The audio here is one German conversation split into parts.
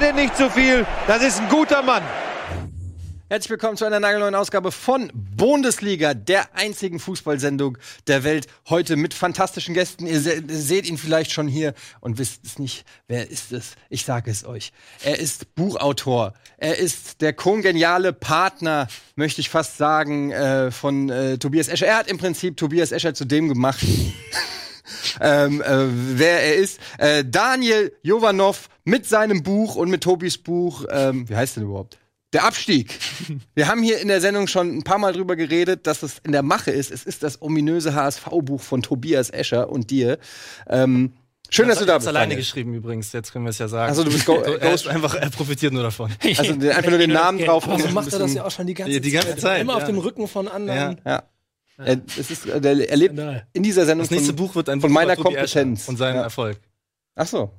redet nicht zu viel. Das ist ein guter Mann. Herzlich willkommen zu einer nagelneuen Ausgabe von Bundesliga, der einzigen Fußballsendung der Welt. Heute mit fantastischen Gästen. Ihr se seht ihn vielleicht schon hier und wisst es nicht. Wer ist es? Ich sage es euch. Er ist Buchautor. Er ist der kongeniale Partner, möchte ich fast sagen, äh, von äh, Tobias Escher. Er hat im Prinzip Tobias Escher zu dem gemacht. ähm, äh, wer er ist. Äh, Daniel Jovanov mit seinem Buch und mit Tobis Buch. Ähm, wie heißt denn überhaupt? Der Abstieg. Wir haben hier in der Sendung schon ein paar Mal drüber geredet, dass es in der Mache ist. Es ist das ominöse HSV-Buch von Tobias Escher und dir. Ähm, schön, dass du da bist. alleine geschrieben übrigens, jetzt können wir es ja sagen. Also du bist Go er, ist Ghost. einfach, er profitiert nur davon. Also einfach nur den Namen drauf. Aber so macht er das ja auch schon die ganze, Die- die ganze Zeit, Immer ja. auf dem Rücken von anderen. Ja. Er, es ist, er lebt in dieser Sendung Das nächste von, Buch wird ein von Buch meiner Tobi Escher Kompetenz. und seinem Ja. Erfolg. Ach so.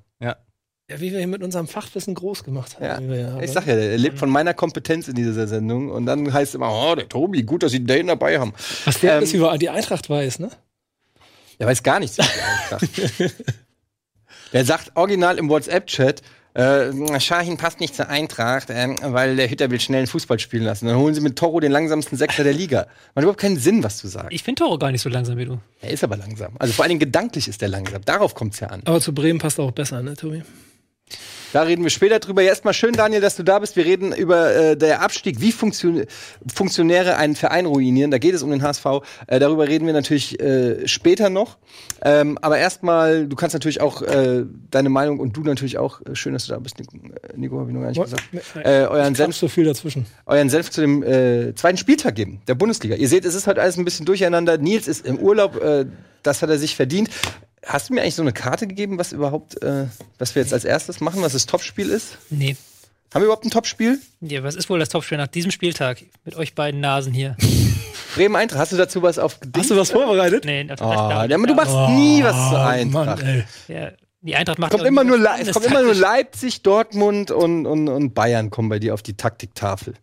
Ja, wie wir hier mit unserem Fachwissen groß gemacht haben. Ja. wie wir ja haben. Ich sag ja, er lebt von meiner Kompetenz in dieser Sendung und dann heißt es immer, oh, der Tobi, gut, dass sie den dabei haben. Was der Ähm, alles über die Eintracht weiß, ne? Der weiß gar nichts über die Eintracht. Der sagt original im WhatsApp-Chat, äh, Schahin passt nicht zur Eintracht, äh, weil der Hütter will schnell einen Fußball spielen lassen. Dann holen sie mit Toro den langsamsten Sechser der Liga. Macht überhaupt keinen Sinn, was du sagst. Ich finde Toro gar nicht so langsam wie du. Er ist aber langsam. Also vor allen Dingen gedanklich ist er langsam. Darauf kommt es ja an. Aber zu Bremen passt er auch besser, ne, Tobi? Da reden wir später drüber. Erstmal schön, Daniel, dass du da bist. Wir reden über äh, der Abstieg, wie Funktion Funktionäre einen Verein ruinieren. Da geht es um den HSV. Äh, darüber reden wir natürlich äh, später noch. Ähm, aber erstmal, du kannst natürlich auch äh, deine Meinung und du natürlich auch, äh, schön, dass du da bist, Nico, äh, Nico habe ich noch gar nicht gesagt, äh, euren Senf Senf, so viel dazwischen. euren Senf zu dem äh, zweiten Spieltag geben, der Bundesliga. Ihr seht, es ist heute alles ein bisschen durcheinander. Nils ist im Urlaub, äh, das hat er sich verdient. Hast du mir eigentlich so eine Karte gegeben, was überhaupt, äh, was wir jetzt als erstes machen, was das Topspiel ist? Nee. Haben wir überhaupt ein Topspiel? Ja, was ist wohl das Topspiel nach diesem Spieltag? Mit euch beiden Nasen hier. Bremen Eintracht. Hast du dazu was auf Hast du was vorbereitet? Nee, das, Oh, ja, aber du machst nie was zur Eintracht. Mann, ey. ja, Die Eintracht macht kommt immer nur, Le das es kommt immer nur. Leipzig, Dortmund und, und, und Bayern kommen bei dir auf die Taktiktafel.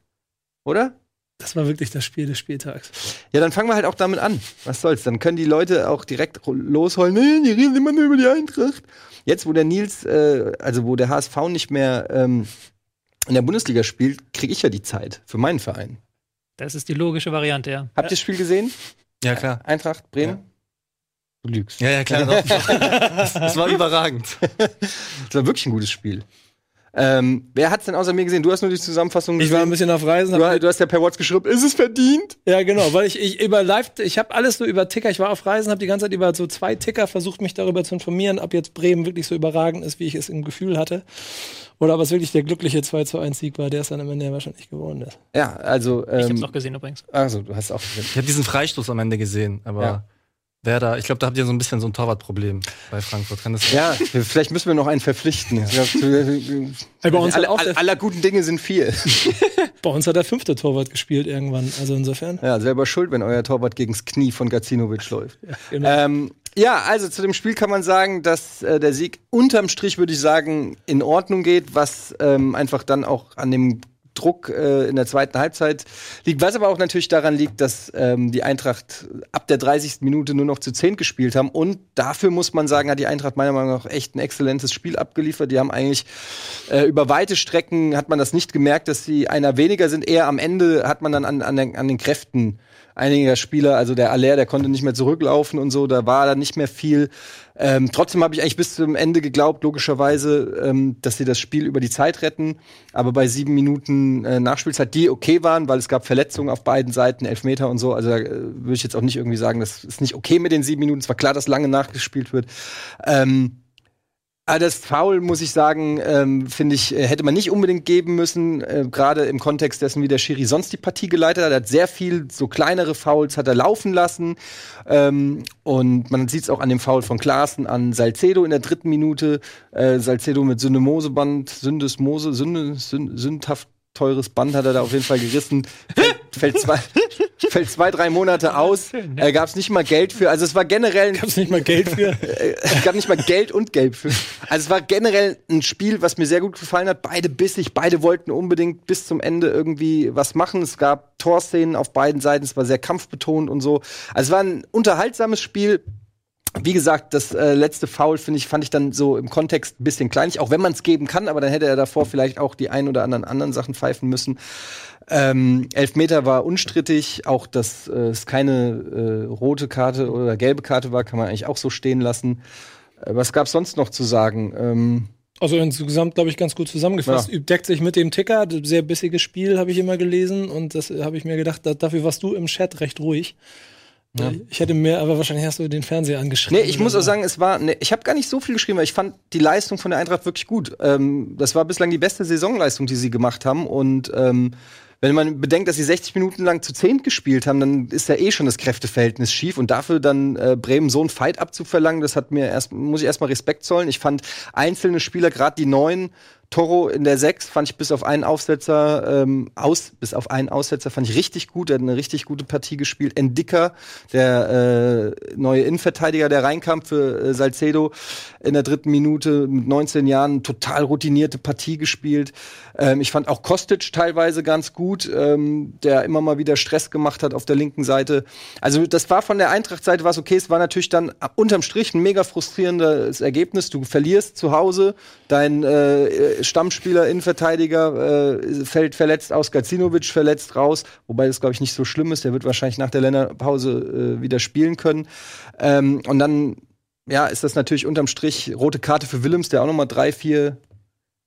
Oder? Das war wirklich das Spiel des Spieltags. Ja, dann fangen wir halt auch damit an. Was soll's? Dann können die Leute auch direkt losholen. Nee, die reden immer nur über die Eintracht. Jetzt, wo der Nils, äh, also wo der HSV nicht mehr ähm, in der Bundesliga spielt, kriege ich ja die Zeit für meinen Verein. Das ist die logische Variante, ja. Habt ihr das Spiel gesehen? Ja, klar. Eintracht, Bremen? Du lügst. Ja, ja, klar. Das, das war überragend. Das war wirklich ein gutes Spiel. Ähm, wer hat's denn außer mir gesehen? Du hast nur die Zusammenfassung Ich war ein gesehen. bisschen auf Reisen. Du, du hast ja per WhatsApp geschrieben, ist es verdient? ja, genau, weil ich, ich über Live, ich habe alles nur über Ticker. Ich war auf Reisen, habe die ganze Zeit über so zwei Ticker versucht, mich darüber zu informieren, ob jetzt Bremen wirklich so überragend ist, wie ich es im Gefühl hatte. Oder ob es wirklich der glückliche 2 zu 1 Sieg war, der es dann am Ende ja wahrscheinlich geworden ist. Ja, also. Ich hab's Ähm, noch gesehen übrigens. also, du hast auch gesehen. Ich habe diesen Freistoß am Ende gesehen, aber Ja. Wer da, ich glaube, da habt ihr so ein bisschen so ein Torwartproblem bei Frankfurt. Kann das Ja, wir- vielleicht müssen wir noch einen verpflichten. Ich glaub, Bei uns, alle, der, aller guten Dinge sind vier. bei uns hat der fünfte Torwart gespielt irgendwann. Also insofern. Ja, selber schuld, wenn euer Torwart gegens Knie von Gacinovic läuft. Genau. Ähm, ja, also zu dem Spiel kann man sagen, dass äh, der Sieg unterm Strich, würde ich sagen, in Ordnung geht, was ähm, einfach dann auch an dem Druck äh, in der zweiten Halbzeit liegt, was aber auch natürlich daran liegt, dass ähm, die Eintracht ab der 30. Minute nur noch zu 10 gespielt haben und dafür muss man sagen, hat die Eintracht meiner Meinung nach echt ein exzellentes Spiel abgeliefert. Die haben eigentlich äh, über weite Strecken hat man das nicht gemerkt, dass sie einer weniger sind. Eher am Ende hat man dann an, an, den, an den Kräften einiger Spieler, also der Aller, der konnte nicht mehr zurücklaufen und so, da war da nicht mehr viel. Ähm, trotzdem habe ich eigentlich bis zum Ende geglaubt, logischerweise, ähm, dass sie das Spiel über die Zeit retten. Aber bei sieben Minuten äh, Nachspielzeit, die okay waren, weil es gab Verletzungen auf beiden Seiten, Elfmeter und so. Also äh, würde ich jetzt auch nicht irgendwie sagen, das ist nicht okay mit den sieben Minuten. Es war klar, dass lange nachgespielt wird. Ähm, aber das Foul, muss ich sagen, ähm, finde ich, äh, hätte man nicht unbedingt geben müssen, äh, gerade im Kontext dessen, wie der Schiri sonst die Partie geleitet hat. Er hat sehr viel so kleinere Fouls hat er laufen lassen. Ähm, und man sieht es auch an dem Foul von Klaassen an Salcedo in der dritten Minute. Äh, Salcedo mit Syndemoseband, Syndesmose, Sünde, Sünd, sündhaft teures Band hat er da auf jeden Fall gerissen. Fällt, zwei, fällt zwei, drei Monate aus. Äh, Gab es nicht mal Geld für. Also es war generell ein Gab's nicht mal Geld für? äh, es gab nicht mal Geld und Gelb für. Also es war generell ein Spiel, was mir sehr gut gefallen hat. Beide bissig, beide wollten unbedingt bis zum Ende irgendwie was machen. Es gab Torszenen auf beiden Seiten, es war sehr kampfbetont und so. Also es war ein unterhaltsames Spiel. Wie gesagt, das äh, letzte Foul finde ich fand ich dann so im Kontext ein bisschen kleinlich, auch wenn man es geben kann, aber dann hätte er davor vielleicht auch die ein oder anderen anderen Sachen pfeifen müssen. Ähm, Elfmeter war unstrittig, auch dass äh, es keine äh, rote Karte oder gelbe Karte war, kann man eigentlich auch so stehen lassen. Äh, was gab's sonst noch zu sagen? Ähm, Also insgesamt, glaube ich, ganz gut zusammengefasst. Ja. Deckt sich mit dem Ticker. Sehr bissiges Spiel, habe ich immer gelesen. Und das äh, habe ich mir gedacht, da, dafür warst du im Chat recht ruhig. Ja. Ich hätte mehr, aber wahrscheinlich hast du den Fernseher angeschrieben. Nee, ich muss auch sagen, es war, ne, ich habe gar nicht so viel geschrieben, weil ich fand die Leistung von der Eintracht wirklich gut. Ähm, das war bislang die beste Saisonleistung, die sie gemacht haben. Und ähm, wenn man bedenkt, dass sie 60 Minuten lang zu 10 gespielt haben, dann ist ja eh schon das Kräfteverhältnis schief. Und dafür dann äh, Bremen so einen Fight abzuverlangen, das hat mir erst, muss ich erstmal Respekt zollen. Ich fand einzelne Spieler, gerade die neuen, Toro in der 6 fand ich bis auf einen Aufsetzer, ähm, aus, bis auf einen Aussetzer fand ich richtig gut. Er hat eine richtig gute Partie gespielt. Endicker, der äh, neue Innenverteidiger, der reinkam für äh, Salcedo in der dritten Minute mit 19 Jahren, total routinierte Partie gespielt. Ähm, ich fand auch Kostic teilweise ganz gut, ähm, der immer mal wieder Stress gemacht hat auf der linken Seite. Also das war von der Eintracht-Seite was okay. Es war natürlich dann unterm Strich ein mega frustrierendes Ergebnis. Du verlierst zu Hause, dein äh, Stammspieler, Innenverteidiger äh, fällt verletzt aus, Gacinovic verletzt raus, wobei das glaube ich nicht so schlimm ist. Der wird wahrscheinlich nach der Länderpause äh, wieder spielen können. Ähm, und dann ja, ist das natürlich unterm Strich rote Karte für Willems, der auch noch mal drei, vier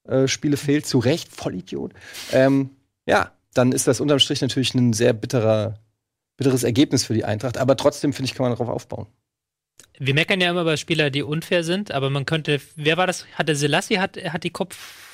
äh, Spiele fehlt. Zu Recht, Vollidiot. Ähm, ja, dann ist das unterm Strich natürlich ein sehr bitterer, bitteres Ergebnis für die Eintracht. Aber trotzdem, finde ich, kann man darauf aufbauen. Wir meckern ja immer über Spieler, die unfair sind, aber man könnte, wer war das? Hatte Selassie hat, hat die Kopf-Dings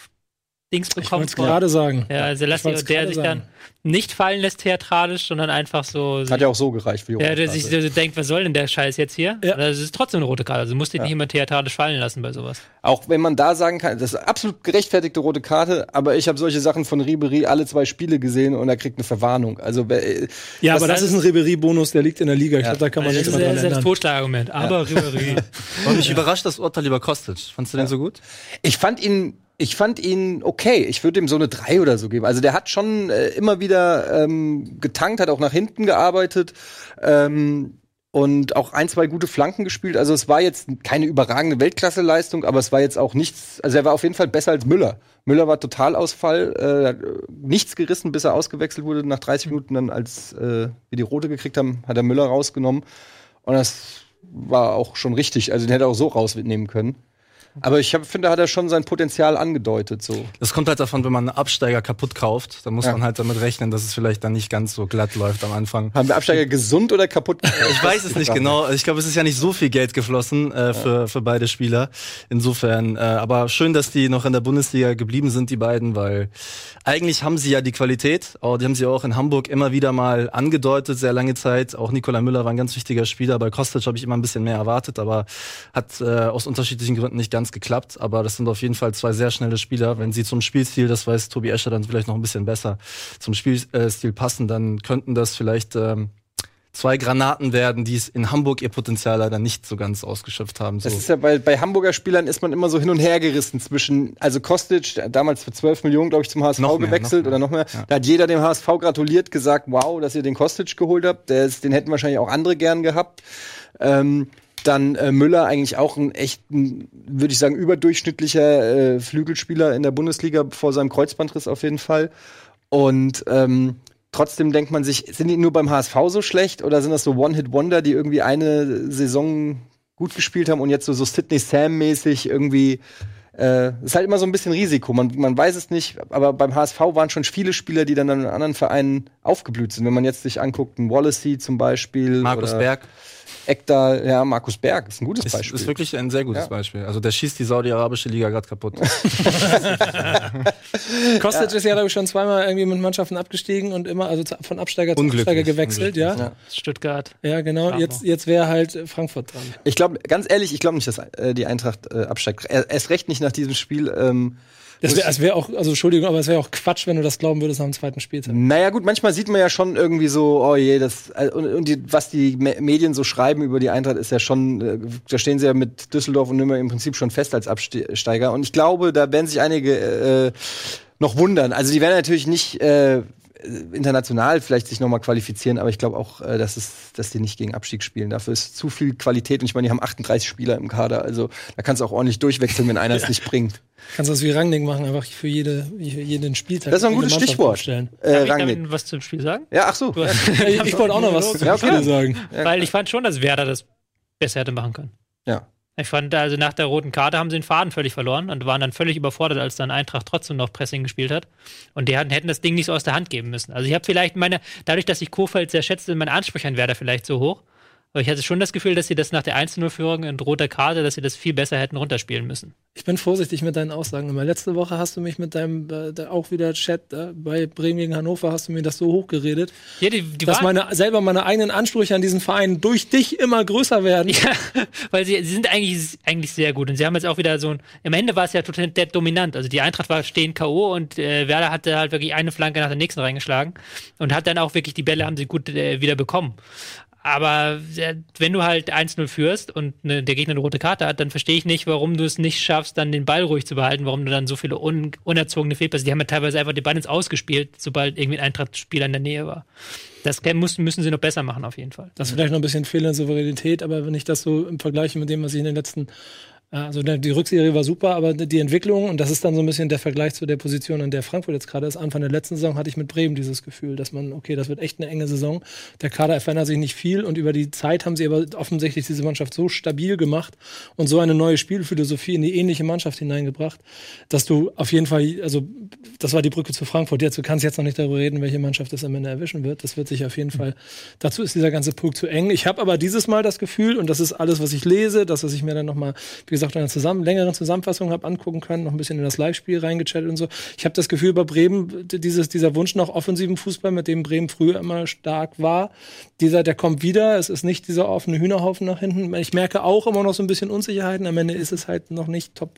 Ich bekommen? wollte es gerade sagen. Ja, Ich Selassie, der sich dann nicht fallen lässt theatralisch, sondern einfach so. Hat ja auch so gereicht für die ja, rote der Karte. sich so denkt, was soll denn der Scheiß jetzt hier? Ja. Das ist trotzdem eine rote Karte. Also musst dich Ja. nicht immer theatralisch fallen lassen bei sowas. Auch wenn man da sagen kann, das ist eine absolut gerechtfertigte rote Karte, aber ich habe solche Sachen von Ribery alle zwei Spiele gesehen und er kriegt eine Verwarnung. Also äh, Ja, Das aber das ist ein Ribery-Bonus, der liegt in der Liga. Ich glaube, da kann man das nicht ist immer das, ist das ändern. Totschlagargument. Aber Ribéry. Und mich überrascht das Urteil über Kostic. Fandst du den so gut? ich fand ihn, ich fand ihn okay. Ich würde ihm so eine 3 oder so geben. Also der hat schon äh, immer wieder ähm, getankt, hat auch nach hinten gearbeitet. Ähm, und auch ein, zwei gute Flanken gespielt. Also es war jetzt keine überragende Weltklasse-Leistung, aber es war jetzt auch nichts, also er war auf jeden Fall besser als Müller. Müller war Totalausfall, äh, hat, äh, nichts gerissen, bis er ausgewechselt wurde. Nach 30 Minuten dann, als äh, wir die Rote gekriegt haben, hat er Müller rausgenommen. Und das war auch schon richtig. Also den hätte er auch so rausnehmen können. Aber ich hab, finde, hat er schon sein Potenzial angedeutet. So. Das kommt halt davon, wenn man einen Absteiger kaputt kauft, dann muss Ja. man halt damit rechnen, dass es vielleicht dann nicht ganz so glatt läuft am Anfang. Haben wir Absteiger gesund oder kaputt? Ich weiß es nicht genau. Ich glaube, es ist ja nicht so viel Geld geflossen äh, für, für beide Spieler. Insofern, äh, aber schön, dass die noch in der Bundesliga geblieben sind, die beiden, weil eigentlich haben sie ja die Qualität. Auch, die haben sie auch in Hamburg immer wieder mal angedeutet, sehr lange Zeit. Auch Nikola Müller war ein ganz wichtiger Spieler. Bei Kostic habe ich immer ein bisschen mehr erwartet, aber hat äh, aus unterschiedlichen Gründen nicht ganz geklappt. Aber das sind auf jeden Fall zwei sehr schnelle Spieler. Wenn sie zum Spielstil, das weiß Tobi Escher dann vielleicht noch ein bisschen besser, zum Spielstil passen, dann könnten das vielleicht ähm, zwei Granaten werden, die es in Hamburg ihr Potenzial leider nicht so ganz ausgeschöpft haben. So. Das ist ja bei, bei Hamburger Spielern ist man immer so hin und her gerissen zwischen, also Kostic, damals für 12 Millionen, glaube ich, zum HSV mehr, gewechselt noch oder noch mehr. Ja. Da hat jeder dem HSV gratuliert, gesagt, wow, dass ihr den Kostic geholt habt. Ist, den hätten wahrscheinlich auch andere gern gehabt. Ähm, dann äh, Müller eigentlich auch ein echt, würde ich sagen, überdurchschnittlicher äh, Flügelspieler in der Bundesliga vor seinem Kreuzbandriss auf jeden Fall. Und ähm, trotzdem denkt man sich, sind die nur beim HSV so schlecht oder sind das so One-Hit-Wonder, die irgendwie eine Saison gut gespielt haben und jetzt so, so Sidney Sam-mäßig irgendwie äh, ist halt immer so ein bisschen Risiko. Man, man weiß es nicht, aber beim HSV waren schon viele Spieler, die dann an anderen Vereinen aufgeblüht sind. Wenn man jetzt sich anguckt, ein Wallacey zum Beispiel. Markus Berg Ekdal, ja, Markus Berg ist ein gutes ist, Beispiel. ist wirklich ein sehr gutes Ja. Beispiel. Also der schießt die saudi-arabische Liga gerade kaputt. Kostic ist ja, glaube ich, schon zweimal irgendwie mit Mannschaften abgestiegen und immer, also von Absteiger zu Absteiger gewechselt, ja. Ja. Stuttgart. Ja, genau. Bravo. Jetzt, jetzt wäre halt Frankfurt dran. Ich glaube, ganz ehrlich, ich glaube nicht, dass äh, die Eintracht äh, absteigt. Er, erst recht nicht nach diesem Spiel. Ähm, Das wäre wär auch, also Entschuldigung, aber es wäre auch Quatsch, wenn du das glauben würdest nach dem zweiten Spieltag. Naja, gut, manchmal sieht man ja schon irgendwie so, oh je, das, äh, und, und die, was die Me Medien so schreiben über die Eintracht ist ja schon, äh, da stehen sie ja mit Düsseldorf und Nürnberg im Prinzip schon fest als Absteiger. Und ich glaube, da werden sich einige äh, noch wundern. Also die werden natürlich nicht äh, international vielleicht sich nochmal qualifizieren, aber ich glaube auch, äh, dass, es, dass die nicht gegen Abstieg spielen. Dafür ist zu viel Qualität und ich meine, die haben 38 Spieler im Kader, also da kannst du auch ordentlich durchwechseln, wenn einer es nicht bringt. Kannst du das wie Rangnick machen, einfach für jede, für jeden Spieltag. Das ist ein gutes Mannschaft Stichwort. Äh, Darf ich Rangnick. damit was zum Spiel sagen? Ja, ach so. Ja. Ich, ich wollte auch noch was Ja, zum Spiel klar. sagen. Weil ich fand schon, dass Werder das besser hätte machen können. Ja. Ich fand, also nach der roten Karte haben sie den Faden völlig verloren und waren dann völlig überfordert, als dann Eintracht trotzdem noch Pressing gespielt hat. Und die hatten, hätten das Ding nicht so aus der Hand geben müssen. Also ich habe vielleicht meine, dadurch, dass ich Kofeld sehr schätze, sind meine Ansprüche an Werder vielleicht so hoch. Aber ich hatte schon das Gefühl, dass sie das nach der 1-0-Führung in roter Karte, dass sie das viel besser hätten runterspielen müssen. Ich bin vorsichtig mit deinen Aussagen immer. Letzte Woche hast du mich mit deinem, äh, auch wieder Chat äh, bei Bremen gegen Hannover, hast du mir das so hochgeredet, Ja, die, die dass meine, selber meine eigenen Ansprüche an diesen Verein durch dich immer größer werden. Ja, weil sie, sie sind eigentlich, eigentlich sehr gut. Und sie haben jetzt auch wieder so ein. Im Ende war es ja total dead dominant. Also die Eintracht war stehen K.O. und äh, Werder hatte halt wirklich eine Flanke nach der nächsten reingeschlagen und hat dann auch wirklich die Bälle haben sie gut äh, wieder bekommen. Aber äh, wenn du halt 1-0 führst und ne, der Gegner eine rote Karte hat, dann verstehe ich nicht, warum du es nicht schaffst, dann den Ball ruhig zu behalten, warum du dann so viele un unerzogene Fehlpässe. Die haben ja teilweise einfach den Ball ins Ausgespielt, sobald irgendwie ein Eintracht-Spieler in der Nähe war. Das müssen, müssen sie noch besser machen, auf jeden Fall. Das ist vielleicht noch ein bisschen fehlende Souveränität, aber wenn ich das so im Vergleich mit dem, was ich in den letzten, also die Rückserie war super, aber die Entwicklung, und das ist dann so ein bisschen der Vergleich zu der Position, an der Frankfurt jetzt gerade ist, Anfang der letzten Saison hatte ich mit Bremen dieses Gefühl, dass man, okay, das wird echt eine enge Saison. Der Kader verändert sich nicht viel und über die Zeit haben sie aber offensichtlich diese Mannschaft so stabil gemacht und so eine neue Spielphilosophie in die ähnliche Mannschaft hineingebracht, dass du auf jeden Fall, also das war die Brücke zu Frankfurt. Jetzt, du kannst jetzt noch nicht darüber reden, welche Mannschaft das am Ende erwischen wird. Das wird sich auf jeden Fall, dazu ist dieser ganze Punkt zu eng. Ich habe aber dieses Mal das Gefühl, und das ist alles, was ich lese, das, was ich mir dann nochmal, wie gesagt, in einer zusammen, längeren Zusammenfassung habe angucken können, noch ein bisschen in das Live-Spiel reingechattet und so. Ich habe das Gefühl, bei Bremen, dieses, dieser Wunsch nach offensiven Fußball, mit dem Bremen früher immer stark war, dieser, der kommt wieder. Es ist nicht dieser offene Hühnerhaufen nach hinten. Ich merke auch immer noch so ein bisschen Unsicherheiten. Am Ende ist es halt noch nicht Top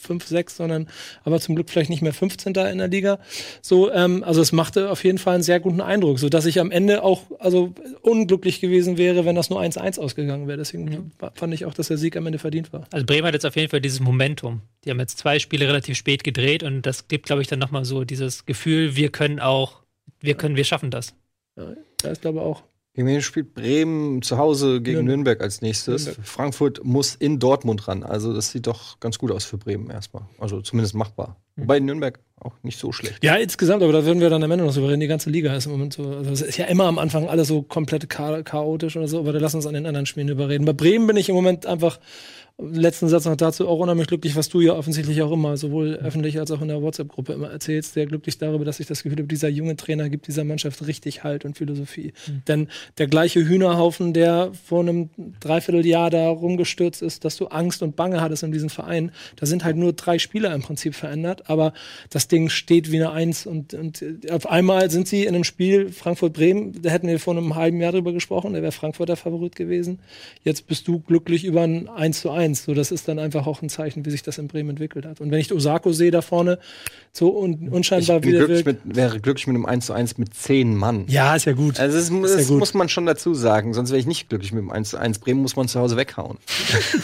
5, 6, sondern aber zum Glück vielleicht nicht mehr 15. in der Liga. So, ähm, also es machte auf jeden Fall einen sehr guten Eindruck, so dass ich am Ende auch also unglücklich gewesen wäre, wenn das nur 1-1 ausgegangen wäre. Deswegen wa- fand ich auch, dass der Sieg am Ende verdient war. Also Bremen hat jetzt auf jeden Fall dieses Momentum. Die haben jetzt zwei Spiele relativ spät gedreht und das gibt, glaube ich, dann nochmal so dieses Gefühl, wir können auch, wir können, wir schaffen das. Da ist glaube ich auch. Wen spielt Bremen zu Hause gegen Nürnberg. Nürnberg, als nächstes? Nürnberg. Frankfurt muss in Dortmund ran. Also das sieht doch ganz gut aus für Bremen erstmal. Also zumindest machbar. Wobei Nürnberg auch nicht so schlecht. Ja, insgesamt, aber da würden wir dann am Ende noch so reden. Die ganze Liga ist im Moment so. Also es ist ja immer am Anfang alles so komplett cha chaotisch oder so, aber da lass uns an den anderen Spielen überreden. Bei Bremen bin ich im Moment einfach, letzten Satz noch dazu, auch unheimlich glücklich, was du ja offensichtlich auch immer, sowohl öffentlich als auch in der WhatsApp-Gruppe immer erzählst, sehr glücklich darüber, dass ich das Gefühl habe, dieser junge Trainer gibt dieser Mannschaft richtig Halt und Philosophie. Denn der gleiche Hühnerhaufen, der vor einem Dreivierteljahr da rumgestürzt ist, dass du Angst und Bange hattest in diesem Verein, da sind halt nur drei Spieler im Prinzip verändert, aber das Ding steht wie eine Eins und, und auf einmal sind sie in einem Spiel Frankfurt-Bremen, da hätten wir vor einem halben Jahr drüber gesprochen, der wäre Frankfurter Favorit gewesen. Jetzt bist du glücklich über ein 1 zu 1. So, das ist dann einfach auch ein Zeichen, wie sich das in Bremen entwickelt hat. Und wenn ich Osako sehe da vorne, so un Ich unscheinbar wieder glücklich mit, wäre glücklich mit einem 1 zu 1 mit 10 Mann. Ja, ist ja gut. Also das, Ist ja das gut. muss man schon dazu sagen, sonst wäre ich nicht glücklich mit dem 1 zu 1. Bremen muss man zu Hause weghauen.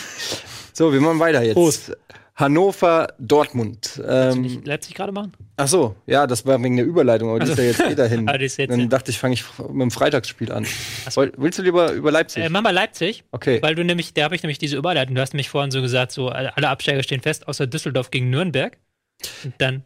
so, wir machen weiter jetzt. Prost. Hannover, Dortmund. Willst du Ähm, nicht Leipzig gerade machen? ach so, ja, das war wegen der Überleitung, aber die ist ja jetzt eh dahin. Ah, jetzt Dann hin. dachte ich, fange ich mit dem Freitagsspiel an. Woll- Willst du lieber über Leipzig? Äh, mach mal Leipzig, Okay. weil du nämlich, da habe ich nämlich diese Überleitung. Du hast nämlich vorhin so gesagt, so alle Absteiger stehen fest, außer Düsseldorf gegen Nürnberg. Und dann,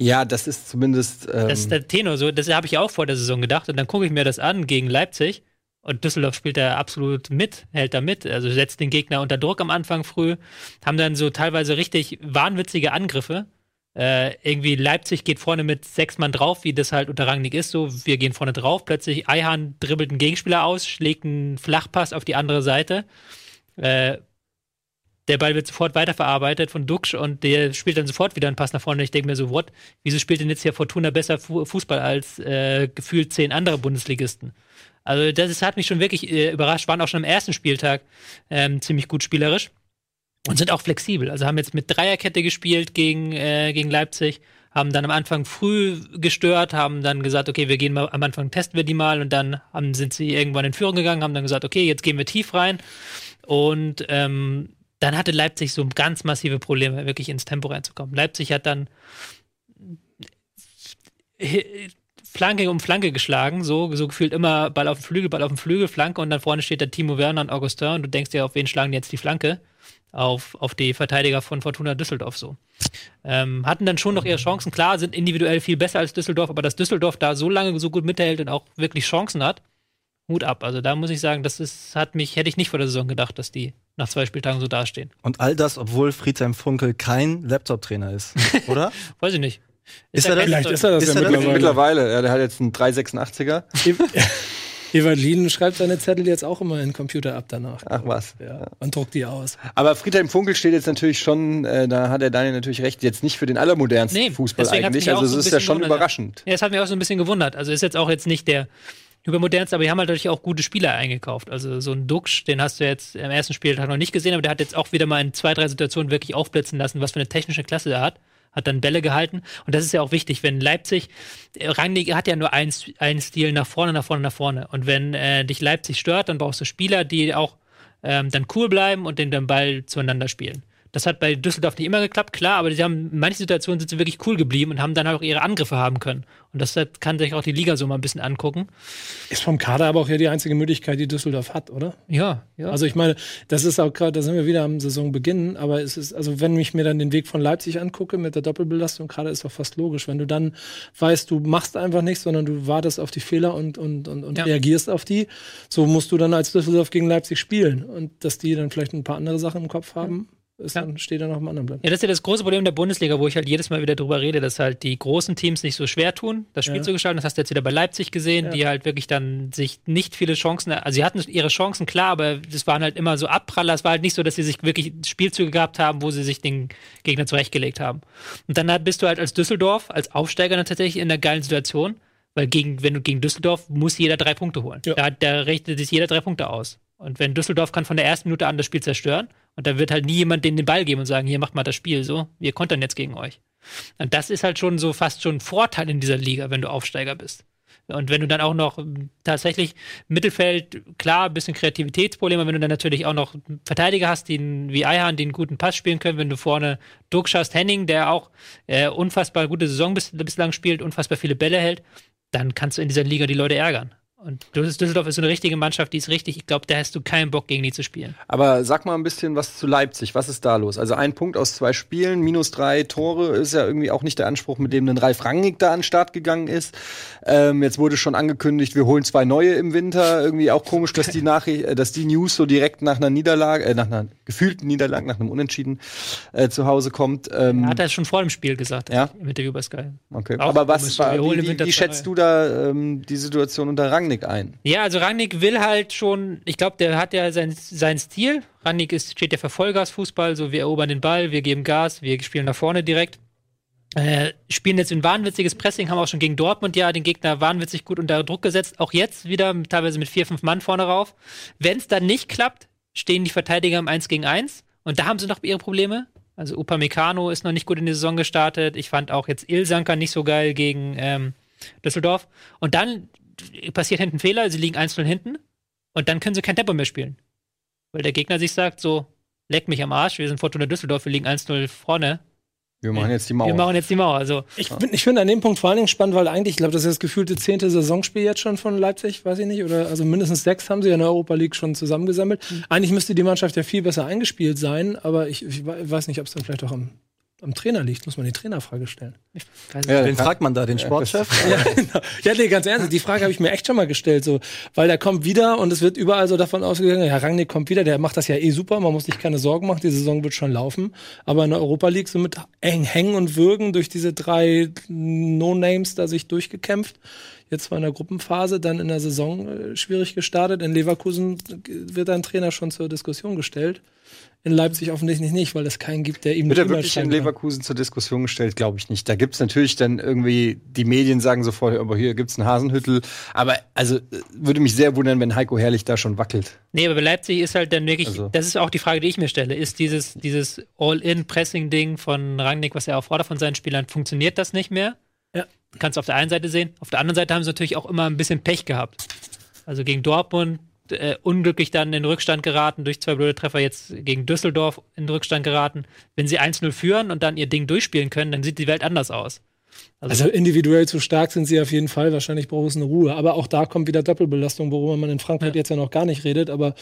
Ja, das ist zumindest. Ähm, das ist der Tenor so, das habe ich auch vor der Saison gedacht. Und dann gucke ich mir das an gegen Leipzig. Und Düsseldorf spielt da absolut mit, hält da mit. Also setzt den Gegner unter Druck am Anfang früh, haben dann so teilweise richtig wahnwitzige Angriffe. Äh, irgendwie Leipzig geht vorne mit sechs Mann drauf, wie das halt unter Rangnick ist. So, wir gehen vorne drauf. Plötzlich Eihahn dribbelt einen Gegenspieler aus, schlägt einen Flachpass auf die andere Seite. Äh, der Ball wird sofort weiterverarbeitet von Duxch und der spielt dann sofort wieder einen Pass nach vorne. Ich denke mir so, what? Wieso spielt denn jetzt hier Fortuna besser Fu Fußball als äh, gefühlt zehn andere Bundesligisten? Also das ist, hat mich schon wirklich äh, überrascht. Waren auch schon am ersten Spieltag ähm, ziemlich gut spielerisch und sind auch flexibel. Also haben jetzt mit Dreierkette gespielt gegen, äh, gegen Leipzig, haben dann am Anfang früh gestört, haben dann gesagt, okay, wir gehen mal am Anfang testen wir die mal und dann haben, sind sie irgendwann in Führung gegangen, haben dann gesagt, okay, jetzt gehen wir tief rein und ähm, dann hatte Leipzig so ganz massive Probleme, wirklich ins Tempo reinzukommen. Leipzig hat dann Flanke um Flanke geschlagen, so, so gefühlt immer Ball auf dem Flügel, Ball auf dem Flügel, Flanke und dann vorne steht der Timo Werner und Augustin und du denkst dir, auf wen schlagen die jetzt die Flanke? Auf, auf die Verteidiger von Fortuna Düsseldorf so. Ähm, hatten dann schon noch ihre Chancen. Klar, sind individuell viel besser als Düsseldorf, aber dass Düsseldorf da so lange so gut mithält und auch wirklich Chancen hat, Hut ab. Also da muss ich sagen, das ist, hat mich, hätte ich nicht vor der Saison gedacht, dass die nach zwei Spieltagen so dastehen. Und all das, obwohl Friedhelm Funkel kein Laptop-Trainer ist, oder? Weiß ich nicht. Ist er das? Vielleicht ist er das Ist ja er das? mittlerweile. Mittlerweile, ja, der hat jetzt einen 386er. Ewald Lien schreibt seine Zettel jetzt auch immer in den Computer ab danach. Ach was. Ja, und druckt die aus. Aber Friedhelm Funkel steht jetzt natürlich schon, äh, da hat der Daniel natürlich recht, jetzt nicht für den allermodernsten Nee, Fußball eigentlich. Also so es ein ist ja schon gewundert, überraschend. Ja, das hat mich auch so ein bisschen gewundert. Also ist jetzt auch jetzt nicht der übermodernste, aber die haben halt natürlich auch gute Spieler eingekauft. Also so ein Duxch, den hast du jetzt im ersten Spieltag noch nicht gesehen, aber der hat jetzt auch wieder mal in zwei, drei Situationen wirklich aufblitzen lassen, was für eine technische Klasse er hat. Hat dann Bälle gehalten. Und das ist ja auch wichtig, wenn Leipzig, äh, Rangnick hat ja nur einen, einen Stil nach vorne, nach vorne, nach vorne. Und wenn äh, dich Leipzig stört, dann brauchst du Spieler, die auch ähm, dann cool bleiben und den, den Ball zueinander spielen. Das hat bei Düsseldorf nicht immer geklappt, klar, aber sie haben in manchen Situationen sind sie wirklich cool geblieben und haben dann halt auch ihre Angriffe haben können. Und das hat- kann sich auch die Liga so mal ein bisschen angucken. Ist vom Kader aber auch ja die einzige Möglichkeit, die Düsseldorf hat, oder? Ja, ja. Also ich meine, das ist auch gerade, da sind wir wieder am Saisonbeginn, aber es ist, also wenn ich mir dann den Weg von Leipzig angucke mit der Doppelbelastung, gerade ist doch fast logisch, wenn du dann weißt, du machst einfach nichts, sondern du wartest auf die Fehler und, und, und, und Ja. reagierst auf die, so musst du dann als Düsseldorf gegen Leipzig spielen. Und dass die dann vielleicht ein paar andere Sachen im Kopf haben, ist Ja. dann, steht dann auf dem anderen Blatt. Ja, das ist ja das große Problem der Bundesliga, wo ich halt jedes Mal wieder drüber rede, dass halt die großen Teams nicht so schwer tun, das Spiel Ja. zu gestalten. Das hast du jetzt wieder bei Leipzig gesehen, Ja. die halt wirklich dann sich nicht viele Chancen, also sie hatten ihre Chancen klar, aber das waren halt immer so Abpraller. Es war halt nicht so, dass sie sich wirklich Spielzüge gehabt haben, wo sie sich den Gegner zurechtgelegt haben. Und dann halt bist du halt als Düsseldorf, als Aufsteiger dann tatsächlich in einer geilen Situation, weil gegen, wenn du gegen Düsseldorf muss jeder drei Punkte holen. Da, da rechnet sich jeder drei Punkte aus. Und wenn Düsseldorf kann von der ersten Minute an das Spiel zerstören und da wird halt nie jemand denen den Ball geben und sagen, hier macht mal das Spiel so, wir kontern jetzt gegen euch. Und das ist halt schon so fast schon ein Vorteil in dieser Liga, wenn du Aufsteiger bist. Und wenn du dann auch noch tatsächlich Mittelfeld, klar, ein bisschen Kreativitätsprobleme, wenn du dann natürlich auch noch Verteidiger hast, die einen- wie Eihan, die einen guten Pass spielen können, wenn du vorne Duxch hast, Henning, der auch äh, unfassbar gute Saison bis, bislang spielt, unfassbar viele Bälle hält, dann kannst du in dieser Liga die Leute ärgern. Und Düs- Düsseldorf ist so eine richtige Mannschaft, die ist richtig. Ich glaube, da hast du keinen Bock, gegen die zu spielen. Aber sag mal ein bisschen was zu Leipzig. Was ist da los? Also ein Punkt aus zwei Spielen, minus drei Tore, ist ja irgendwie auch nicht der Anspruch, mit dem ein Ralf Rangnick da an den Start gegangen ist. Ähm, jetzt wurde schon angekündigt, wir holen zwei neue im Winter. Irgendwie auch komisch, dass die Nachricht, äh, dass die News so direkt nach einer Niederlage, äh, nach einer gefühlten Niederlage, nach einem Unentschieden äh, zu Hause kommt. Ähm, Hat er schon vor dem Spiel gesagt, Ja? im Interview bei Sky. okay. auch Aber was war, wie, wie, wie schätzt du da ähm, die Situation unter Rangnick ein? Ja, also Rangnick will halt schon, ich glaube, der hat ja sein, sein Stil. Rangnick ist, steht ja für Vollgasfußball, so wir erobern den Ball, wir geben Gas, wir spielen nach vorne direkt. Äh, spielen jetzt ein wahnwitziges Pressing, haben auch schon gegen Dortmund ja den Gegner wahnwitzig gut unter Druck gesetzt. Auch jetzt wieder teilweise mit vier, fünf Mann vorne rauf. Wenn es dann nicht klappt, stehen die Verteidiger im 1 gegen 1 und da haben sie noch ihre Probleme. Also Upamecano ist noch nicht gut in die Saison gestartet. Ich fand auch jetzt Ilsanker nicht so geil gegen ähm, Düsseldorf. Und dann passiert hinten ein Fehler, sie liegen 1-0 hinten und dann können sie kein Tempo mehr spielen. Weil der Gegner sich sagt, so, leck mich am Arsch, wir sind Fortuna Düsseldorf, wir liegen 1-0 vorne, Wir machen jetzt die wir Mauer. machen jetzt die Mauer. Also, Ich, bin- ich finde an dem Punkt vor allen Dingen spannend, weil eigentlich, ich glaube, das ist das gefühlte zehnte Saisonspiel jetzt schon von Leipzig, weiß ich nicht, oder also mindestens sechs haben sie ja in der Europa League schon zusammengesammelt. Eigentlich müsste die Mannschaft ja viel besser eingespielt sein, aber ich, ich we- weiß nicht, ob es dann vielleicht auch am, am Trainer liegt. Muss man die Trainerfrage stellen. weiß Ja, kann- fragt man da? Den Sportchef? Ja, genau. ja, nee, ganz ernst, die Frage habe ich mir echt schon mal gestellt, so, weil der kommt wieder und es wird überall so davon ausgegangen, Herr Rangnick kommt wieder, der macht das ja eh super, man muss sich keine Sorgen machen, die Saison wird schon laufen, aber in der Europa League so mit eng hängen und würgen durch diese drei No-Names da sich durchgekämpft. Jetzt war in der Gruppenphase, dann in der Saison äh, schwierig gestartet. In Leverkusen wird ein Trainer schon zur Diskussion gestellt. In Leipzig offensichtlich nicht, weil es keinen gibt, der ihm Wird er wirklich in übersteigen kann. Leverkusen zur Diskussion gestellt? Glaube ich nicht. Da gibt's natürlich dann irgendwie, die Medien sagen sofort, aber hier gibt's einen Hasenhüttel. Aber also äh, würde mich sehr wundern, wenn Heiko Herrlich da schon wackelt. Nee, aber bei Leipzig ist halt dann wirklich, Also- das ist auch die Frage, die ich mir stelle, ist dieses, dieses All-In-Pressing-Ding von Rangnick, was er auch fordert von seinen Spielern, funktioniert das nicht mehr? Ja. Kannst du auf der einen Seite sehen. Auf der anderen Seite haben sie natürlich auch immer ein bisschen Pech gehabt. Also gegen Dortmund äh, unglücklich dann in den Rückstand geraten, durch zwei blöde Treffer jetzt gegen Düsseldorf in den Rückstand geraten. Wenn sie 1-0 führen und dann ihr Ding durchspielen können, dann sieht die Welt anders aus. Also individuell zu stark sind sie auf jeden Fall. Wahrscheinlich braucht es eine Ruhe. Aber auch da kommt wieder Doppelbelastung, worüber man in Frankfurt Ja. jetzt ja noch gar nicht redet. Aber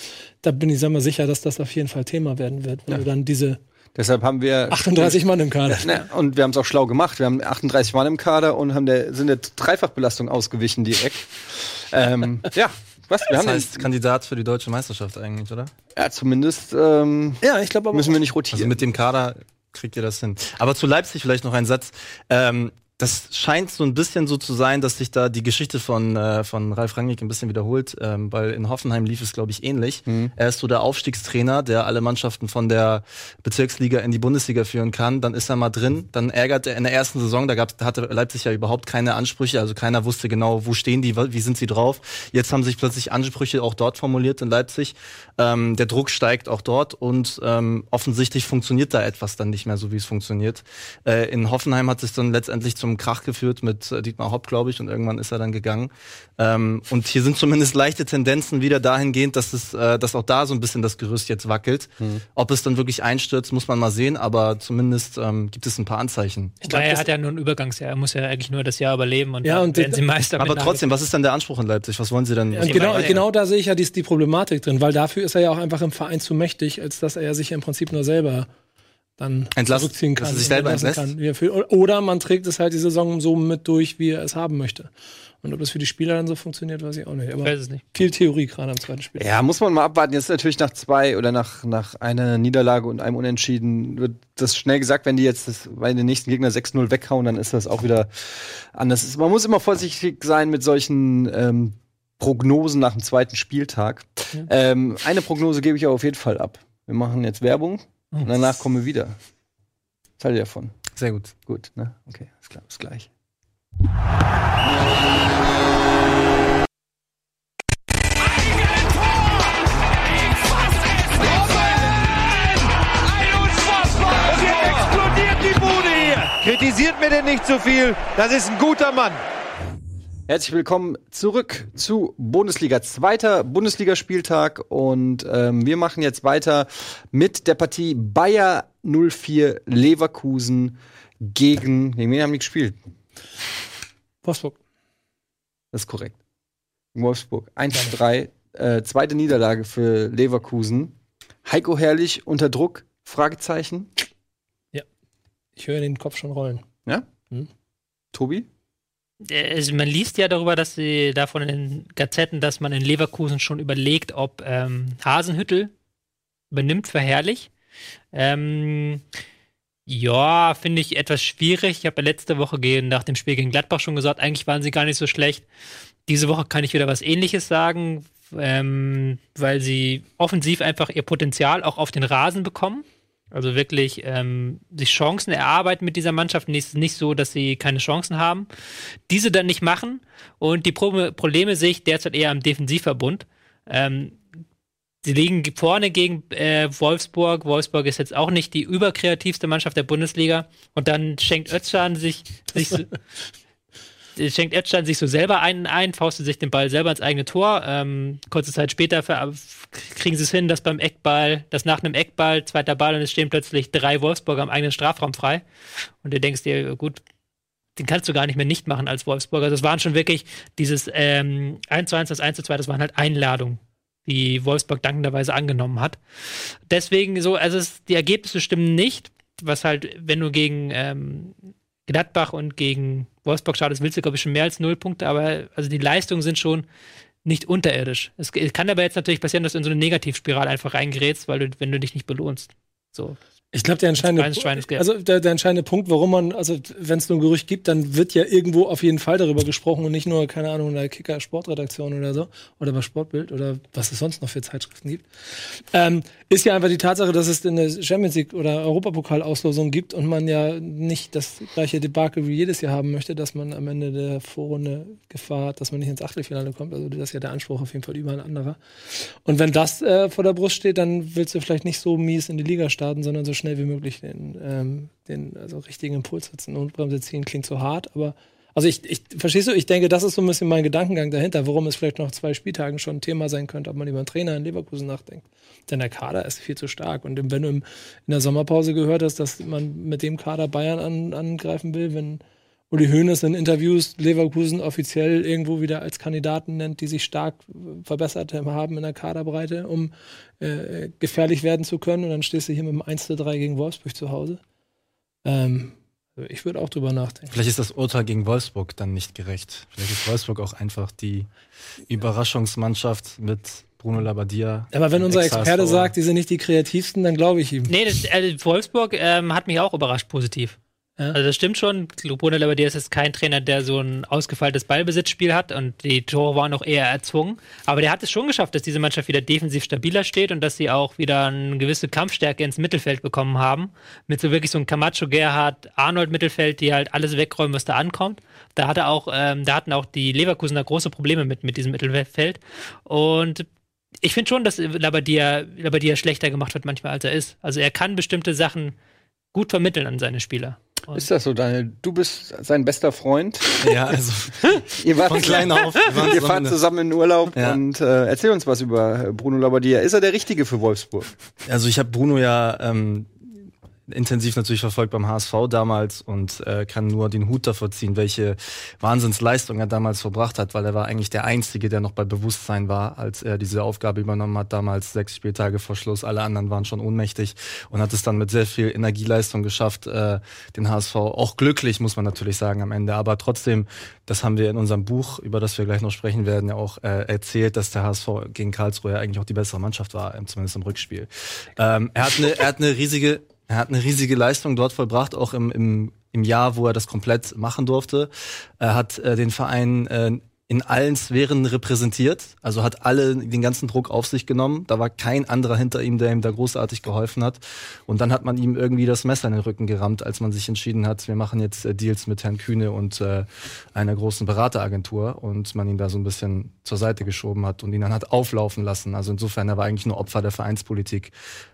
da bin ich sag mal sicher, dass das auf jeden Fall Thema werden wird, wenn du dann diese Deshalb haben wir 38 Mann im Kader. Ne, und wir haben es auch schlau gemacht. Wir haben 38 Mann im Kader und haben der, sind der Dreifachbelastung ausgewichen direkt. ähm, ja, was? Wir Das haben heißt, Kandidat für die deutsche Meisterschaft eigentlich, oder? ja, zumindest ähm, Ja, ich glaube aber. müssen wir nicht rotieren. Also mit dem Kader kriegt ihr das hin. Aber zu Leipzig vielleicht noch ein Satz. Ähm, das scheint so ein bisschen so zu sein, dass sich da die Geschichte von, äh, von Ralf Rangnick ein bisschen wiederholt, ähm, weil in Hoffenheim lief es, glaube ich, ähnlich. Er ist so der Aufstiegstrainer, der alle Mannschaften von der Bezirksliga in die Bundesliga führen kann. Dann ist er mal drin, dann ärgert er in der ersten Saison, da, gab's, hatte Leipzig ja überhaupt keine Ansprüche, also keiner wusste genau, wo stehen die, wie sind sie drauf. Jetzt haben sich plötzlich Ansprüche auch dort formuliert in Leipzig. Ähm, der Druck steigt auch dort und ähm, offensichtlich funktioniert da etwas dann nicht mehr so, wie es funktioniert. Äh, in Hoffenheim hat es dann letztendlich zum Krach geführt mit äh, Dietmar Hopp, glaube ich, und irgendwann ist er dann gegangen. Ähm, und hier sind zumindest leichte Tendenzen wieder dahingehend, dass es, äh, dass auch da so ein bisschen das Gerüst jetzt wackelt. Ob es dann wirklich einstürzt, muss man mal sehen, aber zumindest ähm, gibt es ein paar Anzeichen. Ich glaube, er hat ja nur ein Übergangsjahr. Er muss ja eigentlich nur das Jahr überleben und Ja, dann und werden sie Meister. Aber mit trotzdem, was ist denn der Anspruch in Leipzig? Was wollen sie denn? Ja, genau, genau da sehe ich ja die, die Problematik drin, weil dafür ist er ja auch einfach im Verein zu mächtig, als dass er sich ja im Prinzip nur selber dann Entlassen- zurückziehen kann. dass sich selber entlässt? Kann, er. Oder man trägt es halt die Saison so mit durch, wie er es haben möchte. Und ob das für die Spieler dann so funktioniert, weiß ich auch nicht. Ich Aber weiß es nicht. viel Theorie gerade am zweiten Spiel. Ja, muss man mal abwarten. Jetzt natürlich nach zwei oder nach, nach einer Niederlage und einem Unentschieden wird das schnell gesagt, wenn die jetzt das, bei den nächsten Gegner 6-0 weghauen, dann ist das auch wieder anders. Man muss immer vorsichtig sein mit solchen ähm, Prognosen nach dem zweiten Spieltag. Ähm, eine Prognose gebe ich aber auf jeden Fall ab. Wir machen jetzt Werbung und danach kommen wir wieder. Was haltet ihr davon? Sehr gut. Gut, ne? Okay, ist klar, bis gleich. Kritisiert mir denn nicht zu viel. Das ist ein guter Mann. Herzlich willkommen zurück zu Bundesliga. Zweiter Bundesligaspieltag und ähm, wir machen jetzt weiter mit der Partie Bayer 04 Leverkusen gegen. Gegen wen haben die gespielt? Wolfsburg. Das ist korrekt. Wolfsburg 1-3. Äh, zweite Niederlage für Leverkusen. Heiko Herrlich unter Druck? Fragezeichen. Ich höre den Kopf schon rollen. Ja? Hm. Tobi? Also man liest ja darüber, dass sie davon in den Gazetten, dass man in Leverkusen schon überlegt, ob ähm, Hasenhüttel übernimmt für Herrlich. Ähm, ja, finde ich etwas schwierig. Ich habe ja letzte Woche gegen, nach dem Spiel gegen Gladbach schon gesagt, eigentlich waren sie gar nicht so schlecht. Diese Woche kann ich wieder was ähnliches sagen, ähm, weil sie offensiv einfach ihr Potenzial auch auf den Rasen bekommen. Also wirklich ähm, sich Chancen erarbeiten mit dieser Mannschaft. Es ist nicht so, dass sie keine Chancen haben. Diese dann nicht machen. Und die Pro Probleme sehe ich derzeit eher am Defensivverbund. Ähm, sie liegen vorne gegen äh, Wolfsburg. Wolfsburg ist jetzt auch nicht die überkreativste Mannschaft der Bundesliga. Und dann schenkt Özcan sich, sich schenkt Özcan sich so selber einen ein, faustet sich den Ball selber ins eigene Tor. Ähm, kurze Zeit später kriegen sie es hin, dass beim Eckball, dass nach einem Eckball, zweiter Ball und es stehen plötzlich drei Wolfsburger am eigenen Strafraum frei. Und du denkst dir, gut, den kannst du gar nicht mehr nicht machen als Wolfsburger. Das waren schon wirklich dieses ähm, 1 zu 1, das 1 zu 2, das waren halt Einladungen, die Wolfsburg dankenderweise angenommen hat. Deswegen so, also es, die Ergebnisse stimmen nicht, was halt, wenn du gegen ähm, Gladbach und gegen Wolfsburg startest, willst du, glaube ich, schon mehr als null Punkte, aber also die Leistungen sind schon nicht unterirdisch. Es kann aber jetzt natürlich passieren, dass du in so eine Negativspirale einfach reingerätst, weil du, wenn du dich nicht belohnst. So. Ich glaube, der entscheidende, also der, der entscheidende Punkt, warum man, also wenn es nur ein Gerücht gibt, dann wird ja irgendwo auf jeden Fall darüber gesprochen und nicht nur, keine Ahnung, in der Kicker Sportredaktion oder so oder bei Sportbild oder was es sonst noch für Zeitschriften gibt. Ähm, ist ja einfach die Tatsache, dass es eine Champions League oder Europapokal-Auslosung gibt und man ja nicht das gleiche Debakel wie jedes Jahr haben möchte, dass man am Ende der Vorrunde Gefahr hat, dass man nicht ins Achtelfinale kommt. Also das ist ja der Anspruch auf jeden Fall über ein anderer. Und wenn das äh, vor der Brust steht, dann willst du vielleicht nicht so mies in die Liga starten, sondern so schnell wie möglich den, ähm, den also richtigen Impuls setzen. Notbremse ziehen klingt so hart, aber also ich, ich verstehst du, ich denke, das ist so ein bisschen mein Gedankengang dahinter, warum es vielleicht noch zwei Spieltagen schon ein Thema sein könnte, ob man über einen Trainer in Leverkusen nachdenkt. Denn der Kader ist viel zu stark. Und wenn du in der Sommerpause gehört hast, dass man mit dem Kader Bayern an, angreifen will, wenn Uli Hoeneß in Interviews Leverkusen offiziell irgendwo wieder als Kandidaten nennt, die sich stark verbessert haben in der Kaderbreite, um äh, gefährlich werden zu können. Und dann stehst du hier mit dem 1-3 gegen Wolfsburg zu Hause. Ähm, ich würde auch drüber nachdenken. Vielleicht ist das Urteil gegen Wolfsburg dann nicht gerecht. Vielleicht ist Wolfsburg auch einfach die Überraschungsmannschaft mit Bruno Labbadia. Aber wenn unser. Experte sagt, die sind nicht die kreativsten, dann glaube ich ihm. Nee, das, äh, Wolfsburg ähm, hat mich auch überrascht positiv. Also das stimmt schon. Bruno Labbadia ist jetzt kein Trainer, der so ein ausgefeiltes Ballbesitzspiel hat und die Tore waren auch eher erzwungen. Aber der hat es schon geschafft, dass diese Mannschaft wieder defensiv stabiler steht und dass sie auch wieder eine gewisse Kampfstärke ins Mittelfeld bekommen haben. Mit so wirklich so einem Camacho, Gerhard, Arnold Mittelfeld, die halt alles wegräumen, was da ankommt. Da hatte auch, ähm, da hatten auch die Leverkusener große Probleme mit, mit diesem Mittelfeld. Und ich finde schon, dass Labadia, Labadia schlechter gemacht wird manchmal, als er ist. Also er kann bestimmte Sachen gut vermitteln an seine Spieler. Und Ist das so, Daniel? Du bist sein bester Freund. Ja, also Ihr wart von klein auf. Wir fahrt zusammen- in Urlaub Ja. und äh, erzähl uns was über Bruno Labbadia. Ist er der Richtige für Wolfsburg? Also ich habe Bruno ja ähm, intensiv natürlich verfolgt beim HSV damals und äh, kann nur den Hut davor ziehen, welche Wahnsinnsleistung er damals verbracht hat, weil er war eigentlich der Einzige, der noch bei Bewusstsein war, als er diese Aufgabe übernommen hat, damals sechs Spieltage vor Schluss. Alle anderen waren schon ohnmächtig und hat es dann mit sehr viel Energieleistung geschafft, äh, den HSV auch glücklich, muss man natürlich sagen, am Ende. Aber trotzdem, das haben wir in unserem Buch, über das wir gleich noch sprechen werden, ja auch äh, erzählt, dass der HSV gegen Karlsruhe ja eigentlich auch die bessere Mannschaft war, zumindest im Rückspiel. Ähm, er hat eine, er hat eine riesige, er hat eine riesige Leistung dort vollbracht, auch im, im, im Jahr, wo er das komplett machen durfte. Er hat äh, den Verein äh, in allen Sphären repräsentiert, also hat alle den ganzen Druck auf sich genommen. Da war kein anderer hinter ihm, der ihm da großartig geholfen hat. Und dann hat man ihm irgendwie das Messer in den Rücken gerammt, als man sich entschieden hat, wir machen jetzt äh, Deals mit Herrn Kühne und äh, einer großen Berateragentur und man ihn da so ein bisschen zur Seite geschoben hat und ihn dann hat auflaufen lassen. Also insofern, er war eigentlich nur Opfer der Vereinspolitik.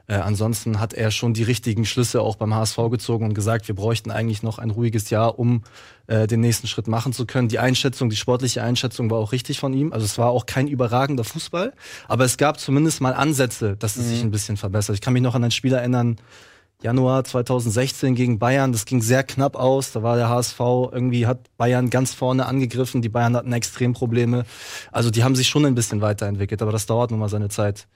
Äh, ansonsten hat er schon die richtigen Schlüsse auch beim HSV gezogen und gesagt, wir bräuchten eigentlich noch ein ruhiges Jahr, um äh, den nächsten Schritt machen zu können. Die Einschätzung, die sportliche Einschätzung war auch richtig von ihm. Also es war auch kein überragender Fußball, aber es gab zumindest mal Ansätze, dass es sich ein bisschen verbessert. Ich kann mich noch an ein Spiel erinnern, Januar 2016 gegen Bayern, das ging sehr knapp aus. Da war der HSV irgendwie, hat Bayern ganz vorne angegriffen. Die Bayern hatten Extremprobleme. Also die haben sich schon ein bisschen weiterentwickelt, aber das dauert nun mal seine Zeit.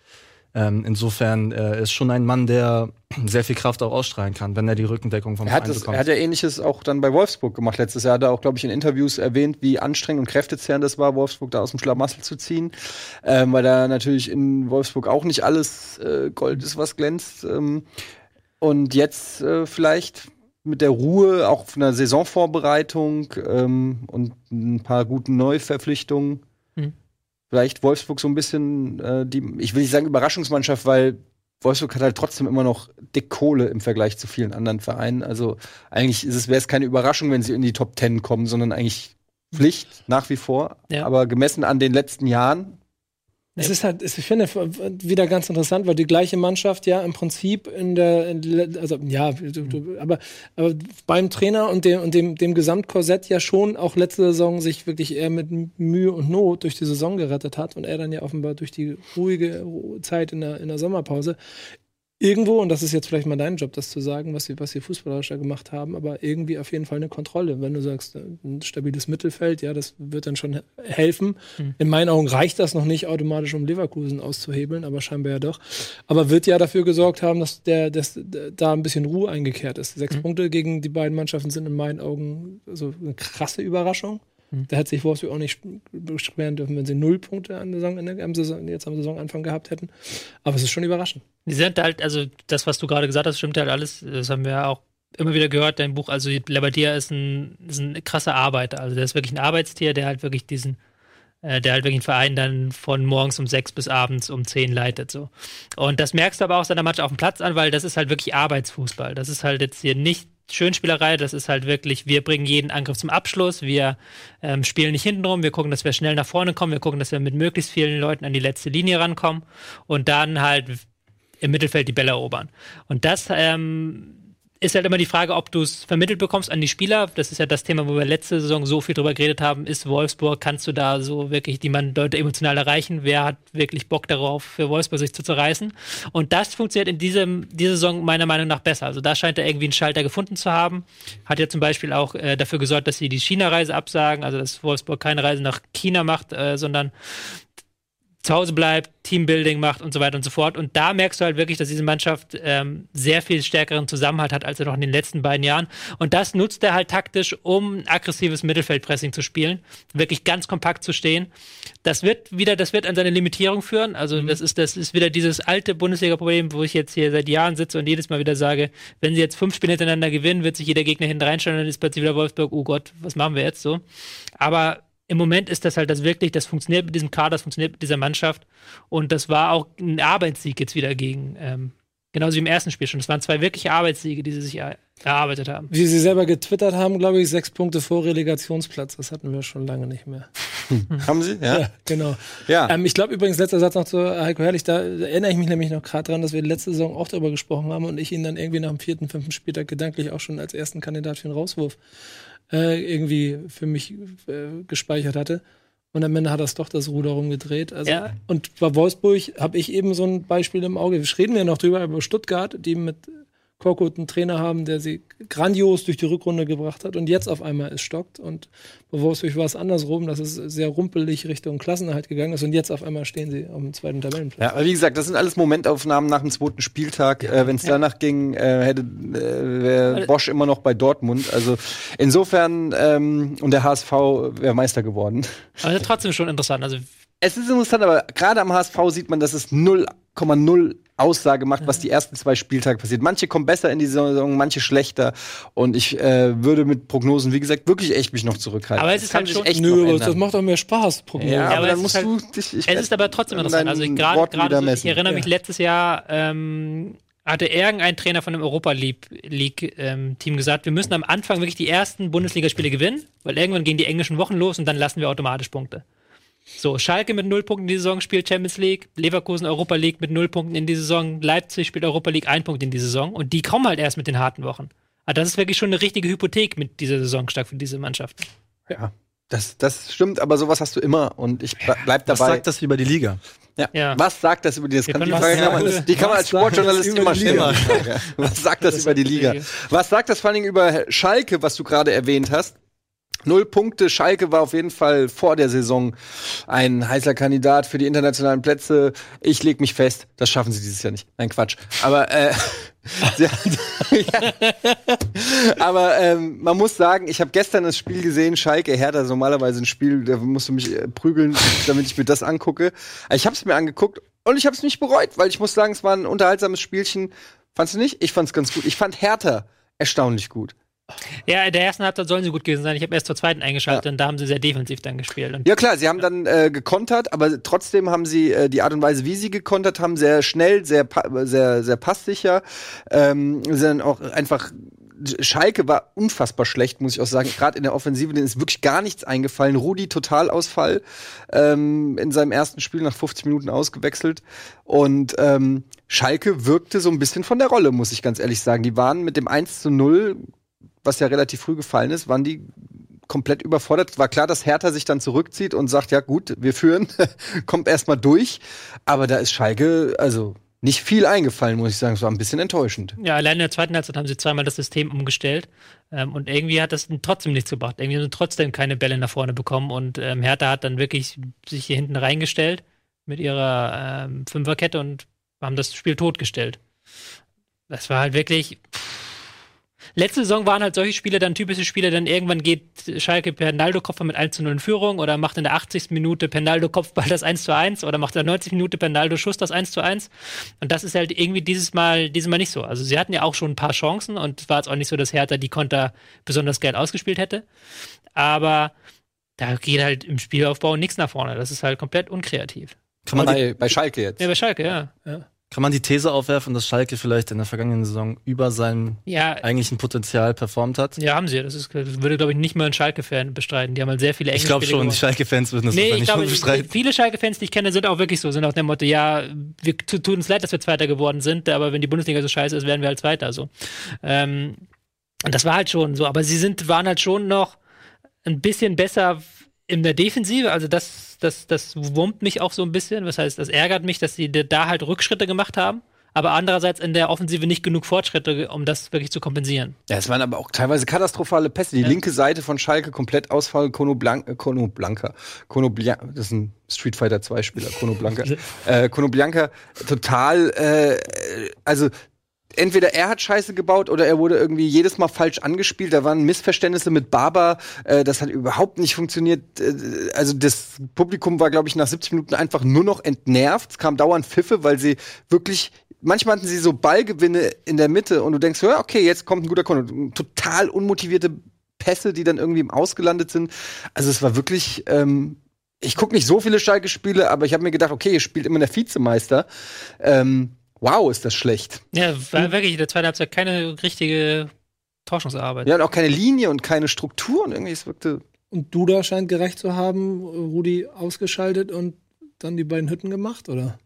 Ähm, insofern äh, ist schon ein Mann, der sehr viel Kraft auch ausstrahlen kann, wenn er die Rückendeckung vom Er hat, Verein das, bekommt. er hat ja ähnliches auch dann bei Wolfsburg gemacht letztes Jahr. Hat er auch, glaube ich, in Interviews erwähnt, wie anstrengend und kräftezehrend das war, Wolfsburg da aus dem Schlamassel zu ziehen. Ähm, weil da natürlich in Wolfsburg auch nicht alles äh, Gold ist, was glänzt. Ähm, und jetzt äh, vielleicht mit der Ruhe, auch von der Saisonvorbereitung ähm, und ein paar guten Neuverpflichtungen. Vielleicht Wolfsburg so ein bisschen äh, die, ich will nicht sagen Überraschungsmannschaft, weil Wolfsburg hat halt trotzdem immer noch dick Kohle im Vergleich zu vielen anderen Vereinen. Also eigentlich ist es, wäre es keine Überraschung, wenn sie in die Top Ten kommen, sondern eigentlich Pflicht nach wie vor. Ja. Aber gemessen an den letzten Jahren, Es ist halt, ich finde wieder ganz interessant, weil die gleiche Mannschaft ja im Prinzip in der, in also ja, du, aber, aber beim Trainer und dem, und dem, dem Gesamtkorsett ja schon auch letzte Saison sich wirklich eher mit Mühe und Not durch die Saison gerettet hat und er dann ja offenbar durch die ruhige Zeit in der, in der Sommerpause irgendwo, und das ist jetzt vielleicht mal dein Job, das zu sagen, was sie, was sie fußballerisch da gemacht haben, aber irgendwie auf jeden Fall eine Kontrolle. Wenn du sagst, äh, ein stabiles Mittelfeld, ja, das wird dann schon he- helfen. In meinen Augen reicht das noch nicht automatisch, um Leverkusen auszuhebeln, aber scheinbar ja doch. Aber wird ja dafür gesorgt haben, dass der, dass da ein bisschen Ruhe eingekehrt ist. Sechs Punkte gegen die beiden Mannschaften sind in meinen Augen so eine krasse Überraschung. Da hätte sich Wolfsburg auch nicht beschweren dürfen, wenn sie null Punkte an Saison, am Saison, jetzt am Saisonanfang gehabt hätten. Aber es ist schon überraschend. Die sind halt, also das, was du gerade gesagt hast, stimmt halt alles. Das haben wir ja auch immer wieder gehört, dein Buch. Also Labadia ist ein, ist ein krasser Arbeiter. Also der ist wirklich ein Arbeitstier, der halt wirklich diesen, äh, der halt wirklich einen Verein dann von morgens um sechs bis abends um zehn leitet. So. Und das merkst du aber auch seiner Mannschaft auf dem Platz an, weil das ist halt wirklich Arbeitsfußball. Das ist halt jetzt hier nicht Schönspielerei, das ist halt wirklich, wir bringen jeden Angriff zum Abschluss, wir ähm, spielen nicht hintenrum, wir gucken, dass wir schnell nach vorne kommen, wir gucken, dass wir mit möglichst vielen Leuten an die letzte Linie rankommen und dann halt im Mittelfeld die Bälle erobern. Und das ähm, ist halt immer die Frage, ob du es vermittelt bekommst an die Spieler. Das ist ja das Thema, wo wir letzte Saison so viel drüber geredet haben. Ist Wolfsburg, kannst du da so wirklich die man Leute emotional erreichen? Wer hat wirklich Bock darauf, für Wolfsburg sich zu zerreißen? Und das funktioniert in diesem, dieser Saison meiner Meinung nach besser. Also da scheint er irgendwie einen Schalter gefunden zu haben. Hat ja zum Beispiel auch äh, dafür gesorgt, dass sie die China-Reise absagen, also dass Wolfsburg keine Reise nach China macht, äh, sondern zu Hause bleibt, Teambuilding macht und so weiter und so fort. Und da merkst du halt wirklich, dass diese Mannschaft ähm, sehr viel stärkeren Zusammenhalt hat, als er noch in den letzten beiden Jahren. Und das nutzt er halt taktisch, um aggressives Mittelfeldpressing zu spielen, wirklich ganz kompakt zu stehen. Das wird wieder, das wird an seine Limitierung führen. Also mhm. das ist, das ist wieder dieses alte Bundesliga-Problem, wo ich jetzt hier seit Jahren sitze und jedes Mal wieder sage, wenn sie jetzt fünf Spiele hintereinander gewinnen, wird sich jeder Gegner hinten reinstellen und dann ist plötzlich wieder Wolfsburg, oh Gott, was machen wir jetzt so? Aber im Moment ist das halt das wirklich, das funktioniert mit diesem Kader, das funktioniert mit dieser Mannschaft. Und das war auch ein Arbeitssieg jetzt wieder gegen, ähm, genauso wie im ersten Spiel schon. Das waren zwei wirkliche Arbeitssiege, die sie sich er erarbeitet haben. Wie sie selber getwittert haben, glaube ich, sechs Punkte vor Relegationsplatz. Das hatten wir schon lange nicht mehr. haben sie? Ja. ja genau. Ja. Ähm, ich glaube übrigens, letzter Satz noch zu Heiko Herrlich, da erinnere ich mich nämlich noch gerade dran, dass wir letzte Saison auch darüber gesprochen haben und ich ihn dann irgendwie nach dem vierten, fünften Spieltag gedanklich auch schon als ersten Kandidat für den Rauswurf äh, irgendwie für mich äh, gespeichert hatte. Und am Ende hat das doch das Ruder rumgedreht. Also, ja. Und bei Wolfsburg habe ich eben so ein Beispiel im Auge. Wir reden ja noch drüber über Stuttgart, die mit Korkut einen Trainer haben, der sie grandios durch die Rückrunde gebracht hat und jetzt auf einmal es stockt. Und bei Wolfsburg war es andersrum, dass es sehr rumpelig Richtung Klassenerhalt gegangen ist und jetzt auf einmal stehen sie auf dem zweiten Tabellenplatz. Ja, aber wie gesagt, das sind alles Momentaufnahmen nach dem zweiten Spieltag. Ja. Äh, Wenn es ja. danach ging, äh, hätte äh, wäre Bosch immer noch bei Dortmund. Also insofern ähm, und der HSV wäre Meister geworden. Also trotzdem schon interessant. Also es ist interessant, aber gerade am HSV sieht man, dass es 0,0 Aussage macht, was die ersten zwei Spieltage passiert. Manche kommen besser in die Saison, manche schlechter. Und ich äh, würde mit Prognosen, wie gesagt, wirklich echt mich noch zurückhalten. Aber es ist halt schon, echt nö, das macht doch mehr Spaß, Prognosen. Ja, aber, aber dann musst halt, du dich. Ich es ist aber trotzdem interessant. Also gerade, so, ich erinnere mich letztes Jahr. Ähm, hatte irgendein Trainer von dem Europa League-Team ähm, gesagt, wir müssen am Anfang wirklich die ersten Bundesligaspiele gewinnen, weil irgendwann gehen die englischen Wochen los und dann lassen wir automatisch Punkte. So, Schalke mit null Punkten in die Saison spielt Champions League, Leverkusen Europa League mit null Punkten in die Saison, Leipzig spielt Europa League ein Punkt in die Saison und die kommen halt erst mit den harten Wochen. Aber das ist wirklich schon eine richtige Hypothek mit dieser Saison stark für diese Mannschaft. Ja, das, das stimmt, aber sowas hast du immer und ich bleib dabei. Was sagt das über die Liga? Ja. ja. Was sagt das über die, das kann, die, Frage kann man, die kann man als Sportjournalist immer stellen. Was sagt das, das über die Liga? Was sagt das vor allen Dingen über Schalke, was du gerade erwähnt hast? Null Punkte. Schalke war auf jeden Fall vor der Saison ein heißer Kandidat für die internationalen Plätze. Ich leg mich fest, das schaffen sie dieses Jahr nicht. Nein, Quatsch. Aber äh, ja. Aber ähm, man muss sagen, ich habe gestern das Spiel gesehen, Schalke Hertha, normalerweise ein Spiel, da musst du mich äh, prügeln, damit ich mir das angucke. Ich habe es mir angeguckt und ich habe es nicht bereut, weil ich muss sagen, es war ein unterhaltsames Spielchen. Fandst du nicht? Ich fand's ganz gut. Ich fand Hertha erstaunlich gut. Ja, in der ersten Halbzeit sollen sie gut gewesen sein. Ich habe erst zur zweiten eingeschaltet ja. und da haben sie sehr defensiv dann gespielt. ja klar, sie haben dann äh, gekontert, aber trotzdem haben sie äh, die Art und Weise, wie sie gekontert haben, sehr schnell, sehr sehr sehr passsicher, ähm, sind auch einfach Schalke war unfassbar schlecht, muss ich auch sagen. Gerade in der Offensive, denen ist wirklich gar nichts eingefallen. Rudi Totalausfall ähm, in seinem ersten Spiel nach 50 Minuten ausgewechselt. Und ähm, Schalke wirkte so ein bisschen von der Rolle, muss ich ganz ehrlich sagen. Die waren mit dem 1 zu 0 was ja relativ früh gefallen ist, waren die komplett überfordert. War klar, dass Hertha sich dann zurückzieht und sagt, ja gut, wir führen, kommt erstmal durch. Aber da ist Schalke, also nicht viel eingefallen, muss ich sagen. Es war ein bisschen enttäuschend. Ja, allein in der zweiten Halbzeit haben sie zweimal das System umgestellt. Ähm, und irgendwie hat das trotzdem nichts gebracht. Irgendwie haben sie trotzdem keine Bälle nach vorne bekommen. Und ähm, Hertha hat dann wirklich sich hier hinten reingestellt mit ihrer ähm, Fünferkette und haben das Spiel totgestellt. Das war halt wirklich. Pff, Letzte Saison waren halt solche Spiele dann typische Spiele, dann irgendwann geht Schalke Pernaldo-Kopfball mit 1 zu 0 in Führung oder macht in der 80. Minute Pernaldo-Kopfball das 1 zu 1 oder macht in der 90. Minute Pernaldo-Schuss das 1 zu 1. Und das ist halt irgendwie dieses Mal, dieses Mal nicht so. Also sie hatten ja auch schon ein paar Chancen und es war jetzt auch nicht so, dass Hertha die Konter besonders geil ausgespielt hätte. Aber da geht halt im Spielaufbau nichts nach vorne. Das ist halt komplett unkreativ. Kann man bei, bei Schalke jetzt? Ja, bei Schalke, ja. ja. Kann man die These aufwerfen, dass Schalke vielleicht in der vergangenen Saison über seinem Ja, eigentlichen Potenzial performt hat? ja, haben sie. Das, ist, das würde, glaube ich, nicht mal ein Schalke-Fan bestreiten. Die haben halt sehr viele Ich glaube schon, die gewonnen. Schalke-Fans würden das Nee, ich wahrscheinlich glaube, schon bestreiten. viele Schalke-Fans, die ich kenne, sind auch wirklich so, sind auch der Motto, ja, wir tu- tut uns leid, dass wir Zweiter geworden sind, aber wenn die Bundesliga so scheiße ist, werden wir halt Zweiter. So. Ähm, und das war halt schon so, aber sie sind, waren halt schon noch ein bisschen besser in der Defensive, also das, das, das wurmt mich auch so ein bisschen, das heißt, das ärgert mich, dass sie da halt Rückschritte gemacht haben, aber andererseits in der Offensive nicht genug Fortschritte, um das wirklich zu kompensieren. Ja, es waren aber auch teilweise katastrophale Pässe. Die linke Seite von Schalke komplett Ausfall. Kono, Blanc, äh, Kono Blanca. Kono Bia das ist ein Street Fighter 2 Spieler. Kono Blanca. äh, Kono Blanca total, äh, also entweder er hat Scheiße gebaut oder er wurde irgendwie jedes Mal falsch angespielt. Da waren Missverständnisse mit Barber. Äh, das hat überhaupt nicht funktioniert. Äh, also das Publikum war, glaube ich, nach 70 Minuten einfach nur noch entnervt. Es kam dauernd Pfiffe, weil sie wirklich manchmal hatten sie so Ballgewinne in der Mitte und du denkst, ja, okay, jetzt kommt ein guter Kunde. Total unmotivierte Pässe, die dann irgendwie im Ausgelandet sind. Also es war wirklich, ähm, ich gucke nicht so viele Schalke-Spiele, aber ich habe mir gedacht, okay, ihr spielt immer der Vizemeister. Ähm, wow, ist das schlecht. Ja, war wirklich in der zweiten Halbzeit keine richtige Torschungsarbeit. Ja, und auch keine Linie und keine Struktur und irgendwie, es wirkte. Und Duda scheint gerecht zu haben, Rudi ausgeschaltet und dann die beiden Hütten gemacht, oder?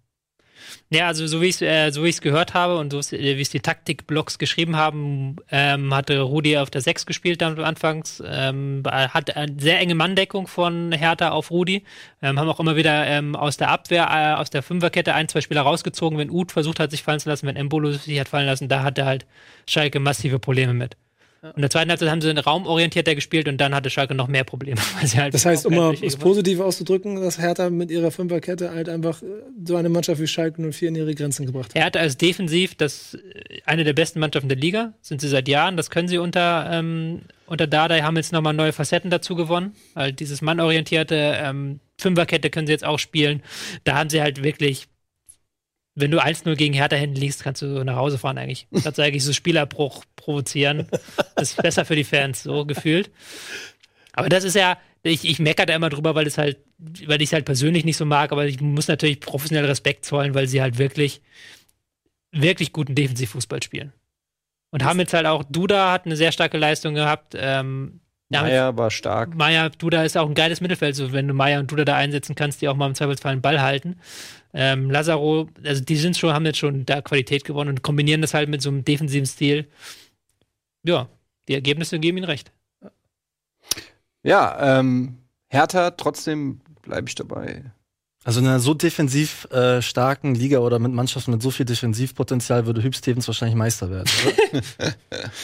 Ja, also so wie ich es äh, so gehört habe und so äh, wie es die Taktikblogs geschrieben haben, ähm, hatte Rudi auf der 6 gespielt dann anfangs, ähm, hat eine sehr enge Manndeckung von Hertha auf Rudi, ähm, haben auch immer wieder ähm, aus der Abwehr, äh, aus der Fünferkette ein, zwei Spieler rausgezogen, wenn Uth versucht hat, sich fallen zu lassen, wenn Embolo sich hat fallen lassen, da hatte halt Schalke massive Probleme mit. Und in der zweiten Halbzeit haben sie raumorientierter gespielt und dann hatte Schalke noch mehr Probleme. Weil sie halt Das heißt, um mal es positiv auszudrücken, dass Hertha mit ihrer Fünferkette halt einfach äh, so eine Mannschaft wie Schalke 04 in ihre Grenzen gebracht hat. Er hat als defensiv das äh, eine der besten Mannschaften der Liga, sind sie seit Jahren. Das können sie unter ähm, unter Dardai haben jetzt nochmal neue Facetten dazu gewonnen. Halt dieses mannorientierte ähm, Fünferkette können sie jetzt auch spielen. Da haben sie halt wirklich, wenn du 1-0 gegen Hertha hinten liegst, kannst du nach Hause fahren eigentlich. Kannst du eigentlich so Spielerbruch provozieren. Das ist besser für die Fans, so gefühlt. Aber das ist ja, ich, ich meckere da immer drüber, weil es halt, weil ich es halt persönlich nicht so mag, aber ich muss natürlich professionell Respekt zollen, weil sie halt wirklich, wirklich guten Defensivfußball spielen. Und haben jetzt halt auch, Duda hat eine sehr starke Leistung gehabt. Ähm, ja, Meier war stark. Meier, Duda ist auch ein geiles Mittelfeld, so wenn du Meier und Duda da einsetzen kannst, die auch mal im Zweifelsfall einen Ball halten. Ähm, Lazaro, also die sind schon, haben jetzt schon da Qualität gewonnen und kombinieren das halt mit so einem defensiven Stil. Ja, die Ergebnisse geben ihnen recht. Ja, ähm, Hertha, trotzdem bleibe ich dabei. Also in einer so defensiv äh, starken Liga oder mit Mannschaften mit so viel Defensivpotenzial würde Hüb Stevens wahrscheinlich Meister werden. Oder,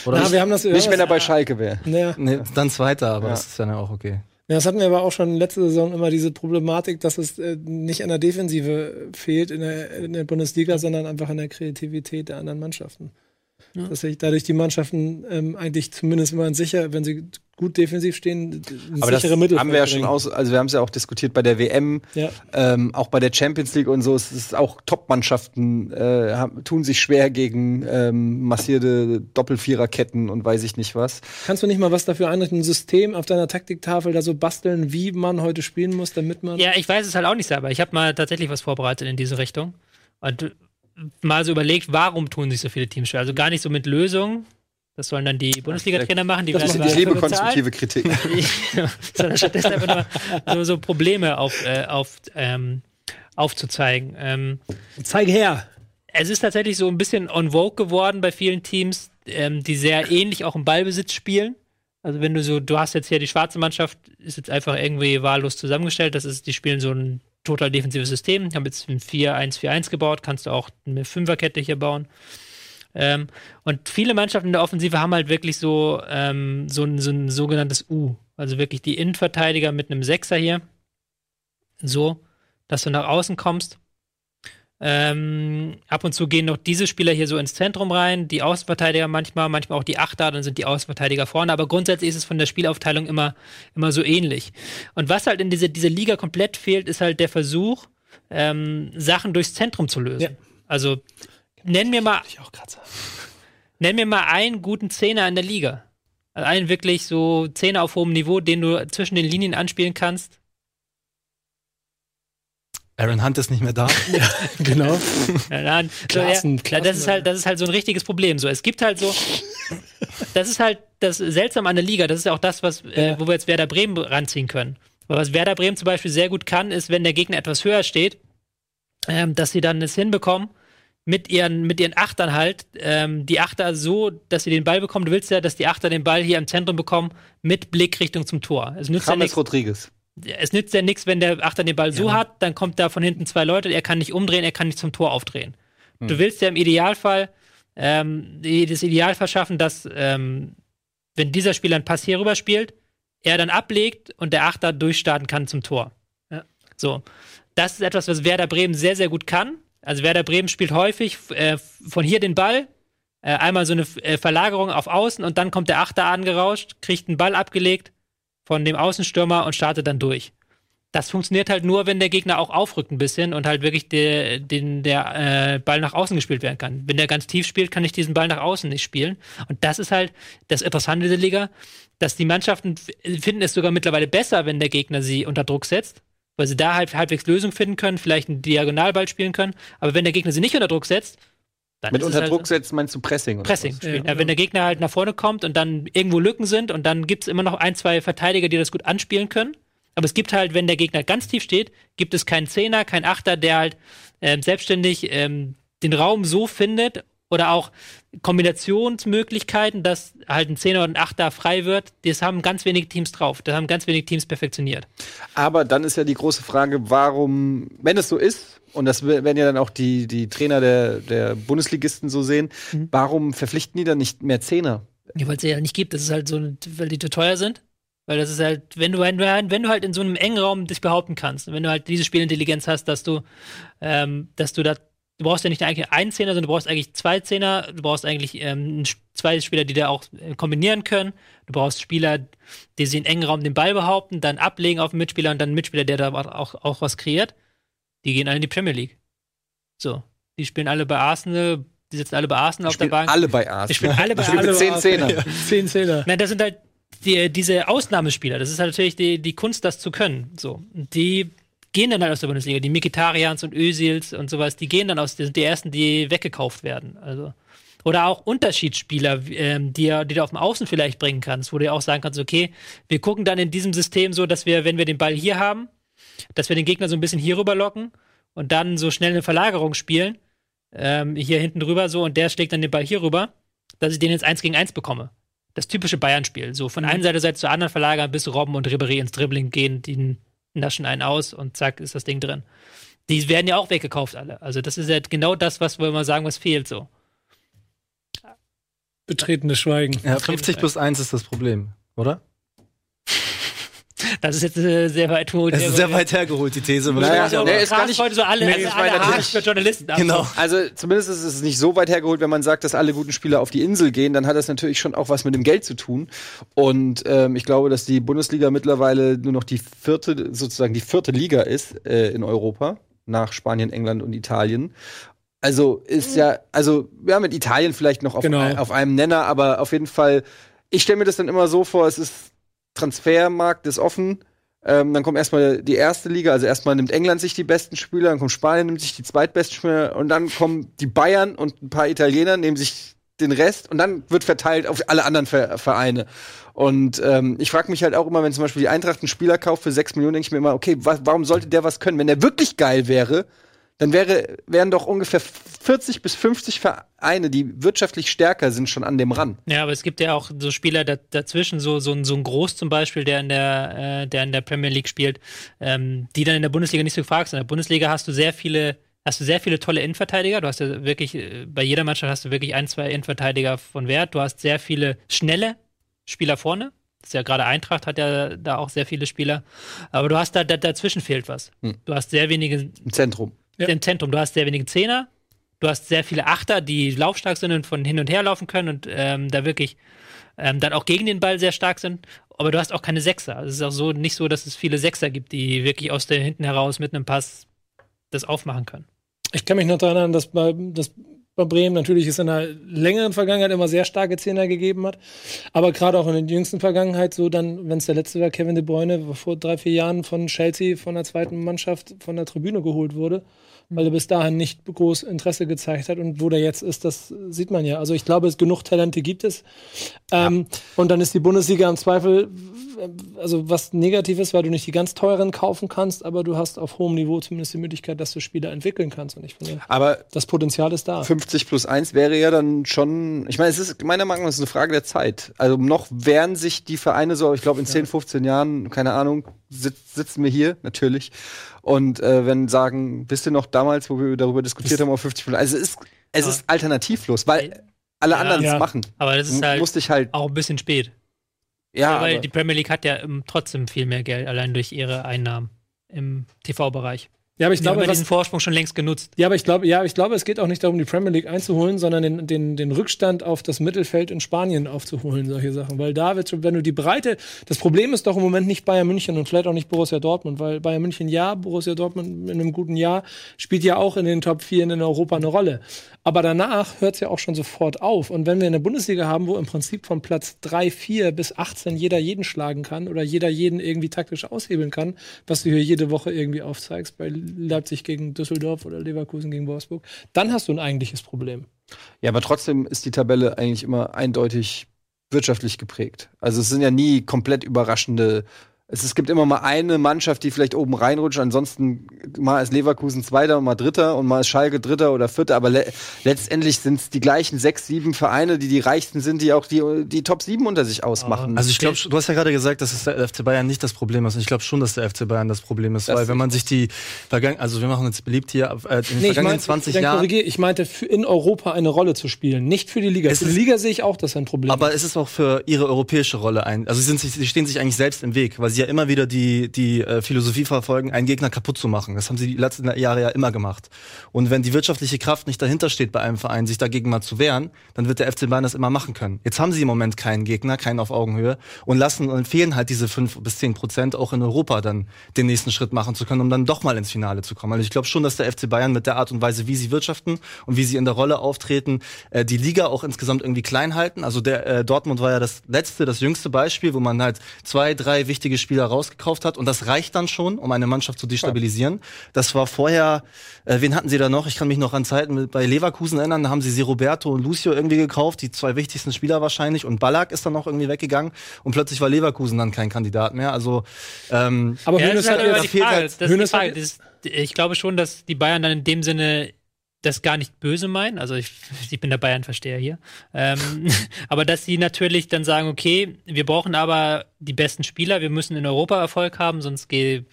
oder Na, nicht? wir haben das, Nicht, wenn er bei Schalke wäre. naja, nee, dann Zweiter, aber Ja. das ist ja dann auch okay. Ja, das hatten wir aber auch schon letzte Saison immer diese Problematik, dass es äh, nicht an der Defensive fehlt in der, in der Bundesliga, sondern einfach an der Kreativität der anderen Mannschaften. Ja. Dass sich dadurch die Mannschaften ähm, eigentlich zumindest immer sicher, wenn sie gut defensiv stehen, Aber das sichere Mittel. haben wir ja schon aus, also wir haben es ja auch diskutiert bei der WM, Ja. ähm, auch bei der Champions League und so. Es ist auch Top-Mannschaften äh, haben, tun sich schwer gegen ähm, massierte Doppelviererketten und weiß ich nicht was. Kannst du nicht mal was dafür einrichten, ein System auf deiner Taktiktafel da so basteln, wie man heute spielen muss, damit man. Ja, ich weiß es halt auch nicht selber. Ich habe mal tatsächlich was vorbereitet in diese Richtung. Und mal so überlegt, warum tun sich so viele Teams schwer? Also gar nicht so mit Lösungen. Das sollen dann die Bundesliga-Trainer machen. Die Das Ich wir. liebe konstruktive Kritik. sondern stattdessen einfach nur so, so Probleme auf, äh, auf, ähm, aufzuzeigen. Ähm, Zeige her! es ist tatsächlich so ein bisschen on vogue geworden bei vielen Teams, ähm, die sehr ähnlich auch im Ballbesitz spielen. Also wenn du so, du hast jetzt hier die schwarze Mannschaft, ist jetzt einfach irgendwie wahllos zusammengestellt. Das ist, die spielen so ein total defensives System. Haben jetzt ein 4-1-4-1 gebaut, kannst du auch eine Fünferkette hier bauen. Ähm, und viele Mannschaften in der Offensive haben halt wirklich so, ähm, so, ein, so ein sogenanntes U. Also wirklich die Innenverteidiger mit einem Sechser hier. So, dass du nach außen kommst. Ähm, ab und zu gehen noch diese Spieler hier so ins Zentrum rein, die Außenverteidiger manchmal, manchmal auch die Achter, dann sind die Außenverteidiger vorne, aber grundsätzlich ist es von der Spielaufteilung immer, immer so ähnlich. Und was halt in dieser diese Liga komplett fehlt, ist halt der Versuch, ähm, Sachen durchs Zentrum zu lösen. Ja. Also nenn mir mal, Ich auch gerade nenn mir mal einen guten Zehner in der Liga. Also einen wirklich so Zehner auf hohem Niveau, den du zwischen den Linien anspielen kannst. Aaron Hunt ist nicht mehr da. genau. Ja, nein, so, Klassen, ja, Klassen, das ist halt, das ist halt so ein richtiges Problem. So, es gibt halt so, das ist halt das Seltsame an der Liga. Das ist auch das, was, äh, wo wir jetzt Werder Bremen ranziehen können. Aber was Werder Bremen zum Beispiel sehr gut kann, ist, wenn der Gegner etwas höher steht, ähm, dass sie dann es hinbekommen, mit ihren, mit ihren Achtern halt, ähm, die Achter so, dass sie den Ball bekommen. Du willst ja, dass die Achter den Ball hier im Zentrum bekommen, mit Blick Richtung zum Tor. Es nützt ja James nichts, Rodriguez. Es nützt ja nichts, wenn der Achter den Ball so hat, dann kommt da von hinten zwei Leute, er kann nicht umdrehen, er kann nicht zum Tor aufdrehen. Du willst ja im Idealfall ähm, das Ideal verschaffen, dass ähm, wenn dieser Spieler einen Pass hier rüber spielt, er dann ablegt und der Achter durchstarten kann zum Tor. Ja. So. Das ist etwas, was Werder Bremen sehr, sehr gut kann. Also Werder Bremen spielt häufig äh, von hier den Ball, äh, einmal so eine äh, Verlagerung auf Außen und dann kommt der Achter angerauscht, kriegt einen Ball abgelegt von dem Außenstürmer und startet dann durch. Das funktioniert halt nur, wenn der Gegner auch aufrückt ein bisschen und halt wirklich der, den, der äh, Ball nach außen gespielt werden kann. Wenn der ganz tief spielt, kann ich diesen Ball nach außen nicht spielen. Und das ist halt das Interessante der Liga, dass die Mannschaften finden es sogar mittlerweile besser, wenn der Gegner sie unter Druck setzt, weil sie da halt halbwegs Lösungen finden können, vielleicht einen Diagonalball spielen können. Aber wenn der Gegner sie nicht unter Druck setzt, dann Mit unter halt Druck setzt meinst du Pressing? Oder Pressing was? spielen. Ja, Ja, wenn der Gegner halt nach vorne kommt und dann irgendwo Lücken sind und dann gibt es immer noch ein, zwei Verteidiger, die das gut anspielen können. Aber es gibt halt, wenn der Gegner ganz tief steht, gibt es keinen Zehner, keinen Achter, der halt ähm, selbstständig ähm, den Raum so findet oder auch Kombinationsmöglichkeiten, dass halt ein Zehner und ein Achter frei wird. Das haben ganz wenige Teams drauf. Das haben ganz wenige Teams perfektioniert. Aber dann ist ja die große Frage, warum, wenn es so ist, und das werden ja dann auch die, die Trainer der, der Bundesligisten so sehen, Mhm. warum verpflichten die dann nicht mehr Zehner? Ja, weil es ja nicht gibt. Das ist halt so, weil die zu teuer sind. Weil das ist halt, wenn du, wenn du, wenn du halt in so einem engen Raum dich behaupten kannst, und wenn du halt diese Spielintelligenz hast, dass du, ähm, dass du da, du brauchst ja nicht eigentlich einen Zehner, sondern du brauchst eigentlich zwei Zehner, du brauchst eigentlich ähm, zwei Spieler, die da auch äh, kombinieren können. Du brauchst Spieler, die sie in engen Raum den Ball behaupten, dann ablegen auf den Mitspieler und dann einen Mitspieler, der da auch, auch was kreiert. Die gehen alle in die Premier League. So. Die spielen alle bei Arsenal, die sitzen alle bei Arsenal auf der Spielen Bank. alle bei Arsenal. Die spielen alle bei Die spielen Arsenal. zehn Zehner. Zehn Zehner. Nein, das sind halt die, diese Ausnahmespieler. Das ist halt natürlich die, die Kunst, das zu können. So. Die gehen dann halt aus der Bundesliga. Die Mikitarians und Özils und sowas, die gehen dann aus, die sind die ersten, die weggekauft werden. Also. Oder auch Unterschiedsspieler, ähm, die, die du auf dem Außen vielleicht bringen kannst, wo du ja auch sagen kannst, okay, wir gucken dann in diesem System so, dass wir, wenn wir den Ball hier haben, dass wir den Gegner so ein bisschen hier rüber locken und dann so schnell eine Verlagerung spielen, ähm, hier hinten drüber so, und der schlägt dann den Ball hier rüber, dass ich den jetzt eins gegen eins bekomme. Das typische Bayern-Spiel. So von einer Seite zur anderen verlagern, bis Robben und Ribéry ins Dribbling gehen, die naschen einen aus und zack, ist das Ding drin. Die werden ja auch weggekauft, alle. Also, das ist ja genau das, was wir immer sagen, was fehlt so. Betretenes Schweigen. Ja, 50 plus 1 ist das Problem, oder? Das ist jetzt äh, sehr weit hoch. Es ist sehr weit hergeholt, die These. Naja, wahrscheinlich, nee, aber- ist gar nicht- heute so alle, Nee, also alle für Journalisten. Genau. Also zumindest ist es nicht so weit hergeholt, wenn man sagt, dass alle guten Spieler auf die Insel gehen, dann hat das natürlich schon auch was mit dem Geld zu tun. Und ähm, ich glaube, dass die Bundesliga mittlerweile nur noch die vierte, sozusagen die vierte Liga ist äh, in Europa, nach Spanien, England und Italien. Also ist ja, also ja, mit Italien vielleicht noch auf, Genau. ein, auf einem Nenner, aber auf jeden Fall, ich stelle mir das dann immer so vor, es ist Transfermarkt ist offen. Ähm, dann kommt erstmal die erste Liga, also erstmal nimmt England sich die besten Spieler, dann kommt Spanien, nimmt sich die zweitbesten Spieler und dann kommen die Bayern und ein paar Italiener, nehmen sich den Rest und dann wird verteilt auf alle anderen Ver Vereine. Und ähm, ich frage mich halt auch immer, wenn zum Beispiel die Eintracht einen Spieler kauft für 6 Millionen, denke ich mir immer, okay, wa warum sollte der was können? Wenn der wirklich geil wäre, dann wäre, wären doch ungefähr 40 bis 50 Vereine, die wirtschaftlich stärker sind, schon an dem ran. Ja, aber es gibt ja auch so Spieler da, dazwischen, so, so, ein- so ein Groß zum Beispiel, der in der, äh, der in der Premier League spielt, ähm, die dann in der Bundesliga nicht so gefragt sind. In der Bundesliga hast du sehr viele, hast du sehr viele tolle Innenverteidiger. Du hast ja wirklich, äh, bei jeder Mannschaft hast du wirklich ein, zwei Innenverteidiger von Wert. Du hast sehr viele schnelle Spieler vorne. Das ist ja gerade Eintracht hat ja da auch sehr viele Spieler. Aber du hast da, da dazwischen fehlt was. Hm. Du hast sehr wenige Im Zentrum. Ja. im Zentrum. Du hast sehr wenige Zehner, du hast sehr viele Achter, die laufstark sind und von hin und her laufen können und ähm, da wirklich ähm, dann auch gegen den Ball sehr stark sind. Aber du hast auch keine Sechser. Es ist auch so nicht so, dass es viele Sechser gibt, die wirklich aus der hinten heraus mit einem Pass das aufmachen können. Ich kann mich noch daran erinnern, dass bei, dass bei Bremen natürlich es in der längeren Vergangenheit immer sehr starke Zehner gegeben hat. Aber gerade auch in der jüngsten Vergangenheit, so dann, wenn es der letzte war, Kevin De Bruyne vor drei, vier Jahren von Chelsea von der zweiten Mannschaft von der Tribüne geholt wurde, weil er bis dahin nicht groß Interesse gezeigt hat. Und wo der jetzt ist, das sieht man ja. Also ich glaube, es genug Talente gibt es. Ähm, Und dann ist die Bundesliga im Zweifel, also was negativ ist, weil du nicht die ganz teuren kaufen kannst, aber du hast auf hohem Niveau zumindest die Möglichkeit, dass du Spieler entwickeln kannst. Und ich finde, Aber das Potenzial ist da. 50 plus 1 wäre ja dann schon, ich meine, es ist meiner Meinung nach ist eine Frage der Zeit. Also noch wehren sich die Vereine so, ich glaube in 10, 15 Jahren, keine Ahnung, sitz, sitzen wir hier natürlich und äh, wenn sagen, wisst ihr noch damals, wo wir darüber diskutiert haben, auf 50 plus 1, also es ist, es ist alternativlos, weil alle Ja. anderen es Ja. machen. Aber das ist halt musst dich halt, auch ein bisschen spät. ja, weil aber, die Premier League hat ja ähm, trotzdem viel mehr Geld, allein durch ihre Einnahmen im TV-Bereich. Ja, aber ich haben glaube, ja was, diesen Vorsprung schon längst genutzt. Ja, aber ich glaube, ja, ich glaube, es geht auch nicht darum, die Premier League einzuholen, sondern den, den, den Rückstand auf das Mittelfeld in Spanien aufzuholen, solche Sachen. Weil da wird wenn du die Breite, das Problem ist doch im Moment nicht Bayern München und vielleicht auch nicht Borussia Dortmund, weil Bayern München ja, Borussia Dortmund in einem guten Jahr spielt ja auch in den Top 4 in Europa eine Rolle. Aber danach hört es ja auch schon sofort auf. Und wenn wir eine Bundesliga haben, wo im Prinzip von Platz 3, 4 bis 18 jeder jeden schlagen kann oder jeder jeden irgendwie taktisch aushebeln kann, was du hier jede Woche irgendwie aufzeigst, bei Leipzig gegen Düsseldorf oder Leverkusen gegen Wolfsburg, dann hast du ein eigentliches Problem. ja, aber trotzdem ist die Tabelle eigentlich immer eindeutig wirtschaftlich geprägt. Also es sind ja nie komplett überraschende es, es gibt immer mal eine Mannschaft, die vielleicht oben reinrutscht. Ansonsten mal ist Leverkusen Zweiter und mal Dritter und mal ist Schalke Dritter oder Vierter. Aber le letztendlich sind es die gleichen sechs, sieben Vereine, die die reichsten sind, die auch die, die Top 7 unter sich ausmachen. Also ich glaube, du hast ja gerade gesagt, dass es der FC Bayern nicht das Problem ist. Und ich glaube schon, dass der FC Bayern das Problem ist, Das weil wenn man ist- sich die vergangen, also wir machen uns beliebt hier äh, in den Nee, ich vergangenen meinte, 20 dann Jahren. korrigiere, ich meinte, für in Europa eine Rolle zu spielen, nicht für die Liga. Es für die ist- Liga sehe ich auch, dass ein Problem Aber es ist auch für ihre europäische Rolle ein. Also sie, sind sie stehen sich eigentlich selbst im Weg, weil sie ja immer wieder die, die äh, Philosophie verfolgen, einen Gegner kaputt zu machen. Das haben sie die letzten Jahre ja immer gemacht. Und wenn die wirtschaftliche Kraft nicht dahinter steht bei einem Verein, sich dagegen mal zu wehren, dann wird der FC Bayern das immer machen können. Jetzt haben sie im Moment keinen Gegner, keinen auf Augenhöhe und lassen und fehlen halt diese fünf bis zehn Prozent auch in Europa dann den nächsten Schritt machen zu können, um dann doch mal ins Finale zu kommen. Also ich glaube schon, dass der FC Bayern mit der Art und Weise, wie sie wirtschaften und wie sie in der Rolle auftreten, äh, die Liga auch insgesamt irgendwie klein halten. Also der äh, Dortmund war ja das letzte, das jüngste Beispiel, wo man halt zwei, drei wichtige Spieler rausgekauft hat und das reicht dann schon, um eine Mannschaft zu destabilisieren. Das war vorher, äh, wen hatten sie da noch? Ich kann mich noch an Zeiten mit, bei Leverkusen erinnern, da haben sie sie Roberto und Lucio irgendwie gekauft, die zwei wichtigsten Spieler wahrscheinlich und Ballack ist dann noch irgendwie weggegangen und plötzlich war Leverkusen dann kein Kandidat mehr. Also ähm, Aber Ja, Hönes das ist hat halt fehlt halt- das. Das ist, ich glaube schon, dass die Bayern dann in dem Sinne das gar nicht böse meinen. Also ich, ich bin der Bayern-Versteher hier. Ähm, aber dass sie natürlich dann sagen, okay, wir brauchen aber die besten Spieler, wir müssen in Europa Erfolg haben, sonst geht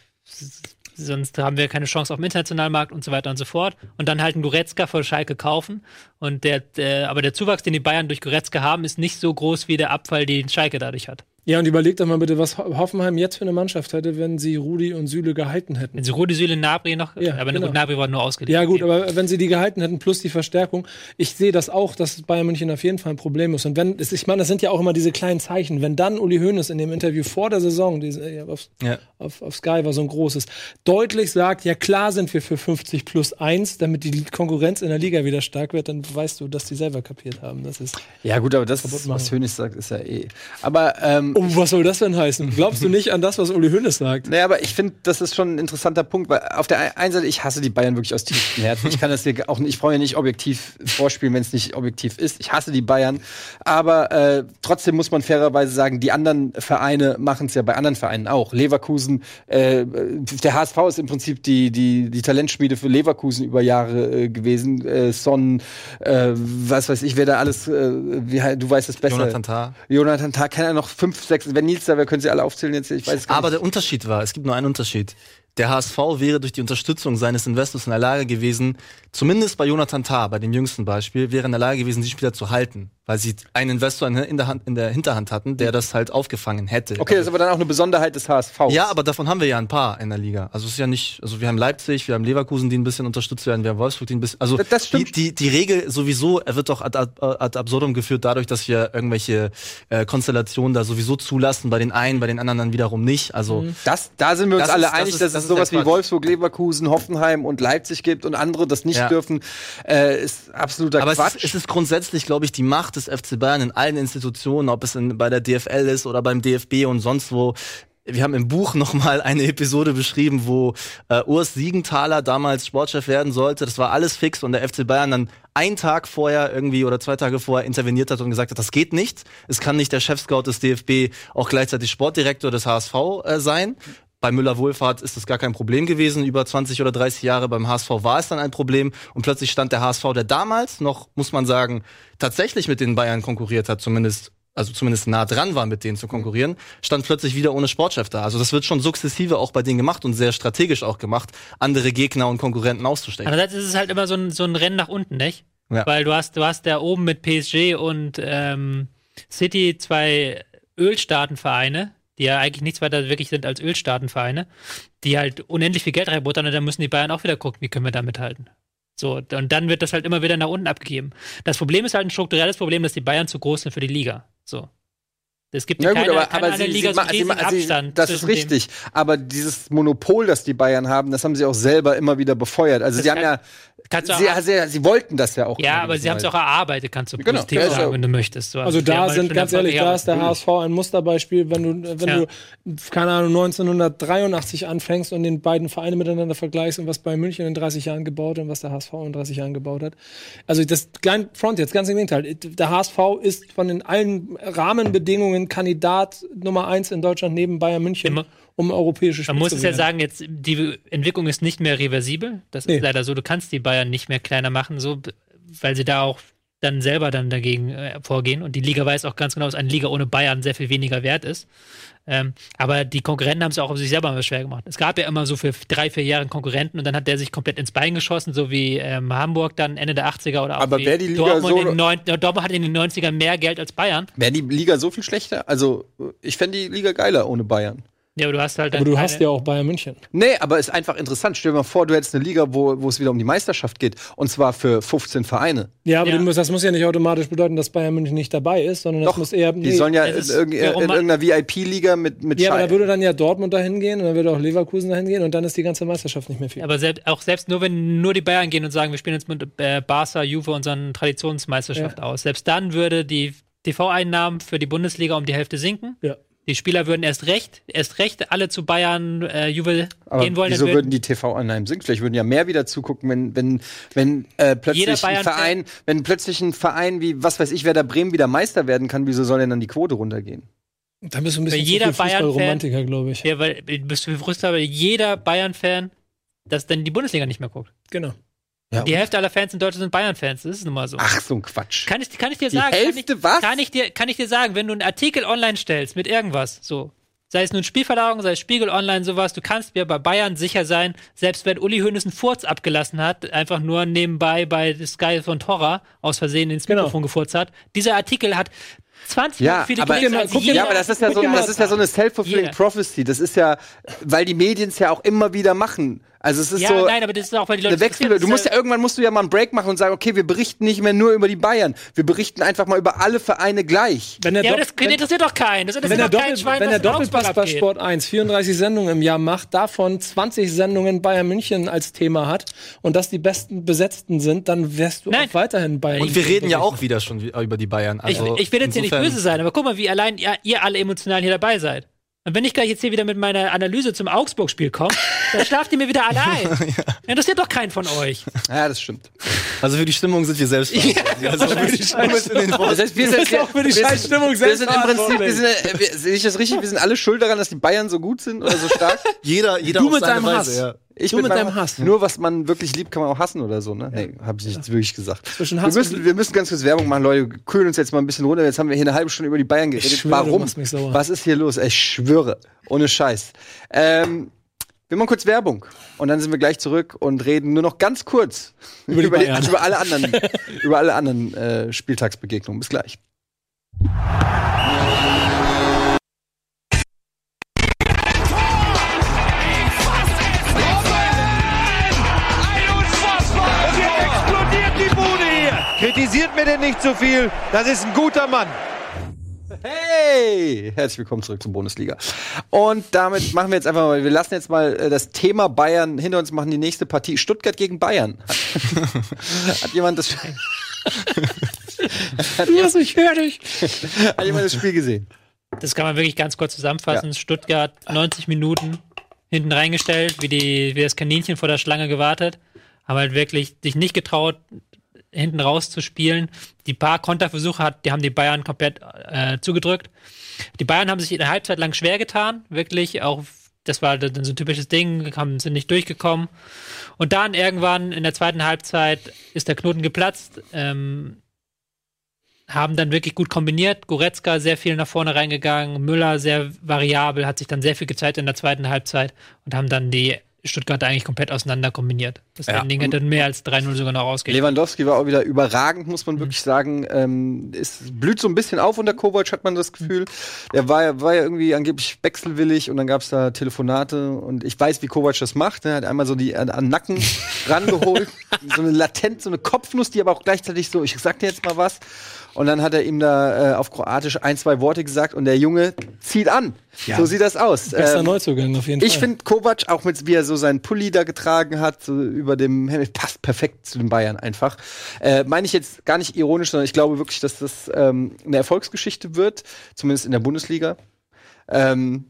sonst haben wir keine Chance auf dem internationalen Markt und so weiter und so fort. Und dann halt einen Goretzka für Schalke kaufen. Und der, der, aber der Zuwachs, den die Bayern durch Goretzka haben, ist nicht so groß wie der Abfall, den Schalke dadurch hat. Ja, und überleg doch mal bitte, was Ho- Hoffenheim jetzt für eine Mannschaft hätte, wenn sie Rudi und Süle gehalten hätten. Wenn sie Rudi Süle Nabri noch, Ja, aber genau. gut, Nabri war nur ausgeliehen. Ja, gut, aber wenn sie die gehalten hätten, plus die Verstärkung, ich sehe das auch, dass Bayern München auf jeden Fall ein Problem ist. Und wenn, es- ich meine, das sind ja auch immer diese kleinen Zeichen. Wenn dann Uli Hoeneß in dem Interview vor der Saison, diese, ja, auf, Ja. auf, auf Sky war so ein großes, deutlich sagt, ja klar sind wir für 50 plus 1, damit die Konkurrenz in der Liga wieder stark wird, dann weißt du, dass die selber kapiert haben. Das ist, ja, gut, aber das, was Hönig sagt, ist ja eh. Aber ähm, oh, was soll das denn heißen? Glaubst du nicht an das, was Uli Hoeneß sagt? Naja, aber ich finde, das ist schon ein interessanter Punkt, weil auf der einen Seite, ich hasse die Bayern wirklich aus tiefstem Herzen. Ich kann das hier auch nicht, ich brauche ja nicht objektiv vorspielen, wenn es nicht objektiv ist. Ich hasse die Bayern. Aber äh, trotzdem muss man fairerweise sagen, die anderen Vereine machen es ja bei anderen Vereinen auch. Leverkusen, äh, der HSV ist im Prinzip die, die, die Talentschmiede für Leverkusen über Jahre äh, gewesen. Äh, Son, äh, was weiß ich, wer da alles, äh, wie, du weißt es besser. Jonathan Tah. Jonathan Tah, kann er noch fünf, sechs, wenn Nils da wäre, können sie alle aufzählen jetzt. Ich weiß Aber nicht. der Unterschied war, es gibt nur einen Unterschied. Der HSV wäre durch die Unterstützung seines Investors in der Lage gewesen, zumindest bei Jonathan Tah, bei dem jüngsten Beispiel, wäre in der Lage gewesen, die Spieler zu halten. Weil sie einen Investor in, der Hand, in der Hinterhand hatten, der das halt aufgefangen hätte. Okay, das ist aber dann auch eine Besonderheit des HSV. Ja, aber davon haben wir ja ein paar in der Liga. Also es ist ja nicht, also wir haben Leipzig, wir haben Leverkusen, die ein bisschen unterstützt werden, wir haben Wolfsburg, die ein bisschen, also Das- das die, stimmt. die, die Regel sowieso wird doch ad, ad, ad absurdum geführt dadurch, dass wir irgendwelche äh, Konstellationen da sowieso zulassen, bei den einen, bei den anderen dann wiederum nicht. Also Das, da sind wir uns Das alle ist- das einig, ist- dass das es sowas wie. Wolfsburg, Leverkusen, Hoffenheim und Leipzig gibt und andere das nicht Ja. dürfen, äh, ist absoluter Aber es Quatsch. ist, es ist grundsätzlich, glaube ich, die Macht des FC Bayern in allen Institutionen, ob es in, bei der DFL ist oder beim DFB und sonst wo. Wir haben im Buch noch mal eine Episode beschrieben, wo äh, Urs Siegenthaler damals Sportchef werden sollte. Das war alles fix und der FC Bayern dann einen Tag vorher irgendwie oder zwei Tage vorher interveniert hat und gesagt hat, das geht nicht. Es kann nicht der Chefscout des DFB auch gleichzeitig Sportdirektor des HSV äh, sein. Bei Müller-Wohlfahrt ist das gar kein Problem gewesen. Über 20 oder 30 Jahre beim HSV war es dann ein Problem. Und plötzlich stand der HSV, der damals noch, muss man sagen, tatsächlich mit den Bayern konkurriert hat, zumindest, also zumindest nah dran war, mit denen zu konkurrieren, stand plötzlich wieder ohne Sportchef da. Also das wird schon sukzessive auch bei denen gemacht und sehr strategisch auch gemacht, andere Gegner und Konkurrenten auszustechen. Andererseits ist es halt immer so ein, so ein Rennen nach unten, nicht? Ja. Weil du hast, du hast da oben mit PSG und ähm, City zwei Ölstaatenvereine, die ja eigentlich nichts weiter wirklich sind als Ölstaatenvereine, die halt unendlich viel Geld reinbuttern und dann müssen die Bayern auch wieder gucken, wie können wir da mithalten. So, und dann wird das halt immer wieder nach unten abgegeben. Das Problem ist halt ein strukturelles Problem, dass die Bayern zu groß sind für die Liga. So. Es gibt Ja keine, gut, aber, keine aber sie, Liga sie, so ma- sie, sie, Abstand. das ist richtig. Aber dieses Monopol, das die Bayern haben, das haben sie auch selber immer wieder befeuert. Also Das sie haben kann- ja, Kannst du sie, sie, sie wollten das ja auch. ja, aber sie haben es auch erarbeitet, kannst du Genau, positiv ja, sagen, ja- wenn du möchtest. So, Also haben da halt sind, ganz ehrlich, da ist der. HSV ein Musterbeispiel, wenn du, wenn Ja. du, keine Ahnung, 1983 anfängst und den beiden Vereine miteinander vergleichst und was Bayern München in 30 Jahren gebaut hat und was der HSV in 30 Jahren gebaut hat. Also das kleine Front jetzt, ganz im Gegenteil. Der HSV ist von den allen Rahmenbedingungen Kandidat Nummer eins in Deutschland neben Bayern München, Immer- um europäische Spiele Man muss es ja sagen, jetzt die Entwicklung ist nicht mehr reversibel. Das Nee. ist leider so. Du kannst die Bayern nicht mehr kleiner machen, so, weil sie da auch dann selber dann dagegen äh, vorgehen. Und die Liga weiß auch ganz genau, dass eine Liga ohne Bayern sehr viel weniger wert ist. Ähm, aber die Konkurrenten haben es auch auf sich selber mal schwer gemacht. Es gab ja immer so für drei, vier Jahre einen Konkurrenten und dann hat der sich komplett ins Bein geschossen, so wie ähm, Hamburg dann Ende der 80er oder auch Aber wer die Liga Dortmund, so- in den neun, Dortmund hat in den 90ern mehr Geld als Bayern. Wäre die Liga so viel schlechter? Also, ich fände die Liga geiler ohne Bayern. Ja, aber du hast halt Aber du hast ja auch Bayern München. Nee, aber ist einfach interessant. Stell dir mal vor, du hättest eine Liga, wo, wo es wieder um die Meisterschaft geht. Und zwar für 15 Vereine. Ja, aber Ja. Du musst, das muss ja nicht automatisch bedeuten, dass Bayern München nicht dabei ist, sondern das Doch, muss eher. Die sollen ja in, das irg- ja, in irgendeiner VIP-Liga mit, mit ja, aber Schei- da würde dann ja Dortmund dahin gehen und dann würde auch Leverkusen dahin gehen und dann ist die ganze Meisterschaft nicht mehr viel. Aber selbst, auch selbst nur, wenn nur die Bayern gehen und sagen, wir spielen jetzt mit äh, Barca, Juve unseren Traditionsmeisterschaft aus, selbst dann würde die TV-Einnahmen für die Bundesliga um die Hälfte sinken. Ja. Die Spieler würden erst recht, erst recht alle zu Bayern, äh, Juve Aber gehen wollen. wieso würden die TV-Einnahmen sinken? Vielleicht würden ja mehr wieder zugucken, wenn, wenn, wenn äh, plötzlich ein Verein, wenn plötzlich ein Verein wie, was weiß ich, Werder Bremen wieder Meister werden kann, wieso soll denn dann die Quote runtergehen? Da bist du ein bisschen jeder Fußballromantiker, glaube ich. ja, weil du bist frustriert, weil jeder Bayern-Fan, dass dann die Bundesliga nicht mehr guckt. Genau. Ja, Die Hälfte aller Fans in Deutschland sind Bayern-Fans, das ist nun mal so. Ach, so ein Quatsch. Kann ich, kann ich dir Die sagen? Hälfte, kann ich, was? Kann ich, dir, kann ich dir sagen, wenn du einen Artikel online stellst mit irgendwas, so, sei es nun Spielverlagerung, sei es Spiegel Online, sowas, du kannst mir bei Bayern sicher sein, selbst wenn Uli Hoeneß einen Furz abgelassen hat, einfach nur nebenbei bei Sky von Torra aus Versehen ins Genau. Mikrofon gefurzt hat, dieser Artikel hat 20 Ja, viele aber, jeder- ja, aber das ist ja so, das ist ja so eine self-fulfilling prophecy. Das ist ja, weil die Medien es ja auch immer wieder machen. Also es ist Ja, so nein, aber das ist auch, weil die Leute eine Wechsel. Du musst ja irgendwann musst du ja mal einen Break machen und sagen, okay, wir berichten nicht mehr nur über die Bayern. Wir berichten einfach mal über alle Vereine gleich. Wenn der, Ja, aber Dopp- das interessiert doch keinen. Das wenn, interessiert der, doch keinen Doppel, Schwein, wenn der Doppelpass bei. Sport 1 34 Sendungen im Jahr macht, davon 20 Sendungen Bayern München als Thema hat und das die besten besetzten sind, dann wirst du Nein. auch weiterhin Bayern Und wir reden ja auch wieder schon über die Bayern. Ich, Also ich will jetzt hier nicht böse sein, aber guck mal, wie allein ihr, ihr alle emotional hier dabei seid. Und wenn ich gleich jetzt hier wieder mit meiner Analyse zum Augsburg-Spiel komme, dann schlaft ihr mir wieder alle ein. Interessiert doch keinen von euch. Ja, das stimmt. Also für die Stimmung sind wir selbst. also für die Stimmung ist in den Das heißt, wir sind, ist auch für die wir scheiß sind- Stimmung Wir sind im Prinzip, selbstverantwortlich. wir sind, äh, wir, sehe ich das richtig? Wir sind alle schuld daran, dass die Bayern so gut sind oder so stark? jeder, jeder Du auf mit seine deinem Weise, Hass. ja. Ich Du mit meinem- deinem Hass. Nur was man wirklich liebt, kann man auch hassen oder so, ne? Nee, habe ich nicht wirklich gesagt. Zwischen Wir Hass müssen, wir müssen ganz kurz Werbung machen, Leute. Wir kühlen uns jetzt mal ein bisschen runter. Jetzt haben wir hier eine halbe Stunde über die Bayern geredet. schwöre, du Warum? Was ist hier los? Ich schwöre. Ohne Scheiß. Ähm, Wir machen kurz Werbung und dann sind wir gleich zurück und reden nur noch ganz kurz Über über, die, über alle anderen, über alle anderen äh, Spieltagsbegegnungen. Bis gleich. Kritisiert mir denn nicht zu viel. Das ist ein guter Mann. Hey, herzlich willkommen zurück zur Bundesliga. Und damit machen wir jetzt einfach mal, wir lassen jetzt mal äh, das Thema Bayern hinter uns, machen die nächste Partie Stuttgart gegen Bayern. Hat jemand das, Was, ich höre dich. hat jemand das Spiel gesehen? Das kann man wirklich ganz kurz zusammenfassen. Stuttgart 90 Minuten hinten reingestellt, wie, die, wie das Kaninchen vor der Schlange gewartet. Haben halt wirklich sich nicht getraut, hinten raus zu spielen. Die paar Konterversuche hat, die haben die Bayern komplett äh, zugedrückt. Die Bayern haben sich eine Halbzeit lang schwer getan, wirklich auch. Das war dann so ein typisches Ding, haben, sind nicht durchgekommen. Und dann irgendwann in der zweiten Halbzeit ist der Knoten geplatzt. Ähm, haben dann wirklich gut kombiniert. Goretzka sehr viel nach vorne reingegangen, Müller sehr variabel, hat sich dann sehr viel gezeigt in der zweiten Halbzeit und haben dann die Stuttgart eigentlich komplett auseinander kombiniert. Das Ja. Ding hätte mehr als 3-0 sogar noch rausgehen. Lewandowski war auch wieder überragend, muss man wirklich sagen. Ähm, es blüht so ein bisschen auf unter Kovac, hat man das Gefühl. Er war, ja- war ja irgendwie angeblich wechselwillig und dann gab es da Telefonate und ich weiß, wie Kovac das macht. Er hat einmal so die an, an den Nacken rangeholt, so eine latent, so eine Kopfnuss, die aber auch gleichzeitig so, ich sag dir jetzt mal was. Und dann hat er ihm da äh, auf Kroatisch ein, zwei Worte gesagt und der Junge zieht an. So sieht das aus. Bester Ähm, Neuzugang auf jeden ich Fall. finde Kovac, auch mit wie er so seinen Pulli da getragen hat, so über dem Helm, passt perfekt zu den Bayern einfach. Äh, Meine ich jetzt gar nicht ironisch, sondern ich glaube wirklich, dass das ähm, eine Erfolgsgeschichte wird, zumindest in der Bundesliga. Ähm,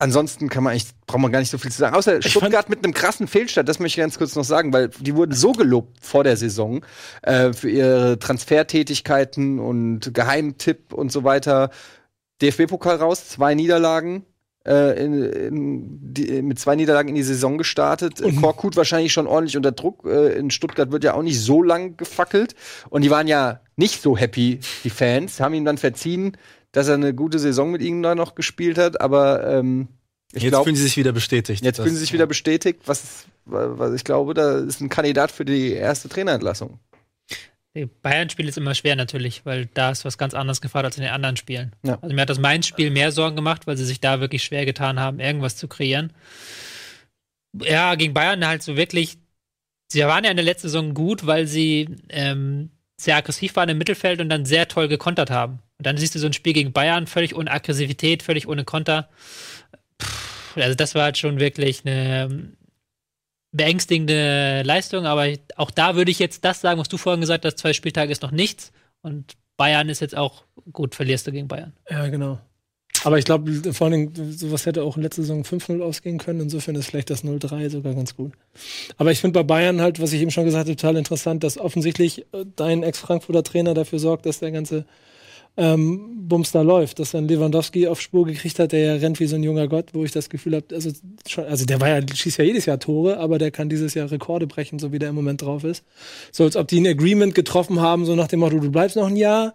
ansonsten kann man eigentlich, braucht man gar nicht so viel zu sagen. Außer Stuttgart mit einem krassen Fehlstart, das möchte ich ganz kurz noch sagen, weil die wurden so gelobt vor der Saison äh, für ihre Transfertätigkeiten und Geheimtipp und so weiter. DFB-Pokal raus, zwei Niederlagen. Äh, in, in, die, mit zwei Niederlagen in die Saison gestartet. Korkut wahrscheinlich schon ordentlich unter Druck. Äh, in Stuttgart wird ja auch nicht so lang gefackelt. Und die waren ja nicht so happy, die Fans, haben ihm dann verziehen, dass er eine gute Saison mit ihnen da noch gespielt hat. Aber ähm, ich Jetzt glaube, fühlen sie sich wieder bestätigt. jetzt Das- fühlen sie sich wieder bestätigt, was, was ich glaube, da ist ein Kandidat für die erste Trainerentlassung. Bayern-Spiel ist immer schwer natürlich, weil da ist was ganz anderes gefragt als in den anderen Spielen. Ja. Also mir hat das Mainz-Spiel mehr Sorgen gemacht, weil sie sich da wirklich schwer getan haben, irgendwas zu kreieren. Ja, gegen Bayern halt so wirklich. Sie waren ja in der letzten Saison gut, weil sie ähm, sehr aggressiv waren im Mittelfeld und dann sehr toll gekontert haben. Und dann siehst du so ein Spiel gegen Bayern völlig ohne Aggressivität, völlig ohne Konter. Pff, also das war halt schon wirklich eine ähm, beängstigende Leistung, aber auch da würde ich jetzt das sagen, was du vorhin gesagt hast, zwei Spieltage ist noch nichts und Bayern ist jetzt auch gut, verlierst du gegen Bayern. Ja, genau. Aber ich glaube, vor allen Dingen, sowas hätte auch in letzter Saison 5-0 ausgehen können. Insofern ist vielleicht das 0-3 sogar ganz gut. Aber ich finde bei Bayern halt, was ich eben schon gesagt habe, total interessant, dass offensichtlich äh, dein Ex-Frankfurter Trainer dafür sorgt, dass der ganze ähm, Bums da läuft. Dass dann Lewandowski auf Spur gekriegt hat, der ja rennt wie so ein junger Gott, wo ich das Gefühl habe, also, also der war ja, schießt ja jedes Jahr Tore, aber der kann dieses Jahr Rekorde brechen, so wie der im Moment drauf ist. So als ob die ein Agreement getroffen haben, so nach dem Motto, du bleibst noch ein Jahr,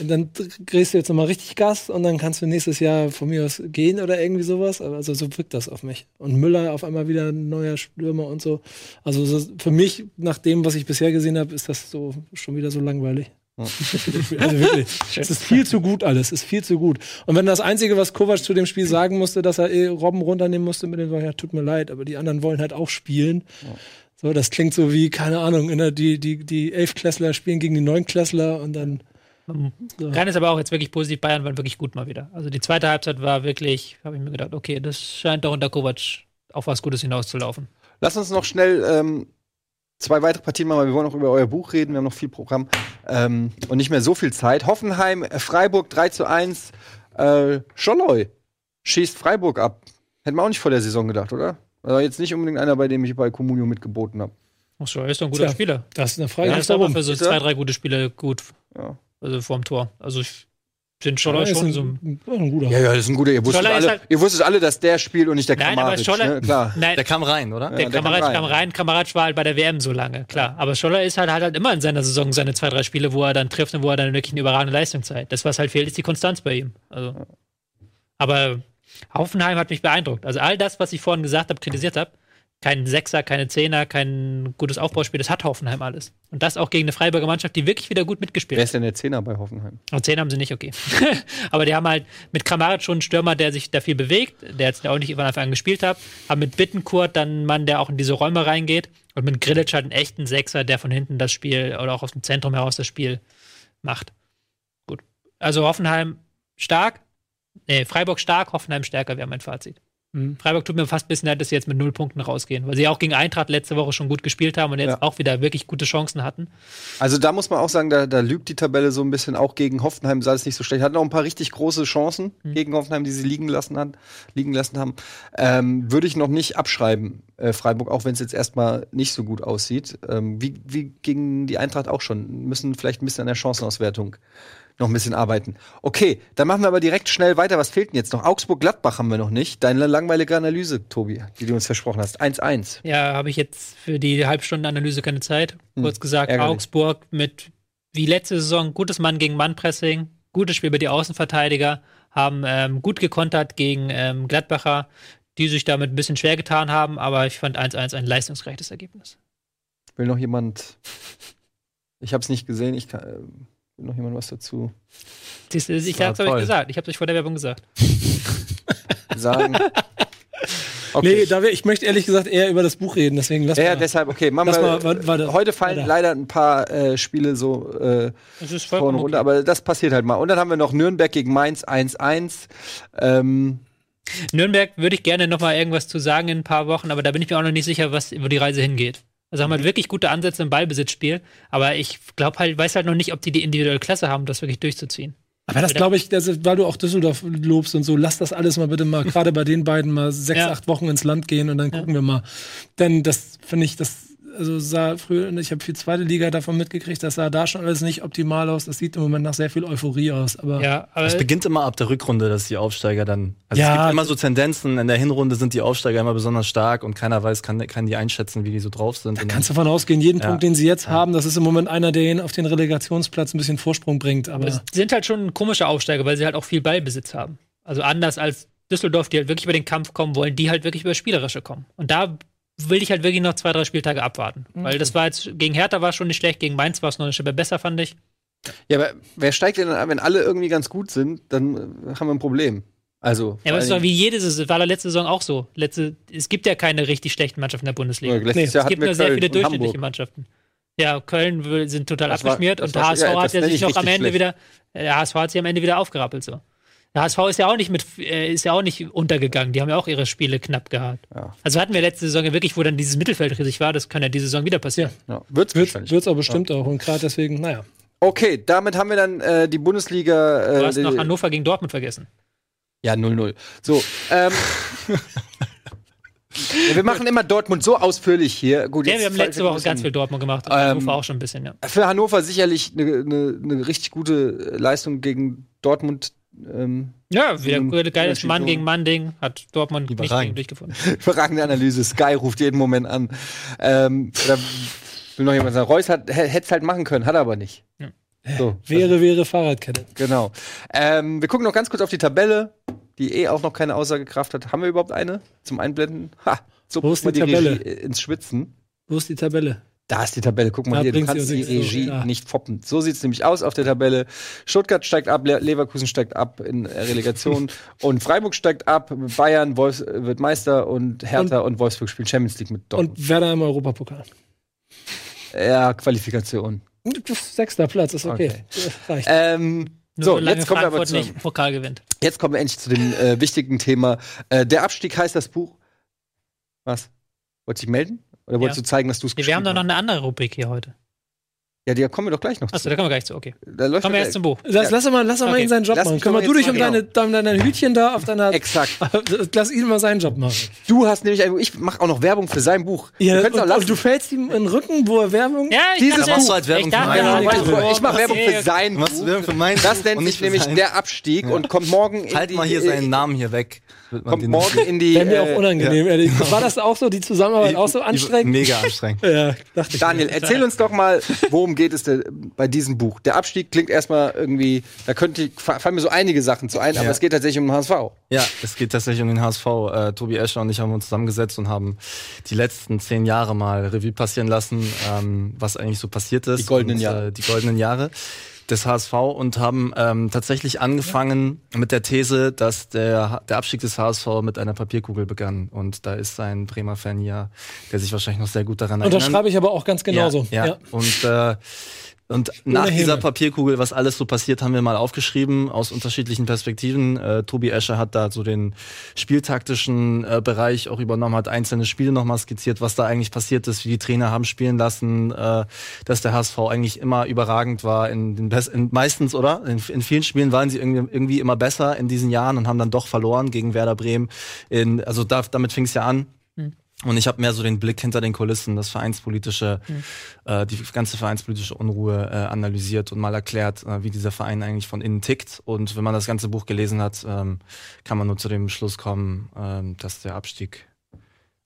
und dann drehst du jetzt nochmal richtig Gas und dann kannst du nächstes Jahr von mir aus gehen oder irgendwie sowas. Also so wirkt das auf mich. Und Müller auf einmal wieder ein neuer Stürmer und so. Also so, für mich, nach dem, was ich bisher gesehen habe, ist das so schon wieder so langweilig. Also wirklich. Es ist viel zu gut alles. Es ist viel zu gut. Und wenn das Einzige, was Kovac zu dem Spiel sagen musste, dass er eh Robben runternehmen musste mit dem, ja, tut mir leid, aber die anderen wollen halt auch spielen. So, das klingt so wie, keine Ahnung, der, die, die, die Elfklässler spielen gegen die Neunklässler und dann. So. Kann es aber auch jetzt wirklich positiv, Bayern waren wirklich gut mal wieder. Also die zweite Halbzeit war wirklich, habe ich mir gedacht, okay, das scheint doch unter Kovac auf was Gutes hinauszulaufen. Lass uns noch schnell ähm, zwei weitere Partien machen, weil wir wollen noch über euer Buch reden. Wir haben noch viel Programm ähm, und nicht mehr so viel Zeit. Hoffenheim, äh, Freiburg 3 zu 1. Äh, Scholloy schießt Freiburg ab. Hätten wir auch nicht vor der Saison gedacht, oder? Also jetzt nicht unbedingt einer, bei dem ich bei Comunio mitgeboten habe. Ach so, er ist doch ein guter Tja, Spieler. Das ist eine Frage. Ja, ist aber für so zwei, drei gute Spiele gut. Ja. Also vorm Tor. Also ich finde schon, Ja, ist schon ein, so. ein, ein guter. Ja, ja, das ist ein guter. Ihr wusstet, Scholler alle, halt- ihr wusstet alle, dass der spielt und nicht der Nein, aber Kramaric. Scholler- Ne? Klar. Nein, Der kam rein, oder? Ja, der der kam Kramaric rein. kam rein. Kramaric war halt bei der WM so lange, klar. Aber Scholler ist halt, halt, halt immer in seiner Saison seine zwei, drei Spiele, wo er dann trifft und wo er dann wirklich eine überragende Leistung zeigt. Das, was halt fehlt, ist die Konstanz bei ihm. Also. Aber Hoffenheim hat mich beeindruckt. Also all das, was ich vorhin gesagt habe, kritisiert habe, kein Sechser, keine Zehner, kein gutes Aufbauspiel, das hat Hoffenheim alles. Und das auch gegen eine Freiburger Mannschaft, die wirklich wieder gut mitgespielt Wer hat. ist denn der Zehner bei Hoffenheim? Und zehn haben sie nicht, okay. Aber die haben halt mit Kramaric schon einen Stürmer, der sich da viel bewegt, der jetzt auch nicht von Anfang an gespielt hat. Haben mit Bittenkurt dann einen Mann, der auch in diese Räume reingeht. Und mit Grillitsch halt einen echten Sechser, der von hinten das Spiel oder auch aus dem Zentrum heraus das Spiel macht. Gut. Also Hoffenheim stark. Nee, Freiburg stark, Hoffenheim stärker wäre mein Fazit. Mhm. Freiburg tut mir fast ein bisschen leid, dass sie jetzt mit null Punkten rausgehen, weil sie auch gegen Eintracht letzte Woche schon gut gespielt haben und jetzt Ja. auch wieder wirklich gute Chancen hatten. Also da muss man auch sagen, da, da lügt die Tabelle so ein bisschen. Auch gegen Hoffenheim sah es nicht so schlecht. Hatten auch ein paar richtig große Chancen gegen Hoffenheim, die sie liegen lassen, hat, liegen lassen haben. Ähm, Würde ich noch nicht abschreiben, äh, Freiburg, auch wenn es jetzt erstmal nicht so gut aussieht. Ähm, wie, wie gegen die Eintracht auch schon. Müssen vielleicht ein bisschen an der Chancenauswertung noch ein bisschen arbeiten. Okay, dann machen wir aber direkt schnell weiter. Was fehlt denn jetzt noch? Augsburg-Gladbach haben wir noch nicht. Deine langweilige Analyse, Tobi, die du uns versprochen hast. 1-1. Ja, habe ich jetzt für die Halbstundenanalyse keine Zeit. Kurz gesagt, ärgerlich. Augsburg mit wie letzte Saison gutes Mann gegen Mann-Pressing, gutes Spiel bei die Außenverteidiger, haben ähm, gut gekontert gegen ähm, Gladbacher, die sich damit ein bisschen schwer getan haben, aber ich fand 1-1 ein leistungsgerechtes Ergebnis. Will noch jemand. Ich habe es nicht gesehen. Ich kann, äh, will noch jemand was dazu Siehst du, ich hab's euch gesagt. Ich hab's euch vor der Werbung gesagt. sagen? Nee, da wär, ich möchte ehrlich gesagt eher über das Buch reden, deswegen lass Ja, ja, mal. deshalb, okay. Machen wir, mal, warte, warte. heute fallen Weiter. leider ein paar äh, Spiele so äh, Das ist vor und vollkommen runter, okay. aber das passiert halt mal. Und dann haben wir noch Nürnberg gegen Mainz 1-1. Ähm, Nürnberg würde ich gerne noch mal irgendwas zu sagen in ein paar Wochen, aber da bin ich mir auch noch nicht sicher, was wo die Reise hingeht. Also haben halt wirklich gute Ansätze im Ballbesitzspiel, aber ich glaube halt, weiß halt noch nicht, ob die die individuelle Klasse haben, das wirklich durchzuziehen. Aber das glaube ich, das ist, weil du auch Düsseldorf lobst und so, lass das alles mal bitte mal, gerade bei den beiden mal sechs, Ja. acht Wochen ins Land gehen und dann gucken wir mal. Denn das finde ich, das also sah früher, ich habe viel zweite Liga davon mitgekriegt, das sah da schon alles nicht optimal aus. Das sieht im Moment nach sehr viel Euphorie aus. Aber Ja, aber Es beginnt immer ab der Rückrunde, dass die Aufsteiger dann. Also Ja. es gibt immer so Tendenzen. In der Hinrunde sind die Aufsteiger immer besonders stark und keiner weiß, kann, kann die einschätzen, wie die so drauf sind. Und kannst du davon ausgehen, jeden Ja. Punkt, den sie jetzt haben, das ist im Moment einer, der ihnen auf den Relegationsplatz ein bisschen Vorsprung bringt. Aber es sind halt schon komische Aufsteiger, weil sie halt auch viel Ballbesitz haben. Also anders als Düsseldorf, die halt wirklich über den Kampf kommen wollen, die halt wirklich über das Spielerische kommen. Und da will ich halt wirklich noch zwei, drei Spieltage abwarten. Weil das war jetzt, gegen Hertha war es schon nicht schlecht, gegen Mainz war es noch eine Schippe besser, fand ich. ja, aber wer steigt denn an, wenn alle irgendwie ganz gut sind, dann äh, haben wir ein Problem. Also, Ja, aber es ist doch wie jede Saison, war da letzte Saison auch so. Letzte, es gibt ja keine richtig schlechten Mannschaften in der Bundesliga. letztes Nee, Es gibt nur sehr viele durchschnittliche Hamburg. Mannschaften. Ja, Köln sind total Das war- abgeschmiert das und war- der HSV ja, hat ja sich ich noch am Ende schlecht. wieder, der HSV hat sich am Ende wieder aufgerappelt so. Der HSV ist ja auch nicht mit, äh, ist ja auch nicht untergegangen. Die haben ja auch ihre Spiele knapp gehabt. Ja. Also hatten wir letzte Saison ja wirklich, wo dann dieses Mittelfeld riesig war. Das kann ja diese Saison wieder passieren. Ja, wird's wird es auch bestimmt auch. Und gerade deswegen, naja. Okay, damit haben wir dann äh, die Bundesliga. Äh, Du hast noch Hannover gegen Dortmund vergessen. Ja, 0-0. So, ähm. ja, wir machen immer Dortmund so ausführlich hier. Gut, Ja, jetzt wir haben letzte Woche ganz viel Dortmund gemacht und Ähm, Hannover auch schon ein bisschen, ja. Für Hannover sicherlich eine ne, ne richtig gute Leistung gegen Dortmund. Ähm, Ja, wieder ein geiles Mann gegen Mann-Ding. Hat Dortmund nicht gegen durchgefunden. überragende Analyse. Sky ruft jeden Moment an. Ähm, oder will noch jemand sagen, Reus hätte es halt machen können, hat er aber nicht. Ja. So, Wäre, wäre Fahrradkette. genau. Ähm, wir gucken noch ganz kurz auf die Tabelle, die eh auch noch keine Aussagekraft hat. Haben wir überhaupt eine zum Einblenden? Ha, so Wo ist die man Tabelle? Regie ins Schwitzen. Wo ist die Tabelle? Da ist die Tabelle. Guck mal Da hier, du kannst die. Regie Ja. nicht foppen. So sieht es nämlich aus auf der Tabelle. Stuttgart steigt ab, Le Leverkusen steigt ab in Relegation und Freiburg steigt ab, Bayern Wolfs wird Meister und Hertha und, Wolfsburg spielen Champions League mit Dortmund. Und Werder im Europapokal. ja, Qualifikation. Sechster Platz ist okay. Okay. Ähm, Nur so, jetzt kommen wir aber zu, nicht Pokal gewinnt. jetzt kommen wir endlich zu dem äh, wichtigen Thema. Äh, der Abstieg heißt das Buch. Was? Wolltest du dich melden? Oder wolltest Ja. du zeigen, dass du es Nee, wir haben doch noch eine andere Rubrik hier heute. Ja, die kommen wir doch gleich noch Achso, da kommen wir gleich zu. Okay. Da läuft Kommen wir erst zum Buch. Lass, lass ihn mal, lass ihn mal Okay. in seinen Job Lass machen. Kümmer mal du dich um mal- deine, deine Hütchen da auf deiner. Exakt. Lass ihn mal seinen Job machen. Du hast nämlich, ein, ich mache auch noch Werbung für sein Buch. Ja, du und, lassen. und du fällst ihm in den Rücken, wo er Werbung. Ja, ich Dieses machst du halt Werbung ich für ja, meine weißt ich du, mach was- Werbung für Ja, sein Was Buch. wir für mein Das nennt und sich nämlich der Abstieg und kommt morgen Halt mal hier seinen Namen hier weg. Kommt morgen in die Wäre mir äh, auch unangenehm, ehrlich. War das auch so, die Zusammenarbeit auch so anstrengend? Mega anstrengend. Ja, dachte ich. Daniel, mir. erzähl uns doch mal, worum geht es der, bei diesem Buch? Der Abstieg klingt erstmal irgendwie, da könnte fallen mir so einige Sachen zu ein, aber Ja. es geht tatsächlich um den HSV. Ja, es geht tatsächlich um den HSV. Äh, Tobi Escher und ich haben uns zusammengesetzt und haben die letzten zehn Jahre mal Revue passieren lassen, ähm, was eigentlich so passiert ist. Die goldenen und, Jahre. Äh, die goldenen Jahre des HSV und haben ähm, tatsächlich angefangen mit der These, dass der, der Abstieg des HSV mit einer Papierkugel begann. Und da ist ein Bremer Fan hier, der sich wahrscheinlich noch sehr gut daran erinnert. Unterschreibe ich aber auch ganz genauso. Ja, ja. und äh, und nach Ohne dieser Himmel. Papierkugel, was alles so passiert, haben wir mal aufgeschrieben aus unterschiedlichen Perspektiven. Äh, Tobi Escher hat da so den spieltaktischen äh, Bereich auch übernommen, hat einzelne Spiele nochmal skizziert, was da eigentlich passiert ist, wie die Trainer haben spielen lassen, äh, dass der HSV eigentlich immer überragend war. In den Best in, meistens, oder? In, in vielen Spielen waren sie irgendwie, irgendwie immer besser in diesen Jahren und haben dann doch verloren gegen Werder Bremen. In, also da, damit fing es ja an. Und ich habe mehr so den Blick hinter den Kulissen, das vereinspolitische, äh, die ganze vereinspolitische Unruhe äh, analysiert und mal erklärt, äh, wie dieser Verein eigentlich von innen tickt. Und wenn man das ganze Buch gelesen hat, ähm, kann man nur zu dem Schluss kommen, ähm, dass der Abstieg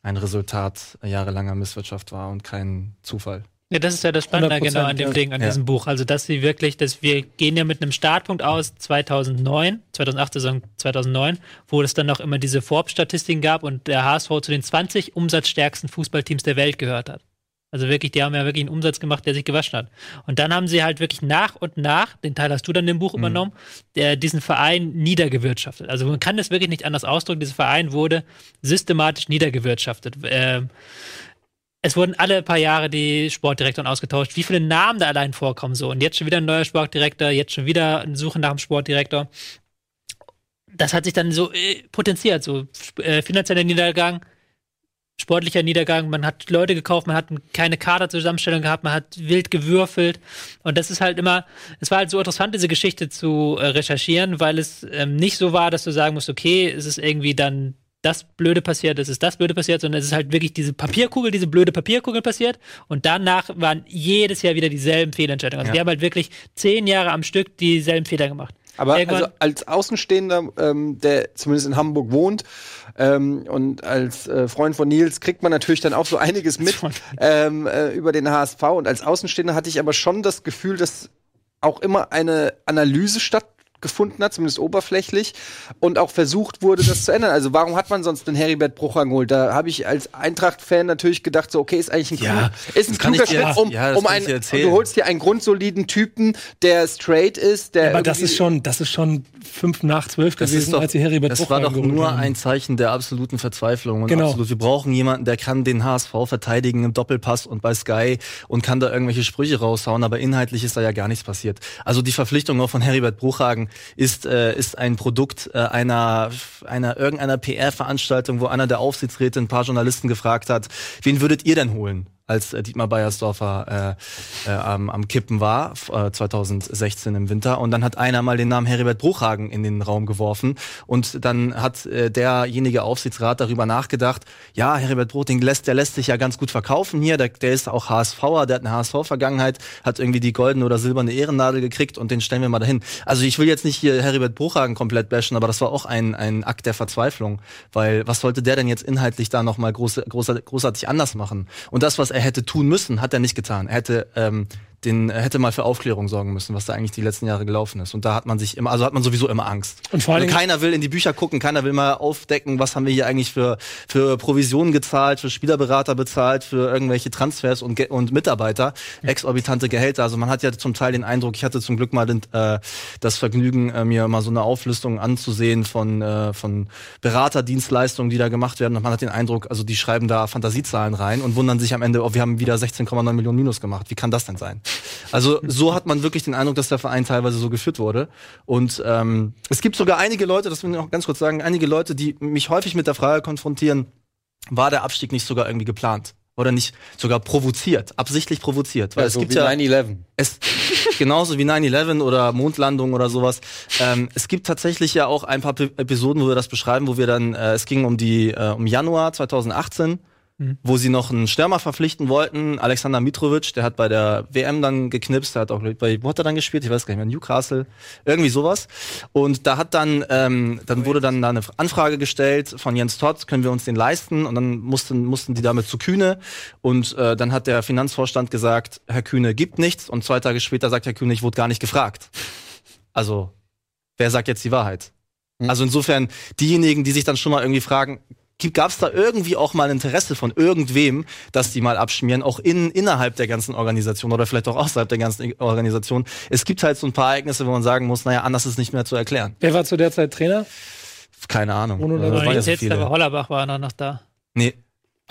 ein Resultat jahrelanger Misswirtschaft war und kein Zufall. Ja, das ist ja das Spannende 100%, genau an dem. Ding, an Ja. diesem Buch. Also, dass sie wirklich, dass wir gehen ja mit einem Startpunkt aus 2009, 2008, Saison 2009, wo es dann noch immer diese Forbes-Statistiken gab und der HSV zu den 20 umsatzstärksten Fußballteams der Welt gehört hat. Also wirklich, die haben ja wirklich einen Umsatz gemacht, der sich gewaschen hat. Und dann haben sie halt wirklich nach und nach, den Teil hast du dann im Buch übernommen, der diesen Verein niedergewirtschaftet. Also man kann das wirklich nicht anders ausdrücken. Dieser Verein wurde systematisch niedergewirtschaftet. Ähm, es wurden alle paar Jahre die Sportdirektoren ausgetauscht. Wie viele Namen da allein vorkommen so. Und jetzt schon wieder ein neuer Sportdirektor, jetzt schon wieder eine Suche nach einem Sportdirektor. Das hat sich dann so äh, potenziert, so äh, finanzieller Niedergang, sportlicher Niedergang. Man hat Leute gekauft, man hat keine Kaderzusammenstellung gehabt, man hat wild gewürfelt. Und das ist halt immer, es war halt so interessant, diese Geschichte zu äh, recherchieren, weil es ähm, nicht so war, dass du sagen musst, okay, es ist irgendwie dann das Blöde passiert, es ist das Blöde passiert, sondern es ist halt wirklich diese Papierkugel, diese blöde Papierkugel passiert. Und danach waren jedes Jahr wieder dieselben Fehlentscheidungen. Also Ja. die haben halt wirklich zehn Jahre am Stück dieselben Fehler gemacht. Aber Irgendwann- also als Außenstehender, ähm, der zumindest in Hamburg wohnt ähm, und als äh, Freund von Nils kriegt man natürlich dann auch so einiges mit ähm, äh, über den HSV. Und als Außenstehender hatte ich aber schon das Gefühl, dass auch immer eine Analyse stattgefunden hat, zumindest oberflächlich, und auch versucht wurde, das zu ändern. Also warum hat man sonst den Heribert Brucher geholt? Da habe ich als Eintracht-Fan natürlich gedacht, so okay, ist eigentlich ein, Ja, klug, ist ein kluger Schritt, um, ja, um kann ich einen, du holst dir einen grundsoliden Typen, der straight ist, der Aber das ist schon, das ist schon fünf nach zwölf Das gewesen, doch, als sie Heribert das war doch nur haben. ein Zeichen der absoluten Verzweiflung. Und Genau. absolut, wir brauchen jemanden, der kann den HSV verteidigen im Doppelpass und bei Sky und kann da irgendwelche Sprüche raushauen, aber inhaltlich ist da ja gar nichts passiert. Also die Verpflichtung auch von Heribert Bruchhagen ist, äh, ist ein Produkt äh, einer, einer irgendeiner PR-Veranstaltung, wo einer der Aufsichtsräte ein paar Journalisten gefragt hat, wen würdet ihr denn holen? Als äh, Dietmar Beiersdorfer äh, äh, am, am Kippen war, äh, 2016 im Winter. Und dann hat einer mal den Namen Heribert Bruchhagen in den Raum geworfen. Und dann hat äh, derjenige Aufsichtsrat darüber nachgedacht, ja, Heribert Bruch, lässt, der lässt sich ja ganz gut verkaufen hier. Der, der ist auch HSVer, der hat eine HSV-Vergangenheit, hat irgendwie die goldene oder silberne Ehrennadel gekriegt und den stellen wir mal dahin. Also ich will jetzt nicht hier Heribert Bruchhagen komplett bashen, aber das war auch ein, ein Akt der Verzweiflung. Weil was sollte der denn jetzt inhaltlich da nochmal groß, großartig anders machen? Und das, was er hätte tun müssen, hat er nicht getan. Er hätte ähm, den er hätte mal für Aufklärung sorgen müssen, was da eigentlich die letzten Jahre gelaufen ist. Und da hat man sich immer, also hat man sowieso immer Angst. Und vor allen also keiner will in die Bücher gucken, keiner will mal aufdecken, was haben wir hier eigentlich für für Provisionen gezahlt, für Spielerberater bezahlt, für irgendwelche Transfers und und Mitarbeiter, exorbitante Gehälter. Also man hat ja zum Teil den Eindruck, ich hatte zum Glück mal den, äh, das Vergnügen, äh, mir mal so eine Auflistung anzusehen von äh, von Beraterdienstleistungen, die da gemacht werden. Und man hat den Eindruck, also die schreiben da Fantasiezahlen rein und wundern sich am Ende, oh, wir haben wieder 16,9 Millionen Minus gemacht. Wie kann das denn sein? Also so hat man wirklich den Eindruck, dass der Verein teilweise so geführt wurde. Und ähm, es gibt sogar einige Leute, das will ich noch ganz kurz sagen, einige Leute, die mich häufig mit der Frage konfrontieren, war der Abstieg nicht sogar irgendwie geplant? Oder nicht sogar provoziert, absichtlich provoziert? Weil Ja, es so gibt wie ja 9-11. es genauso wie 9-11 oder Mondlandung oder sowas. Ähm, es gibt tatsächlich ja auch ein paar P Episoden, wo wir das beschreiben, wo wir dann, äh, es ging um die, äh, um Januar 2018. wo sie noch einen Stürmer verpflichten wollten, Alexander Mitrovic, der hat bei der WM dann geknipst, der hat auch bei, wo hat er dann gespielt? Ich weiß gar nicht mehr, Newcastle, irgendwie sowas. Und da hat dann, ähm, dann wurde dann da eine Anfrage gestellt von Jens Todd, können wir uns den leisten? Und dann mussten, mussten die damit zu Kühne. Und äh, dann hat der Finanzvorstand gesagt, Herr Kühne gibt nichts. Und zwei Tage später sagt Herr Kühne, ich wurde gar nicht gefragt. Also, wer sagt jetzt die Wahrheit? Also insofern, diejenigen, die sich dann schon mal irgendwie fragen, gab es da irgendwie auch mal Interesse von irgendwem, dass die mal abschmieren, auch in, innerhalb der ganzen Organisation oder vielleicht auch außerhalb der ganzen Organisation. Es gibt halt so ein paar Ereignisse, wo man sagen muss, naja, anders ist nicht mehr zu erklären. Wer war zu der Zeit Trainer? Keine Ahnung. Äh, Labbadia. waren ja jetzt so viele. aber Hollerbach war noch da. Nee.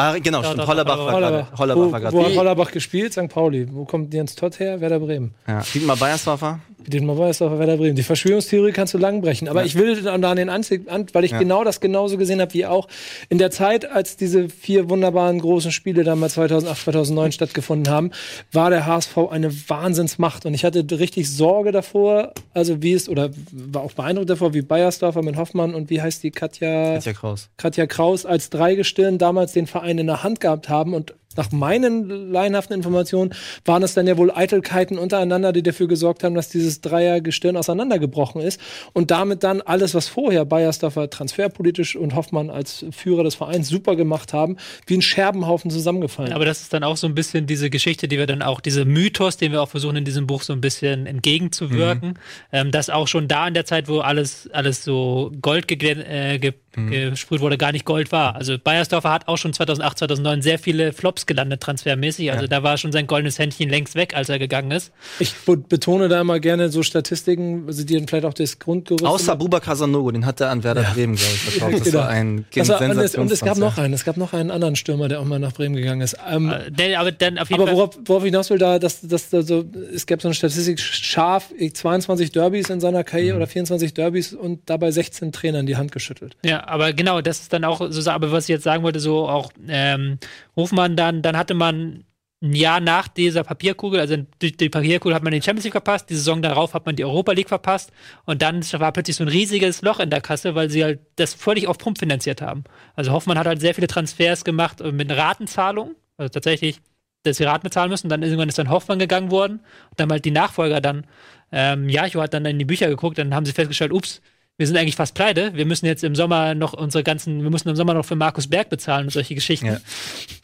Ah, genau, Ja, stimmt. Hollerbach war gerade. Hollerbach. Hollerbach wo, war wo hat. Hollerbach gespielt? St. Pauli. Wo kommt Jens Todd her? Werder Bremen. Ja. Dietmar Beiersdorfer. Weiß, auf Werder Bremen. Die Verschwörungstheorie kannst du lang brechen. Aber ich will dann an den Anzug, an, weil ich Ja. genau das genauso gesehen habe wie auch. In der Zeit, als diese vier wunderbaren großen Spiele dann mal 2008, 2009 stattgefunden haben, war der HSV eine Wahnsinnsmacht. Und ich hatte richtig Sorge davor, also wie es, oder war auch beeindruckt davor, wie Bayersdorfer mit Hoffmann und wie heißt die Katja? Katja Kraus. Katja Kraus als Dreigestirn damals den Verein in der Hand gehabt haben und nach meinen laienhaften Informationen waren es dann ja wohl Eitelkeiten untereinander, die dafür gesorgt haben, dass dieses Dreiergestirn auseinandergebrochen ist und damit dann alles, was vorher Bayersdorfer transferpolitisch und Hoffmann als Führer des Vereins super gemacht haben, wie ein Scherbenhaufen zusammengefallen. Aber das ist dann auch so ein bisschen diese Geschichte, die wir dann auch, diese Mythos, den wir auch versuchen in diesem Buch so ein bisschen entgegenzuwirken, ähm, dass auch schon da in der Zeit, wo alles, alles so Gold äh, ge gesprüht wurde, gar nicht Gold war. Also Bayersdorfer hat auch schon 2008, 2009 sehr viele Flops gelandet, transfermäßig. Also da war schon sein goldenes Händchen längst weg, als er gegangen ist. Ich be- betone da immer gerne so Statistiken, also die dann vielleicht auch das Grundgerüst Außer Bubakar Sanogo, den hat er an Werder Bremen, glaube ich, verkauft. Das Genau. war ein Das war, und, es, und es gab noch einen, es gab noch einen anderen Stürmer, der auch mal nach Bremen gegangen ist. Ähm, Äh, der, aber dann auf jeden Aber worauf, worauf ich hinaus will, da, dass, dass da so, es gab so eine Statistik, scharf, 22 Derbys in seiner Karriere oder 24 Derbys und dabei 16 Trainern die Hand geschüttelt. Ja, aber genau, das ist dann auch so, aber was ich jetzt sagen wollte, so auch ähm, Hofmann dann, dann hatte man ein Jahr nach dieser Papierkugel, also durch die Papierkugel hat man den Champions League verpasst, die Saison darauf hat man die Europa League verpasst und dann war plötzlich so ein riesiges Loch in der Kasse, weil sie halt das völlig auf Pump finanziert haben. Also Hoffmann hat halt sehr viele Transfers gemacht äh, mit Ratenzahlung, also tatsächlich, dass sie Raten bezahlen müssen, dann irgendwann ist dann Hoffmann gegangen worden und dann halt die Nachfolger dann, ähm, Jacho hat dann in die Bücher geguckt, dann haben sie festgestellt, ups, wir sind eigentlich fast pleite. Wir müssen jetzt im Sommer noch unsere ganzen, wir müssen im Sommer noch für Markus Berg bezahlen und solche Geschichten. Ja.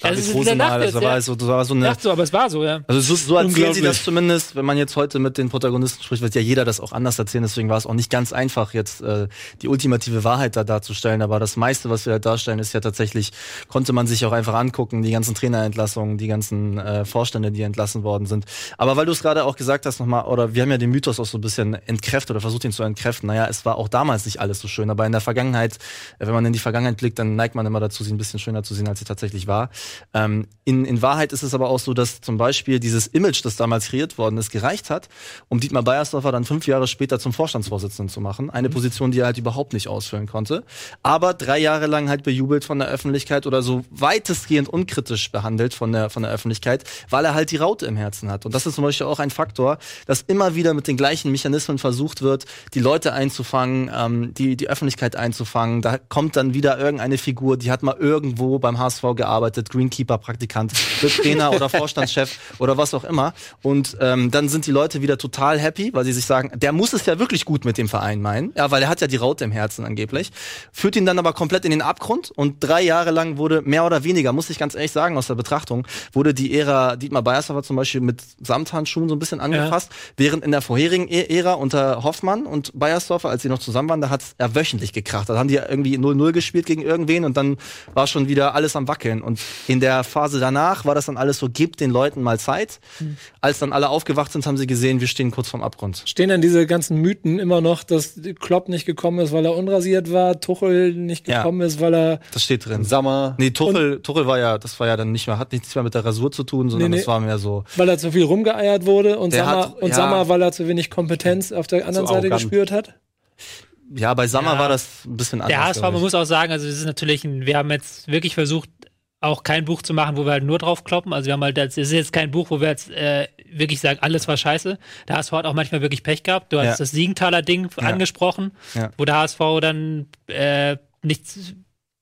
Also es ist also jetzt, war ja. so, das war so eine Lacht so, aber es war so, ja. Also so, so erzählen sie das zumindest, wenn man jetzt heute mit den Protagonisten spricht, wird ja jeder das auch anders erzählen, deswegen war es auch nicht ganz einfach, jetzt äh, die ultimative Wahrheit da darzustellen, aber das meiste, was wir da darstellen, ist ja tatsächlich, konnte man sich auch einfach angucken, die ganzen Trainerentlassungen, die ganzen äh, Vorstände, die entlassen worden sind. Aber weil du es gerade auch gesagt hast nochmal, oder wir haben ja den Mythos auch so ein bisschen entkräftet oder versucht ihn zu entkräften, naja, es war auch damals nicht alles so schön, aber in der Vergangenheit, äh, wenn man in die Vergangenheit blickt, dann neigt man immer dazu, sie ein bisschen schöner zu sehen, als sie tatsächlich war. Ähm, in, in Wahrheit ist es aber auch so, dass zum Beispiel dieses Image, das damals kreiert worden ist, gereicht hat, um Dietmar Beiersdorfer dann fünf Jahre später zum Vorstandsvorsitzenden zu machen. Eine Position, die er halt überhaupt nicht ausfüllen konnte. Aber drei Jahre lang halt bejubelt von der Öffentlichkeit oder so weitestgehend unkritisch behandelt von der, von der Öffentlichkeit, weil er halt die Raute im Herzen hat. Und das ist zum Beispiel auch ein Faktor, dass immer wieder mit den gleichen Mechanismen versucht wird, die Leute einzufangen, ähm, die, die Öffentlichkeit einzufangen. Da kommt dann wieder irgendeine Figur, die hat mal irgendwo beim HSV gearbeitet, Greenkeeper-Praktikant, wird Trainer oder Vorstandschef oder was auch immer. Und ähm, dann sind die Leute wieder total happy, weil sie sich sagen, der muss es ja wirklich gut mit dem Verein meinen. Ja, weil er hat ja die Raute im Herzen angeblich. Führt ihn dann aber komplett in den Abgrund und drei Jahre lang wurde mehr oder weniger, muss ich ganz ehrlich sagen, aus der Betrachtung, wurde die Ära Dietmar Beiersdorfer zum Beispiel mit Samthandschuhen so ein bisschen angefasst, während in der vorherigen E- Ära unter Hoffmann und Beiersdorfer, als sie noch zusammen waren, da hat er wöchentlich gekracht. Da haben die ja irgendwie 0-0 gespielt gegen irgendwen und dann war schon wieder alles am Wackeln. Und in der Phase danach war das dann alles so, gebt den Leuten mal Zeit. Als dann alle aufgewacht sind, haben sie gesehen, wir stehen kurz vorm Abgrund. Stehen dann diese ganzen Mythen immer noch, dass Klopp nicht gekommen ist, weil er unrasiert war, Tuchel nicht Ja. gekommen ist, weil er Das steht drin. Sommer. Nee, Tuchel, Tuchel war ja, das war ja dann nicht mehr, hat nichts mehr mit der Rasur zu tun, sondern Nee, nee. das war mehr so. weil er zu viel rumgeeiert wurde und Der Sammer, hat- und ja. Sammer, weil er zu wenig Kompetenz auf der anderen Zu Seite gespürt hat. Ja, bei Sammer Ja. war das ein bisschen anders. Der HSV, man muss auch sagen, also es ist natürlich, ein, wir haben jetzt wirklich versucht, auch kein Buch zu machen, wo wir halt nur drauf kloppen. Also wir haben halt, es ist jetzt kein Buch, wo wir jetzt äh, wirklich sagen, alles war scheiße. Der HSV hat auch manchmal wirklich Pech gehabt. Du hast Ja. das Siegenthaler Ding Ja. angesprochen, wo der HSV dann äh, nichts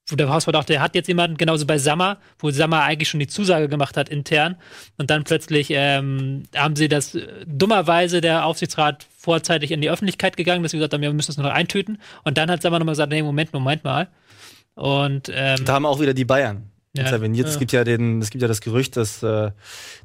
wo der HSV dachte, er hat jetzt jemanden, genauso bei Sammer, wo Sammer eigentlich schon die Zusage gemacht hat intern. Und dann plötzlich ähm, haben sie das äh, dummerweise der Aufsichtsrat vorzeitig in die Öffentlichkeit gegangen, dass sie gesagt haben, wir müssen das nur noch eintüten. Und dann hat Sammer nochmal gesagt, nee, Moment, Moment mal. Und ähm, Da haben auch wieder die Bayern Ja. interveniert. Es Ja. gibt ja den, es gibt ja das Gerücht, dass äh,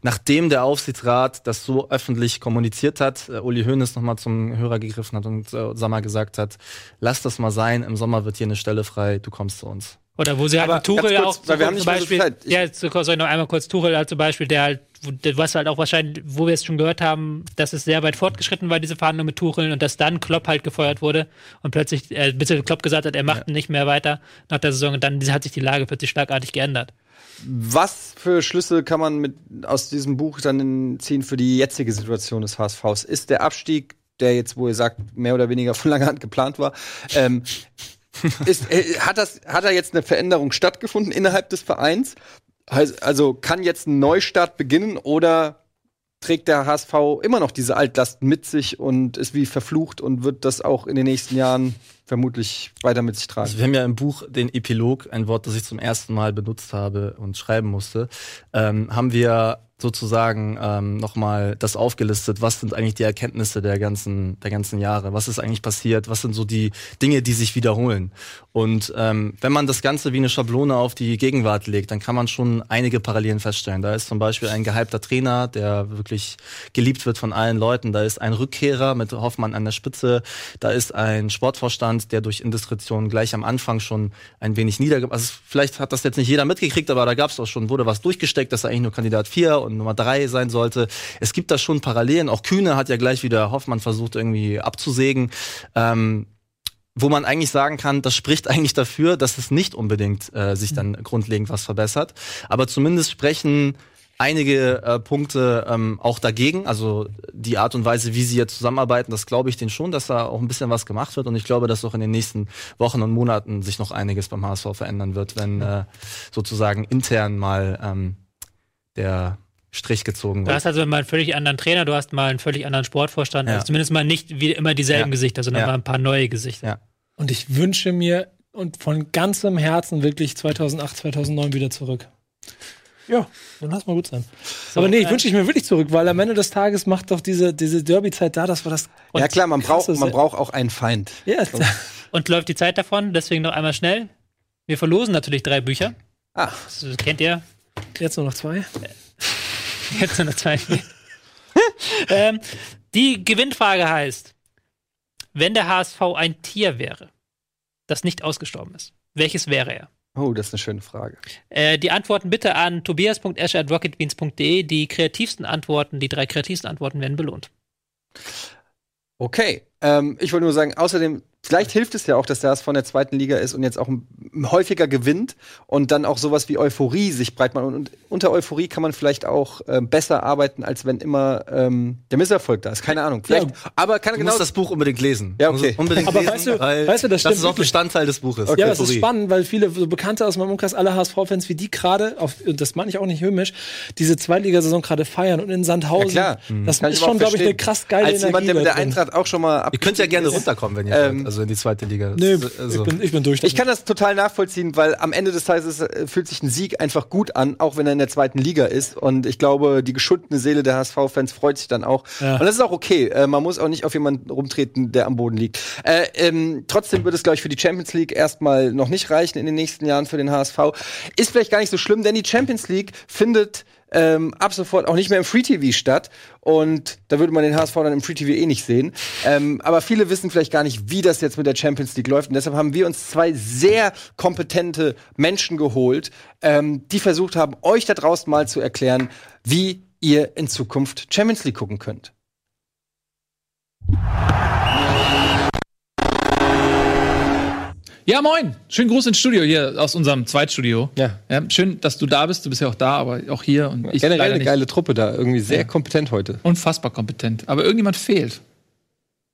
nachdem der Aufsichtsrat das so öffentlich kommuniziert hat, äh, Uli Hoeneß nochmal zum Hörer gegriffen hat und äh, Sammer gesagt hat, lass das mal sein, im Sommer wird hier eine Stelle frei, du kommst zu uns. Oder wo sie halt Tuchel kurz, auch weil wir haben nicht Beispiel, Zeit. Ich- ja, jetzt soll ich noch einmal kurz Tuchel halt zum Beispiel, der halt, was halt auch wahrscheinlich, wo wir es schon gehört haben, dass es sehr weit fortgeschritten war, diese Verhandlung mit Tuchel und dass dann Klopp halt gefeuert wurde und plötzlich, äh, bis Klopp gesagt hat, er macht nicht mehr weiter nach der Saison und dann hat sich die Lage plötzlich schlagartig geändert. Was für Schlüsse kann man mit, aus diesem Buch dann ziehen für die jetzige Situation des HSVs? Ist der Abstieg, der jetzt, wo ihr sagt, mehr oder weniger von langer Hand geplant war, ähm, ist, äh, hat, das, hat da jetzt eine Veränderung stattgefunden innerhalb des Vereins? Also kann jetzt ein Neustart beginnen oder trägt der HSV immer noch diese Altlasten mit sich und ist wie verflucht und wird das auch in den nächsten Jahren vermutlich weiter mit sich tragen? Also wir haben ja im Buch den Epilog, ein Wort, das ich zum ersten Mal benutzt habe und schreiben musste, ähm, haben wir sozusagen ähm, nochmal das aufgelistet, was sind eigentlich die Erkenntnisse der ganzen, der ganzen Jahre, was ist eigentlich passiert, was sind so die Dinge, die sich wiederholen. Und ähm, wenn man das Ganze wie eine Schablone auf die Gegenwart legt, dann kann man schon einige Parallelen feststellen. Da ist zum Beispiel ein gehypter Trainer, der wirklich geliebt wird von allen Leuten. Da ist ein Rückkehrer mit Hoffmann an der Spitze. Da ist ein Sportvorstand, der durch Indiskretion gleich am Anfang schon ein wenig niederge... Also vielleicht hat das jetzt nicht jeder mitgekriegt, aber da gab es auch schon, wurde was durchgesteckt, dass er eigentlich nur Kandidat 4 und Nummer 3 sein sollte. Es gibt da schon Parallelen. Auch Kühne hat ja gleich wieder Hoffmann versucht irgendwie abzusägen. Ähm, wo man eigentlich sagen kann, das spricht eigentlich dafür, dass es nicht unbedingt äh, sich dann grundlegend was verbessert. Aber zumindest sprechen einige äh, Punkte ähm, auch dagegen. Also die Art und Weise, wie sie jetzt zusammenarbeiten, das glaube ich denen schon, dass da auch ein bisschen was gemacht wird. Und ich glaube, dass auch in den nächsten Wochen und Monaten sich noch einiges beim HSV verändern wird, wenn äh, sozusagen intern mal ähm, der Strich gezogen Du wird. hast also mal einen völlig anderen Trainer, du hast mal einen völlig anderen Sportvorstand, Ja. also zumindest mal nicht wie immer dieselben Ja. Gesichter, sondern Ja. mal ein paar neue Gesichter. Ja. Und ich wünsche mir und von ganzem Herzen wirklich 2008, 2009 wieder zurück. Ja, dann lass mal gut sein. Aber nee, ich äh, wünsche ich mir wirklich zurück, weil am Ende des Tages macht doch diese, diese Derby-Zeit da, das war das. ja klar, man braucht, man braucht auch einen Feind. Ja, Und läuft die Zeit davon, deswegen noch einmal schnell. Wir verlosen natürlich drei Bücher. Ah, Das kennt ihr. jetzt nur noch zwei. Jetzt sind noch zwei. ähm, die Gewinnfrage heißt: Wenn der HSV ein Tier wäre, das nicht ausgestorben ist, welches wäre er? oh, das ist eine schöne Frage. Äh, die Antworten bitte an tobias.escher.rocketbeans.de. Die kreativsten Antworten, die drei kreativsten Antworten werden belohnt. Okay, ähm, ich wollte nur sagen, außerdem, vielleicht hilft es ja auch, dass der HSV in der zweiten Liga ist und jetzt auch häufiger gewinnt und dann auch sowas wie Euphorie sich breit macht. Und, unter Euphorie kann man vielleicht auch ähm, besser arbeiten, als wenn immer ähm, der Misserfolg da ist. Keine Ahnung. Vielleicht, aber kann Du genau. musst das Buch unbedingt lesen. Ja, okay. Unbedingt Aber lesen, weißt du- weil weißt du, das das stimmt ist auch. Bestandteil des Buches. Ja, das ist spannend, weil viele so Bekannte aus meinem Umkreis, alle HSV-Fans wie die gerade, das meine ich auch nicht hömisch, diese Zweitligasaison gerade feiern und in Sandhausen. Ja, klar. Das Kann ist schon, glaube ich, eine krass geile Als jemand, der mit der. Eintracht auch schon mal ab Ihr könnt ja gerne runterkommen, wenn ihr Ähm, wollt, also in die zweite Liga. Nee, also, ich, bin, ich bin durch. Ich kann das total nachvollziehen, weil am Ende des Tages äh, fühlt sich ein Sieg einfach gut an, auch wenn er in der zweiten Liga ist. Und ich glaube, die geschundene Seele der HSV-Fans freut sich dann auch. Ja. Und das ist auch okay. Äh, man muss auch nicht auf jemanden rumtreten, der am Boden liegt. Äh, ähm, trotzdem wird es, glaube ich, für die Champions League erstmal noch nicht reichen in den nächsten Jahren für den HSV. Ist vielleicht gar nicht so schlimm, denn die Champions League findet ähm, ab sofort auch nicht mehr im Free TV statt. Und da würde man den HSV dann im Free TV eh nicht sehen. Ähm, aber viele wissen vielleicht gar nicht, wie das jetzt mit der Champions League läuft. Und deshalb haben wir uns zwei sehr kompetente Menschen geholt, ähm, die versucht haben, euch da draußen mal zu erklären, wie ihr in Zukunft Champions League gucken könnt. Ja, moin. Schönen Gruß ins Studio hier aus unserem Zweitstudio. Ja. schön, dass du da bist. Du bist ja auch da, aber auch hier. Und ich Generell eine geile Truppe da, irgendwie sehr Ja. kompetent heute. Unfassbar kompetent. Aber irgendjemand fehlt.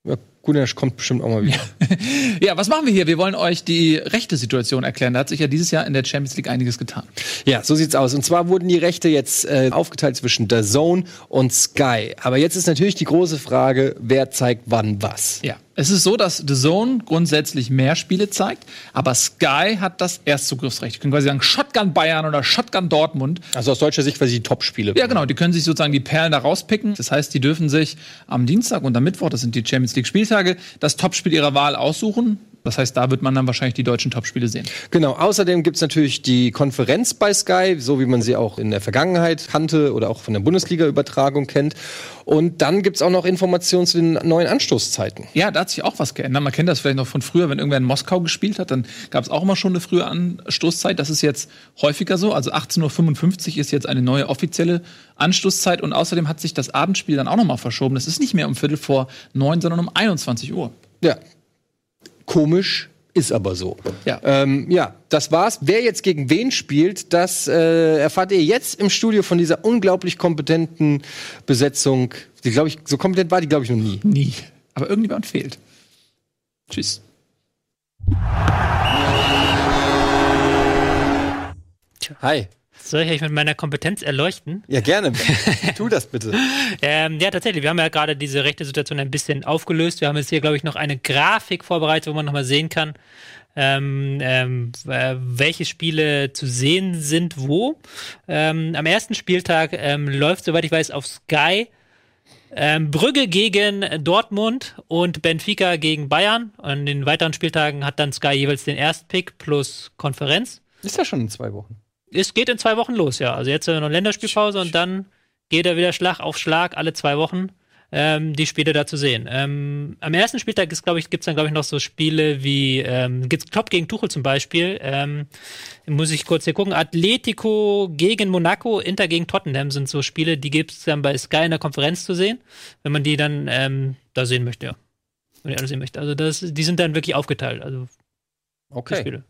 Ja, Gunesh kommt bestimmt auch mal wieder. Ja, was machen wir hier? Wir wollen euch die rechte Situation erklären. Da hat sich ja dieses Jahr in der Champions League einiges getan. Ja, so sieht's aus. Und zwar wurden die Rechte jetzt äh, aufgeteilt zwischen The Zone und Sky. Aber jetzt ist natürlich die große Frage, wer zeigt wann was. Ja. Es ist so, dass The Zone grundsätzlich mehr Spiele zeigt, aber Sky hat das Erstzugriffsrecht. Die können quasi sagen Shotgun Bayern oder Shotgun Dortmund. Also aus deutscher Sicht quasi die Top-Spiele. Ja, genau. Die können sich sozusagen die Perlen da rauspicken. Das heißt, die dürfen sich am Dienstag und am Mittwoch, das sind die Champions League Spieltage, das Topspiel ihrer Wahl aussuchen. Das heißt, da wird man dann wahrscheinlich die deutschen Topspiele sehen. Genau, außerdem gibt's natürlich die Konferenz bei Sky, so wie man sie auch in der Vergangenheit kannte oder auch von der Bundesliga-Übertragung kennt. Und dann gibt's auch noch Informationen zu den neuen Anstoßzeiten. Ja, da hat sich auch was geändert. Man kennt das vielleicht noch von früher, wenn irgendwer in Moskau gespielt hat, dann gab es auch immer schon eine frühe Anstoßzeit. Das ist jetzt häufiger so. Also 18.55 Uhr ist jetzt eine neue offizielle Anstoßzeit. Und außerdem hat sich das Abendspiel dann auch nochmal verschoben. Das ist nicht mehr um Viertel vor neun, sondern um 21 Uhr. Ja. Komisch, ist aber so. Ja. Ähm, ja, das war's. Wer jetzt gegen wen spielt, das äh, erfahrt ihr jetzt im Studio von dieser unglaublich kompetenten Besetzung. Die, glaube ich, so kompetent war die, glaube ich, noch nie. Nie. Aber irgendjemand fehlt. Tschüss. Hi. Soll ich euch mit meiner Kompetenz erleuchten? Ja, gerne. tu das bitte. Ähm, ja, tatsächlich. Wir haben ja gerade diese rechte Situation ein bisschen aufgelöst. Wir haben jetzt hier, glaube ich, noch eine Grafik vorbereitet, wo man nochmal sehen kann, ähm, ähm, äh, welche Spiele zu sehen sind wo. Ähm, am ersten Spieltag ähm, läuft, soweit ich weiß, auf Sky ähm, Brügge gegen Dortmund und Benfica gegen Bayern. An den weiteren Spieltagen hat dann Sky jeweils den Erstpick plus Konferenz. Ist ja schon in zwei Wochen. Es geht in zwei Wochen los, ja. Also jetzt äh, noch Länderspielpause und dann geht er wieder Schlag auf Schlag alle zwei Wochen ähm, die Spiele da zu sehen. Ähm, am ersten Spieltag ist, glaube ich, gibt's dann, glaube ich, noch so Spiele wie ähm, gibt's Klopp gegen Tuchel zum Beispiel. Ähm, muss ich kurz hier gucken. Atletico gegen Monaco, Inter gegen Tottenham sind so Spiele, die gibt's dann bei Sky in der Konferenz zu sehen, wenn man die dann ähm, da sehen möchte, ja. Wenn ihr alle sehen möchte. Also das, die sind dann wirklich aufgeteilt. Also die Okay. Spiele.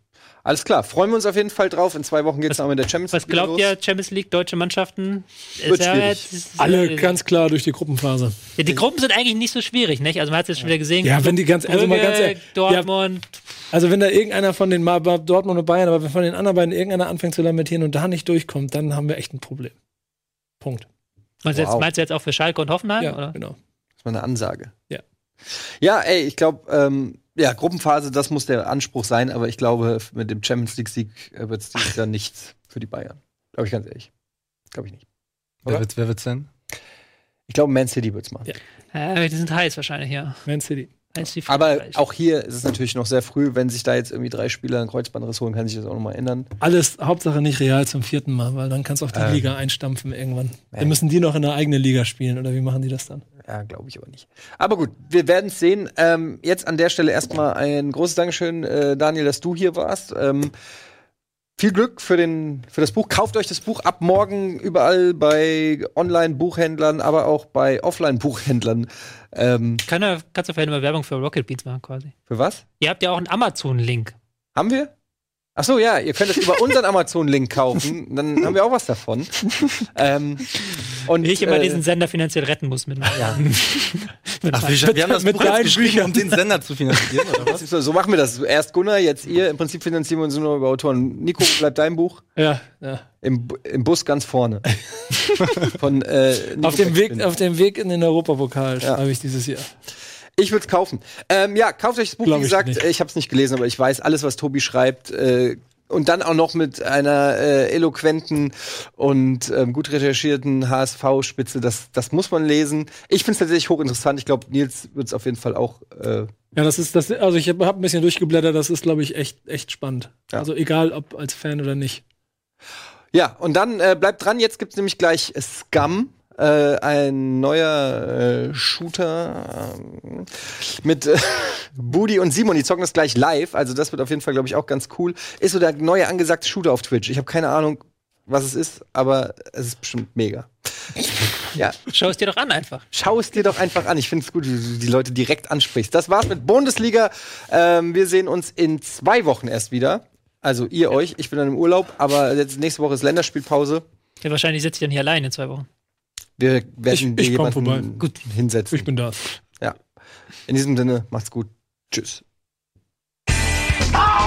Alles klar. Freuen wir uns auf jeden Fall drauf. In zwei Wochen geht's dann mit der Champions Was League wieder glaubt ihr, Champions League, deutsche Mannschaften? Wird Ist ja schwierig. jetzt- ist- Alle äh, ganz klar durch die Gruppenphase. Ja, die Gruppen sind eigentlich nicht so schwierig, nicht? Also man hat es jetzt schon wieder gesehen. Ja, wenn die ganz- also mal ganz ehrlich, Dortmund. Also wenn da irgendeiner von den Ma- Ba- Dortmund und Bayern, aber wenn von den anderen beiden irgendeiner anfängt zu lamentieren und da nicht durchkommt, dann haben wir echt ein Problem. Punkt. Meinst, du jetzt, Wow. meinst du jetzt auch für Schalke und Hoffenheim? Ja, Oder? genau. Das war eine Ansage. Ja. Ja, ey, ich glaube, ähm, ja, Gruppenphase, das muss der Anspruch sein, aber ich glaube, mit dem Champions League-Sieg wird es dieses Jahr nichts für die Bayern. Glaube ich ganz ehrlich. Glaube ich nicht. Wer Oder? wird, wer wird's denn? Ich glaube, Man City wird's machen. Ja. Äh, die sind heiß wahrscheinlich, ja. Man City. Heiß wie Aber Frankreich. auch hier ist es natürlich noch sehr früh. Wenn sich da jetzt irgendwie drei Spieler einen Kreuzbandriss holen, kann sich das auch nochmal ändern. Alles Hauptsache nicht real zum vierten Mal, weil dann kannst du auch die Ähm. Liga einstampfen irgendwann. Nee. Dann müssen die noch in der eigenen Liga spielen oder wie machen die das dann? Ja, glaube ich aber nicht. Aber gut, wir werden es sehen. Ähm, jetzt an der Stelle erstmal ein großes Dankeschön, äh, Daniel, dass du hier warst. Ähm, viel Glück für, den, für das Buch. Kauft euch das Buch ab morgen überall bei Online-Buchhändlern, aber auch bei Offline-Buchhändlern. Ähm, Kann kannst du vielleicht mal Werbung für Rocket Beats machen quasi. für was? Ihr habt ja auch einen Amazon-Link. Haben wir? Ach so, ja, ihr könnt es über unseren Amazon-Link kaufen. Dann haben wir auch was davon. ähm, und, Wie ich immer äh, diesen Sender finanziell retten muss mit meinem. ja. Ach, wir, wir haben das mit Buch jetzt deinen geschrieben, Büchern. um den Sender zu finanzieren, oder was? So, so machen wir das. Erst Gunnar, jetzt ihr. Im Prinzip finanzieren wir uns nur über Autoren. Nico, bleibt dein Buch. Ja, ja. Im, im Bus ganz vorne. Von, äh, Auf dem, Weg, auf dem Weg in den Europapokal Ja. schreibe ich dieses Jahr. Ich würde es kaufen. Ähm, ja, kauft euch das Buch. Glaub Wie ich gesagt, äh, ich habe es nicht gelesen, aber ich weiß alles, was Tobi schreibt. Äh, und dann auch noch mit einer äh, eloquenten und ähm, gut recherchierten HSV-Spitze. Das, das muss man lesen. Ich finde es tatsächlich hochinteressant. Ich glaube, Nils wird es auf jeden Fall auch. Äh, Ja, das ist das. Also ich habe hab ein bisschen durchgeblättert. Das ist, glaube ich, echt echt spannend. Ja. Also egal, ob als Fan oder nicht. Ja, und dann äh, bleibt dran, jetzt gibt's nämlich gleich Scum, äh, ein neuer äh, Shooter ähm, mit äh, Budi und Simon, die zocken das gleich live, also das wird auf jeden Fall, glaube ich, auch ganz cool. Ist so der neue angesagte Shooter auf Twitch. Ich habe keine Ahnung, was es ist, aber es ist bestimmt mega. ja, Schau es dir doch an einfach. schau es dir doch einfach an. Ich finde es gut, wie du die Leute direkt ansprichst. Das war's mit Bundesliga. Ähm, wir sehen uns in zwei Wochen erst wieder. Also ihr euch, ich bin dann im Urlaub, aber jetzt nächste Woche ist Länderspielpause. Ja, wahrscheinlich sitze ich dann hier allein in zwei Wochen. Wir werden Ich- dir ich komm jemanden vorbei. gut hinsetzen. Ich bin da. ja. In diesem Sinne, macht's gut. Tschüss. Au!